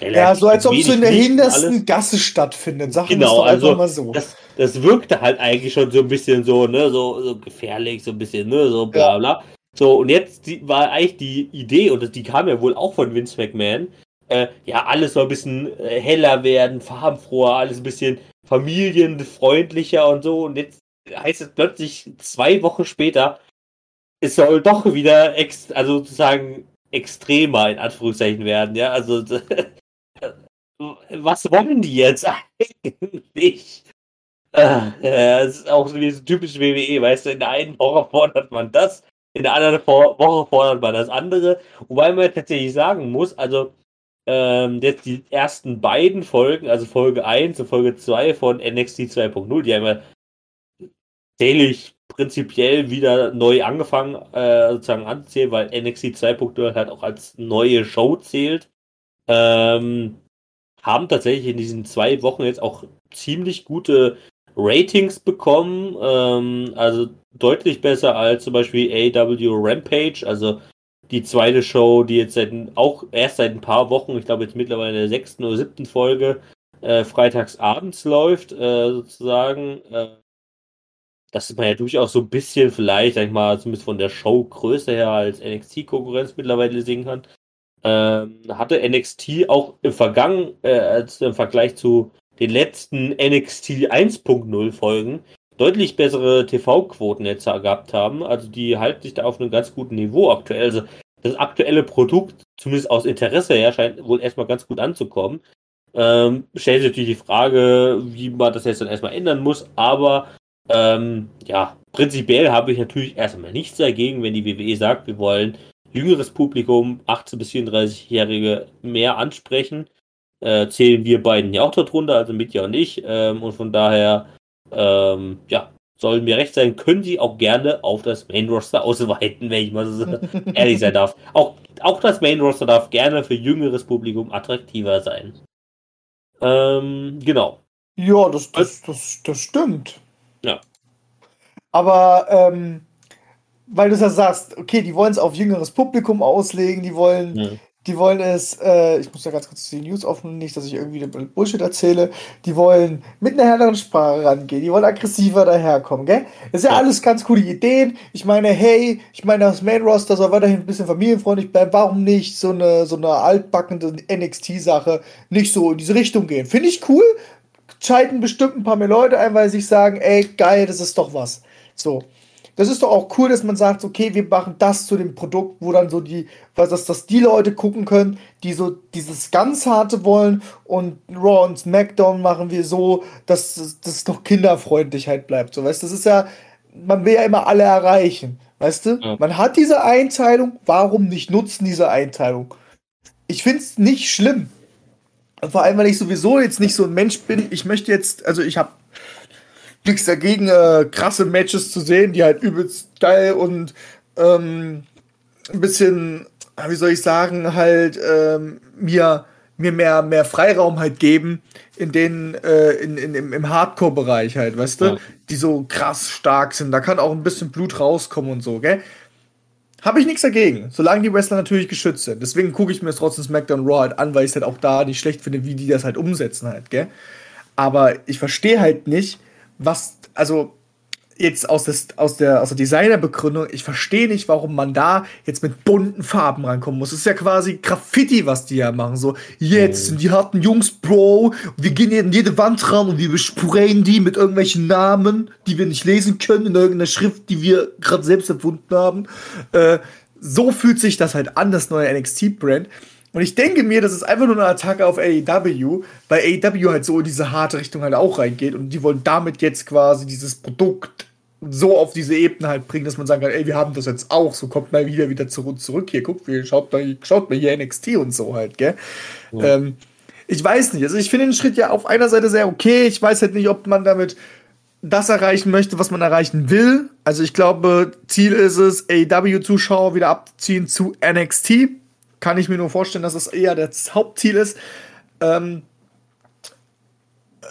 relativ Ja, so als ob es so in der hintersten alles. Gasse stattfindet. Wir es Genau, also mal so. das, das wirkte halt eigentlich schon so ein bisschen so, ne, so, so gefährlich, so ein bisschen, ne, so bla bla. So, und jetzt die, war eigentlich die Idee, und das, die kam ja wohl auch von Vince McMahon, äh, ja, alles soll ein bisschen äh, heller werden, farbenfroher, alles ein bisschen familienfreundlicher und so. Und jetzt heißt es plötzlich zwei Wochen später, es soll doch wieder ex also sozusagen extremer in Anführungszeichen werden, ja. Also was wollen die jetzt eigentlich? Äh, es ist auch so wie so typisch WWE, weißt du, in der einen Woche fordert man das, in der anderen Woche fordert man das andere. Wobei man tatsächlich sagen muss, also ähm, jetzt die ersten beiden Folgen, also Folge 1 und Folge 2 von NXT 2.0, die haben ja täglich prinzipiell wieder neu angefangen, äh, sozusagen anzählen, weil NXT 2.0 halt auch als neue Show zählt. Ähm, haben tatsächlich in diesen zwei Wochen jetzt auch ziemlich gute Ratings bekommen. Ähm, also deutlich besser als zum Beispiel AW Rampage, also die zweite Show, die jetzt seit, auch erst seit ein paar Wochen, ich glaube jetzt mittlerweile in der sechsten oder siebten Folge, äh, freitags abends läuft, äh, sozusagen. Äh, das ist man ja durchaus so ein bisschen vielleicht, sag ich mal, zumindest von der Showgröße her als NXT-Konkurrenz mittlerweile sehen kann. Ähm, hatte NXT auch im Vergangen, äh, als im Vergleich zu den letzten NXT 1.0 Folgen deutlich bessere TV-Quoten jetzt gehabt haben. Also die halten sich da auf einem ganz guten Niveau aktuell. Also das aktuelle Produkt, zumindest aus Interesse her, scheint wohl erstmal ganz gut anzukommen. Ähm, stellt sich natürlich die Frage, wie man das jetzt dann erstmal ändern muss, aber ähm, ja, prinzipiell habe ich natürlich erstmal nichts dagegen, wenn die WWE sagt, wir wollen jüngeres Publikum, 18 bis 34-Jährige mehr ansprechen. Äh, zählen wir beiden ja auch darunter, also Mitya und ich. Ähm, und von daher, ähm, ja, sollen mir recht sein, können die auch gerne auf das Main Roster ausweiten, wenn ich mal so ehrlich sein darf. Auch, auch das Main Roster darf gerne für jüngeres Publikum attraktiver sein. Ähm, genau. Ja, das, das, das, das stimmt. Ja. Aber, ähm, weil du ja sagst, okay, die wollen es auf jüngeres Publikum auslegen, die wollen, Ja. Die wollen es, äh, ich muss ja ganz kurz die News aufnehmen, nicht, dass ich irgendwie den Bullshit erzähle, die wollen mit einer härteren Sprache rangehen, die wollen aggressiver daherkommen, gell? Das ist ja, Ja. alles ganz coole Ideen. Ich meine, hey, ich meine, das Main Roster soll weiterhin ein bisschen familienfreundlich bleiben. Warum nicht so eine, so eine altbackende NXT-Sache nicht so in diese Richtung gehen? Finde ich cool. Schalten bestimmt ein paar mehr Leute ein, weil sie sich sagen, ey, geil, das ist doch was. So. Das ist doch auch cool, dass man sagt, okay, wir machen das zu dem Produkt, wo dann so die, was das, dass die Leute gucken können, die so dieses ganz harte wollen und Raw und SmackDown machen wir so, dass das doch Kinderfreundlichkeit bleibt. So, weißt du, das ist ja, man will ja immer alle erreichen. Weißt du? Ja. Man hat diese Einteilung, warum nicht nutzen diese Einteilung? Ich finde es nicht schlimm. Vor allem, weil ich sowieso jetzt nicht so ein Mensch bin. Ich möchte jetzt, also ich habe nichts dagegen, äh, krasse Matches zu sehen, die halt übelst geil und ähm, ein bisschen, wie soll ich sagen, halt ähm, mir, mir mehr, mehr Freiraum halt geben in den, äh, in, in, im, im Hardcore-Bereich halt, weißt du? Ja. Die so krass stark sind. Da kann auch ein bisschen Blut rauskommen und so, gell? Habe ich nichts dagegen, solange die Wrestler natürlich geschützt sind. Deswegen gucke ich mir das trotzdem SmackDown Raw halt an, weil ich es halt auch da nicht schlecht finde, wie die das halt umsetzen halt, gell? Aber ich verstehe halt nicht, was, also jetzt aus, des, aus der, aus der Designerbegründung, ich verstehe nicht, warum man da jetzt mit bunten Farben rankommen muss. Es ist ja quasi Graffiti, was die ja machen. So, jetzt sind die harten Jungs, Bro, wir gehen in jede Wand ran und wir besprayen die mit irgendwelchen Namen, die wir nicht lesen können, in irgendeiner Schrift, die wir gerade selbst erfunden haben. Äh, so fühlt sich das halt an, das neue NXT-Brand. Und ich denke mir, das ist einfach nur eine Attacke auf AEW, weil AEW halt so in diese harte Richtung halt auch reingeht und die wollen damit jetzt quasi dieses Produkt so auf diese Ebene halt bringen, dass man sagen kann, ey, wir haben das jetzt auch, so kommt mal wieder wieder zurück, zurück hier, guckt, wir, schaut, mal, schaut mal hier NXT und so halt, gell? Ja. Ähm, ich weiß nicht, also ich finde den Schritt ja auf einer Seite sehr okay, ich weiß halt nicht, ob man damit das erreichen möchte, was man erreichen will. Also ich glaube, Ziel ist es, AEW-Zuschauer wieder abzuziehen zu NXT. Kann ich mir nur vorstellen, dass das eher das Hauptziel ist. Ähm,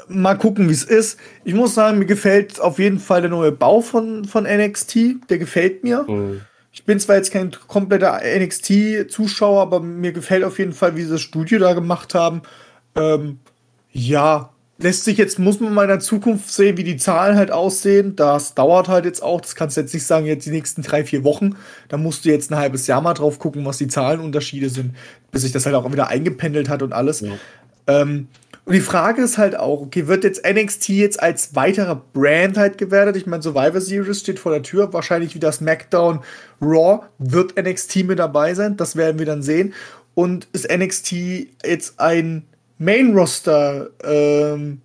mal gucken, wie es ist. Ich muss sagen, mir gefällt auf jeden Fall der neue Bau von, von NXT. Der gefällt mir. Mhm. Ich bin zwar jetzt kein kompletter NXT-Zuschauer, aber mir gefällt auf jeden Fall, wie sie das Studio da gemacht haben. Ähm, ja, lässt sich jetzt, muss man mal in der Zukunft sehen, wie die Zahlen halt aussehen. Das dauert halt jetzt auch. Das kannst du jetzt nicht sagen, jetzt die nächsten drei, vier Wochen. Da musst du jetzt ein halbes Jahr mal drauf gucken, was die Zahlenunterschiede sind, bis sich das halt auch wieder eingependelt hat und alles. Ja. Ähm, und die Frage ist halt auch, okay, wird jetzt NXT jetzt als weiterer Brand halt gewertet? Ich meine, Survivor Series steht vor der Tür, wahrscheinlich wie das SmackDown Raw wird NXT mit dabei sein, das werden wir dann sehen. Und ist NXT jetzt ein Main-Roster ähm,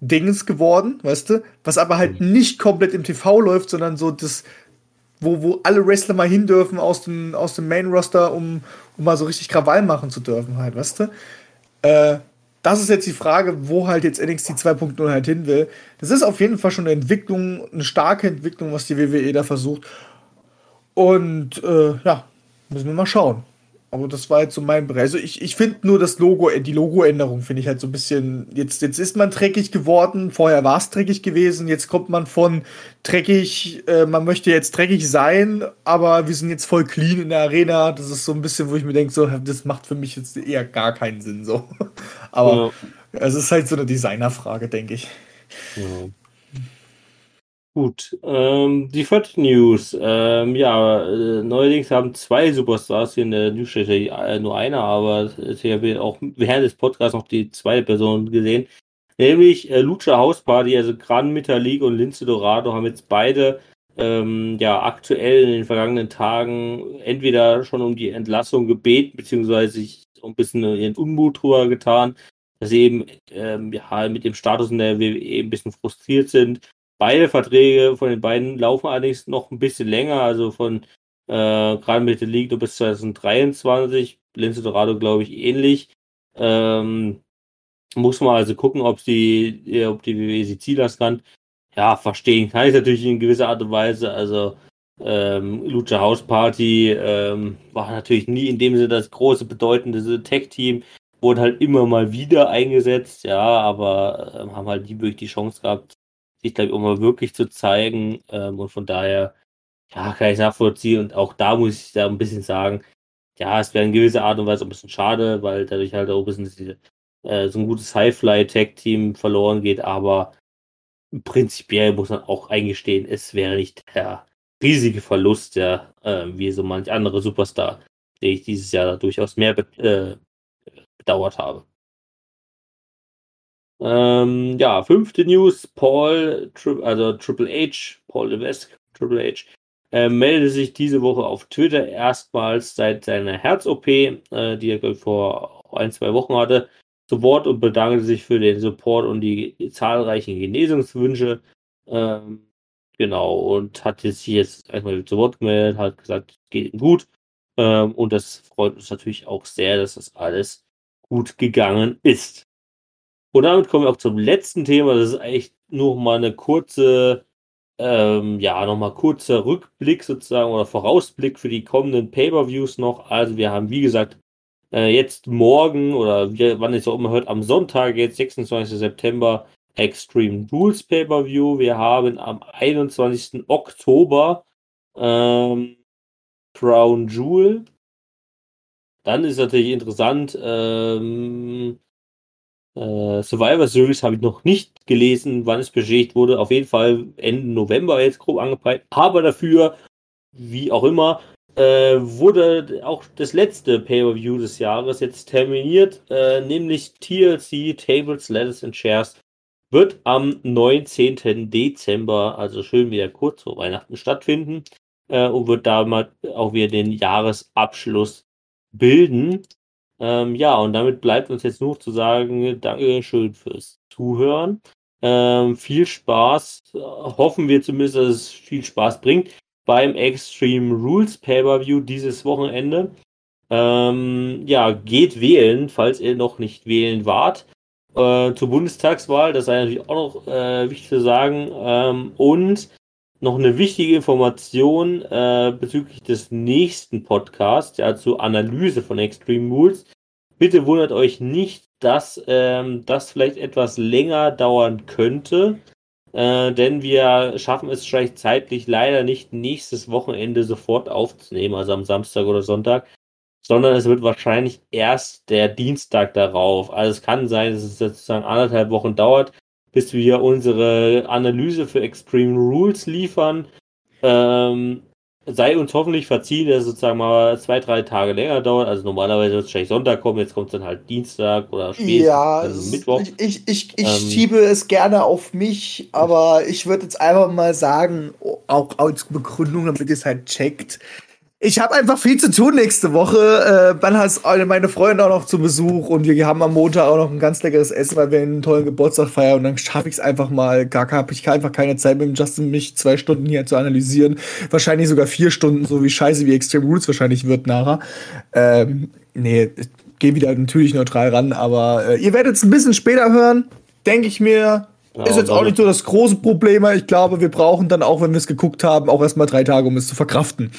Dings geworden, weißt du? Was aber halt mhm. nicht komplett im TV läuft, sondern so das, wo, wo alle Wrestler mal hin dürfen aus dem, aus dem Main-Roster, um, um mal so richtig Krawall machen zu dürfen, halt, weißt du? Äh, das ist jetzt die Frage, wo halt jetzt NXT 2.0 halt hin will. Das ist auf jeden Fall schon eine Entwicklung, eine starke Entwicklung, was die WWE da versucht. Und äh, ja, müssen wir mal schauen. Aber das war jetzt so mein Bereich. Also ich, ich finde nur das Logo, die Logoänderung finde ich halt so ein bisschen. Jetzt, jetzt ist man dreckig geworden, vorher war es dreckig gewesen, jetzt kommt man von dreckig, äh, man möchte jetzt dreckig sein, aber wir sind jetzt voll clean in der Arena. Das ist so ein bisschen, wo ich mir denke, so, das macht für mich jetzt eher gar keinen Sinn. So. Aber ja. es ist halt so eine Designerfrage, denke ich. Ja. Gut, ähm, die vierte News. Ähm, ja, äh, neuerdings haben zwei Superstars hier in der Newsstelle, äh, nur einer, aber ich habe auch während des Podcasts noch die zweite Person gesehen. Nämlich äh, Lucha House Party, also Gran Metalik und Lince Dorado haben jetzt beide ähm, ja aktuell in den vergangenen Tagen entweder schon um die Entlassung gebeten, beziehungsweise sich ein bisschen ihren Unmut drüber getan, dass sie eben ähm, ja, mit dem Status in der WWE ein bisschen frustriert sind Beide Verträge von den beiden laufen allerdings noch ein bisschen länger, also von äh, gerade mit der League bis 2023, Lince Dorado glaube ich ähnlich. Ähm, muss man also gucken, ob die, ob die WWE sie ziehen lassen kann. Ja, verstehen kann ich natürlich in gewisser Art und Weise. Also ähm, Lucha House Party ähm, war natürlich nie in dem Sinne das große, bedeutende Tech-Team. Wurden halt immer mal wieder eingesetzt, ja, aber äh, haben halt nie wirklich die Chance gehabt, sich, glaube ich, auch mal wirklich zu zeigen. Ähm, und von daher, ja, kann ich nachvollziehen. Und auch da muss ich da ein bisschen sagen, ja, es wäre in gewisser Art und Weise ein bisschen schade, weil dadurch halt auch ein bisschen diese, äh, so ein gutes High-Fly-Tag-Team verloren geht. Aber prinzipiell muss man auch eingestehen, es wäre nicht der riesige Verlust, ja, äh, wie so manch andere Superstar, den ich dieses Jahr durchaus mehr be äh, bedauert habe. Ähm, ja, fünfte News. Paul, also Triple H, Paul Levesque, Triple H, äh, meldete sich diese Woche auf Twitter erstmals seit seiner Herz-OP, äh, die er vor ein, zwei Wochen hatte, zu Wort und bedankte sich für den Support und die zahlreichen Genesungswünsche. Ähm, genau, und hat sich jetzt erstmal zu Wort gemeldet, hat gesagt, es geht ihm gut. Ähm, und das freut uns natürlich auch sehr, dass das alles gut gegangen ist. Und damit kommen wir auch zum letzten Thema. Das ist eigentlich nur mal eine kurze, ähm, ja, nochmal kurzer Rückblick sozusagen oder Vorausblick für die kommenden Pay-Per-Views noch. Also wir haben, wie gesagt, äh, jetzt morgen oder wie, wann es auch immer hört, am Sonntag, jetzt 26. September, Extreme Rules Pay-Per-View. Wir haben am 21. Oktober ähm, Crown Jewel. Dann ist natürlich interessant, ähm, äh, Survivor Series habe ich noch nicht gelesen, wann es beschädigt wurde. Auf jeden Fall Ende November jetzt grob angepeilt. Aber dafür, wie auch immer, äh, wurde auch das letzte Pay-Per-View des Jahres jetzt terminiert, äh, nämlich TLC Tables, Ladders and Chairs wird am 19. Dezember, also schön wieder kurz vor Weihnachten stattfinden äh, und wird damit auch wieder den Jahresabschluss bilden. Ähm, ja, und damit bleibt uns jetzt nur zu sagen, Dankeschön fürs Zuhören. Ähm, viel Spaß, hoffen wir zumindest, dass es viel Spaß bringt beim Extreme Rules Pay-Per-View dieses Wochenende. Ähm, ja, geht wählen, falls ihr noch nicht wählen wart. Äh, zur Bundestagswahl, das sei natürlich auch noch äh, wichtig zu sagen. Ähm, und noch eine wichtige Information äh, bezüglich des nächsten Podcasts, ja, zur Analyse von Extreme Rules. Bitte wundert euch nicht, dass ähm, das vielleicht etwas länger dauern könnte. äh, denn wir schaffen es vielleicht zeitlich leider nicht nächstes Wochenende sofort aufzunehmen, also am Samstag oder Sonntag, sondern es wird wahrscheinlich erst der Dienstag darauf. Also es kann sein, dass es sozusagen anderthalb Wochen dauert, bis wir unsere Analyse für Extreme Rules liefern. Ähm, sei uns hoffentlich verziehen, dass es sozusagen mal zwei, drei Tage länger dauert. Also normalerweise wird es wahrscheinlich Sonntag kommen, jetzt kommt es dann halt Dienstag oder spätestens Ja, es- Mittwoch. ich, ich, ich, ich Ähm. schiebe es gerne auf mich, aber ich würde jetzt einfach mal sagen, auch als Begründung, damit ihr es halt checkt. Ich habe einfach viel zu tun nächste Woche. Äh, dann hat meine Freunde auch noch zu Besuch und wir haben am Montag auch noch ein ganz leckeres Essen, weil wir einen tollen Geburtstag feiern und dann schaffe ich es einfach mal. Gar habe ich einfach keine Zeit mit dem Justin mich zwei Stunden hier zu analysieren. Wahrscheinlich sogar vier Stunden, so wie scheiße wie Extreme Rules wahrscheinlich wird nachher. Ähm, nee, ich gehe wieder natürlich neutral ran, aber äh, ihr werdet es ein bisschen später hören, denke ich mir. Ja, ist jetzt auch nicht so das große Problem. Ich glaube, wir brauchen dann auch, wenn wir es geguckt haben, auch erstmal drei Tage, um es zu verkraften.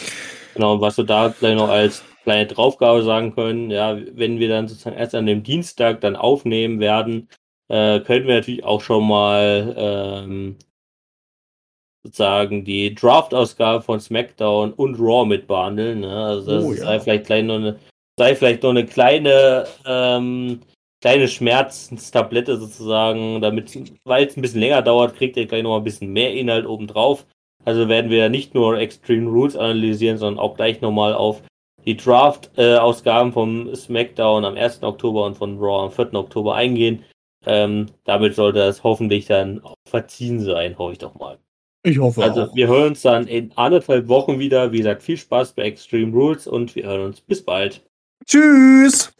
Genau, und was wir da gleich noch als kleine Draufgabe sagen können, ja, wenn wir dann sozusagen erst an dem Dienstag dann aufnehmen werden, äh, können wir natürlich auch schon mal ähm, sozusagen die Draft-Ausgabe von SmackDown und Raw mit behandeln. Ne? Also das Oh, sei ja. vielleicht gleich noch eine, sei vielleicht noch eine kleine ähm, kleine Schmerzenstablette sozusagen, damit, weil es ein bisschen länger dauert, kriegt ihr gleich noch mal ein bisschen mehr Inhalt obendrauf. Also werden wir nicht nur Extreme Rules analysieren, sondern auch gleich nochmal auf die Draft-Ausgaben vom SmackDown am 1. Oktober und von Raw am 4. Oktober eingehen. Ähm, damit sollte es hoffentlich dann auch verziehen sein, hoffe ich doch mal. Ich hoffe Also auch. wir hören uns dann in anderthalb Wochen wieder. Wie gesagt, viel Spaß bei Extreme Rules und wir hören uns bis bald. Tschüss!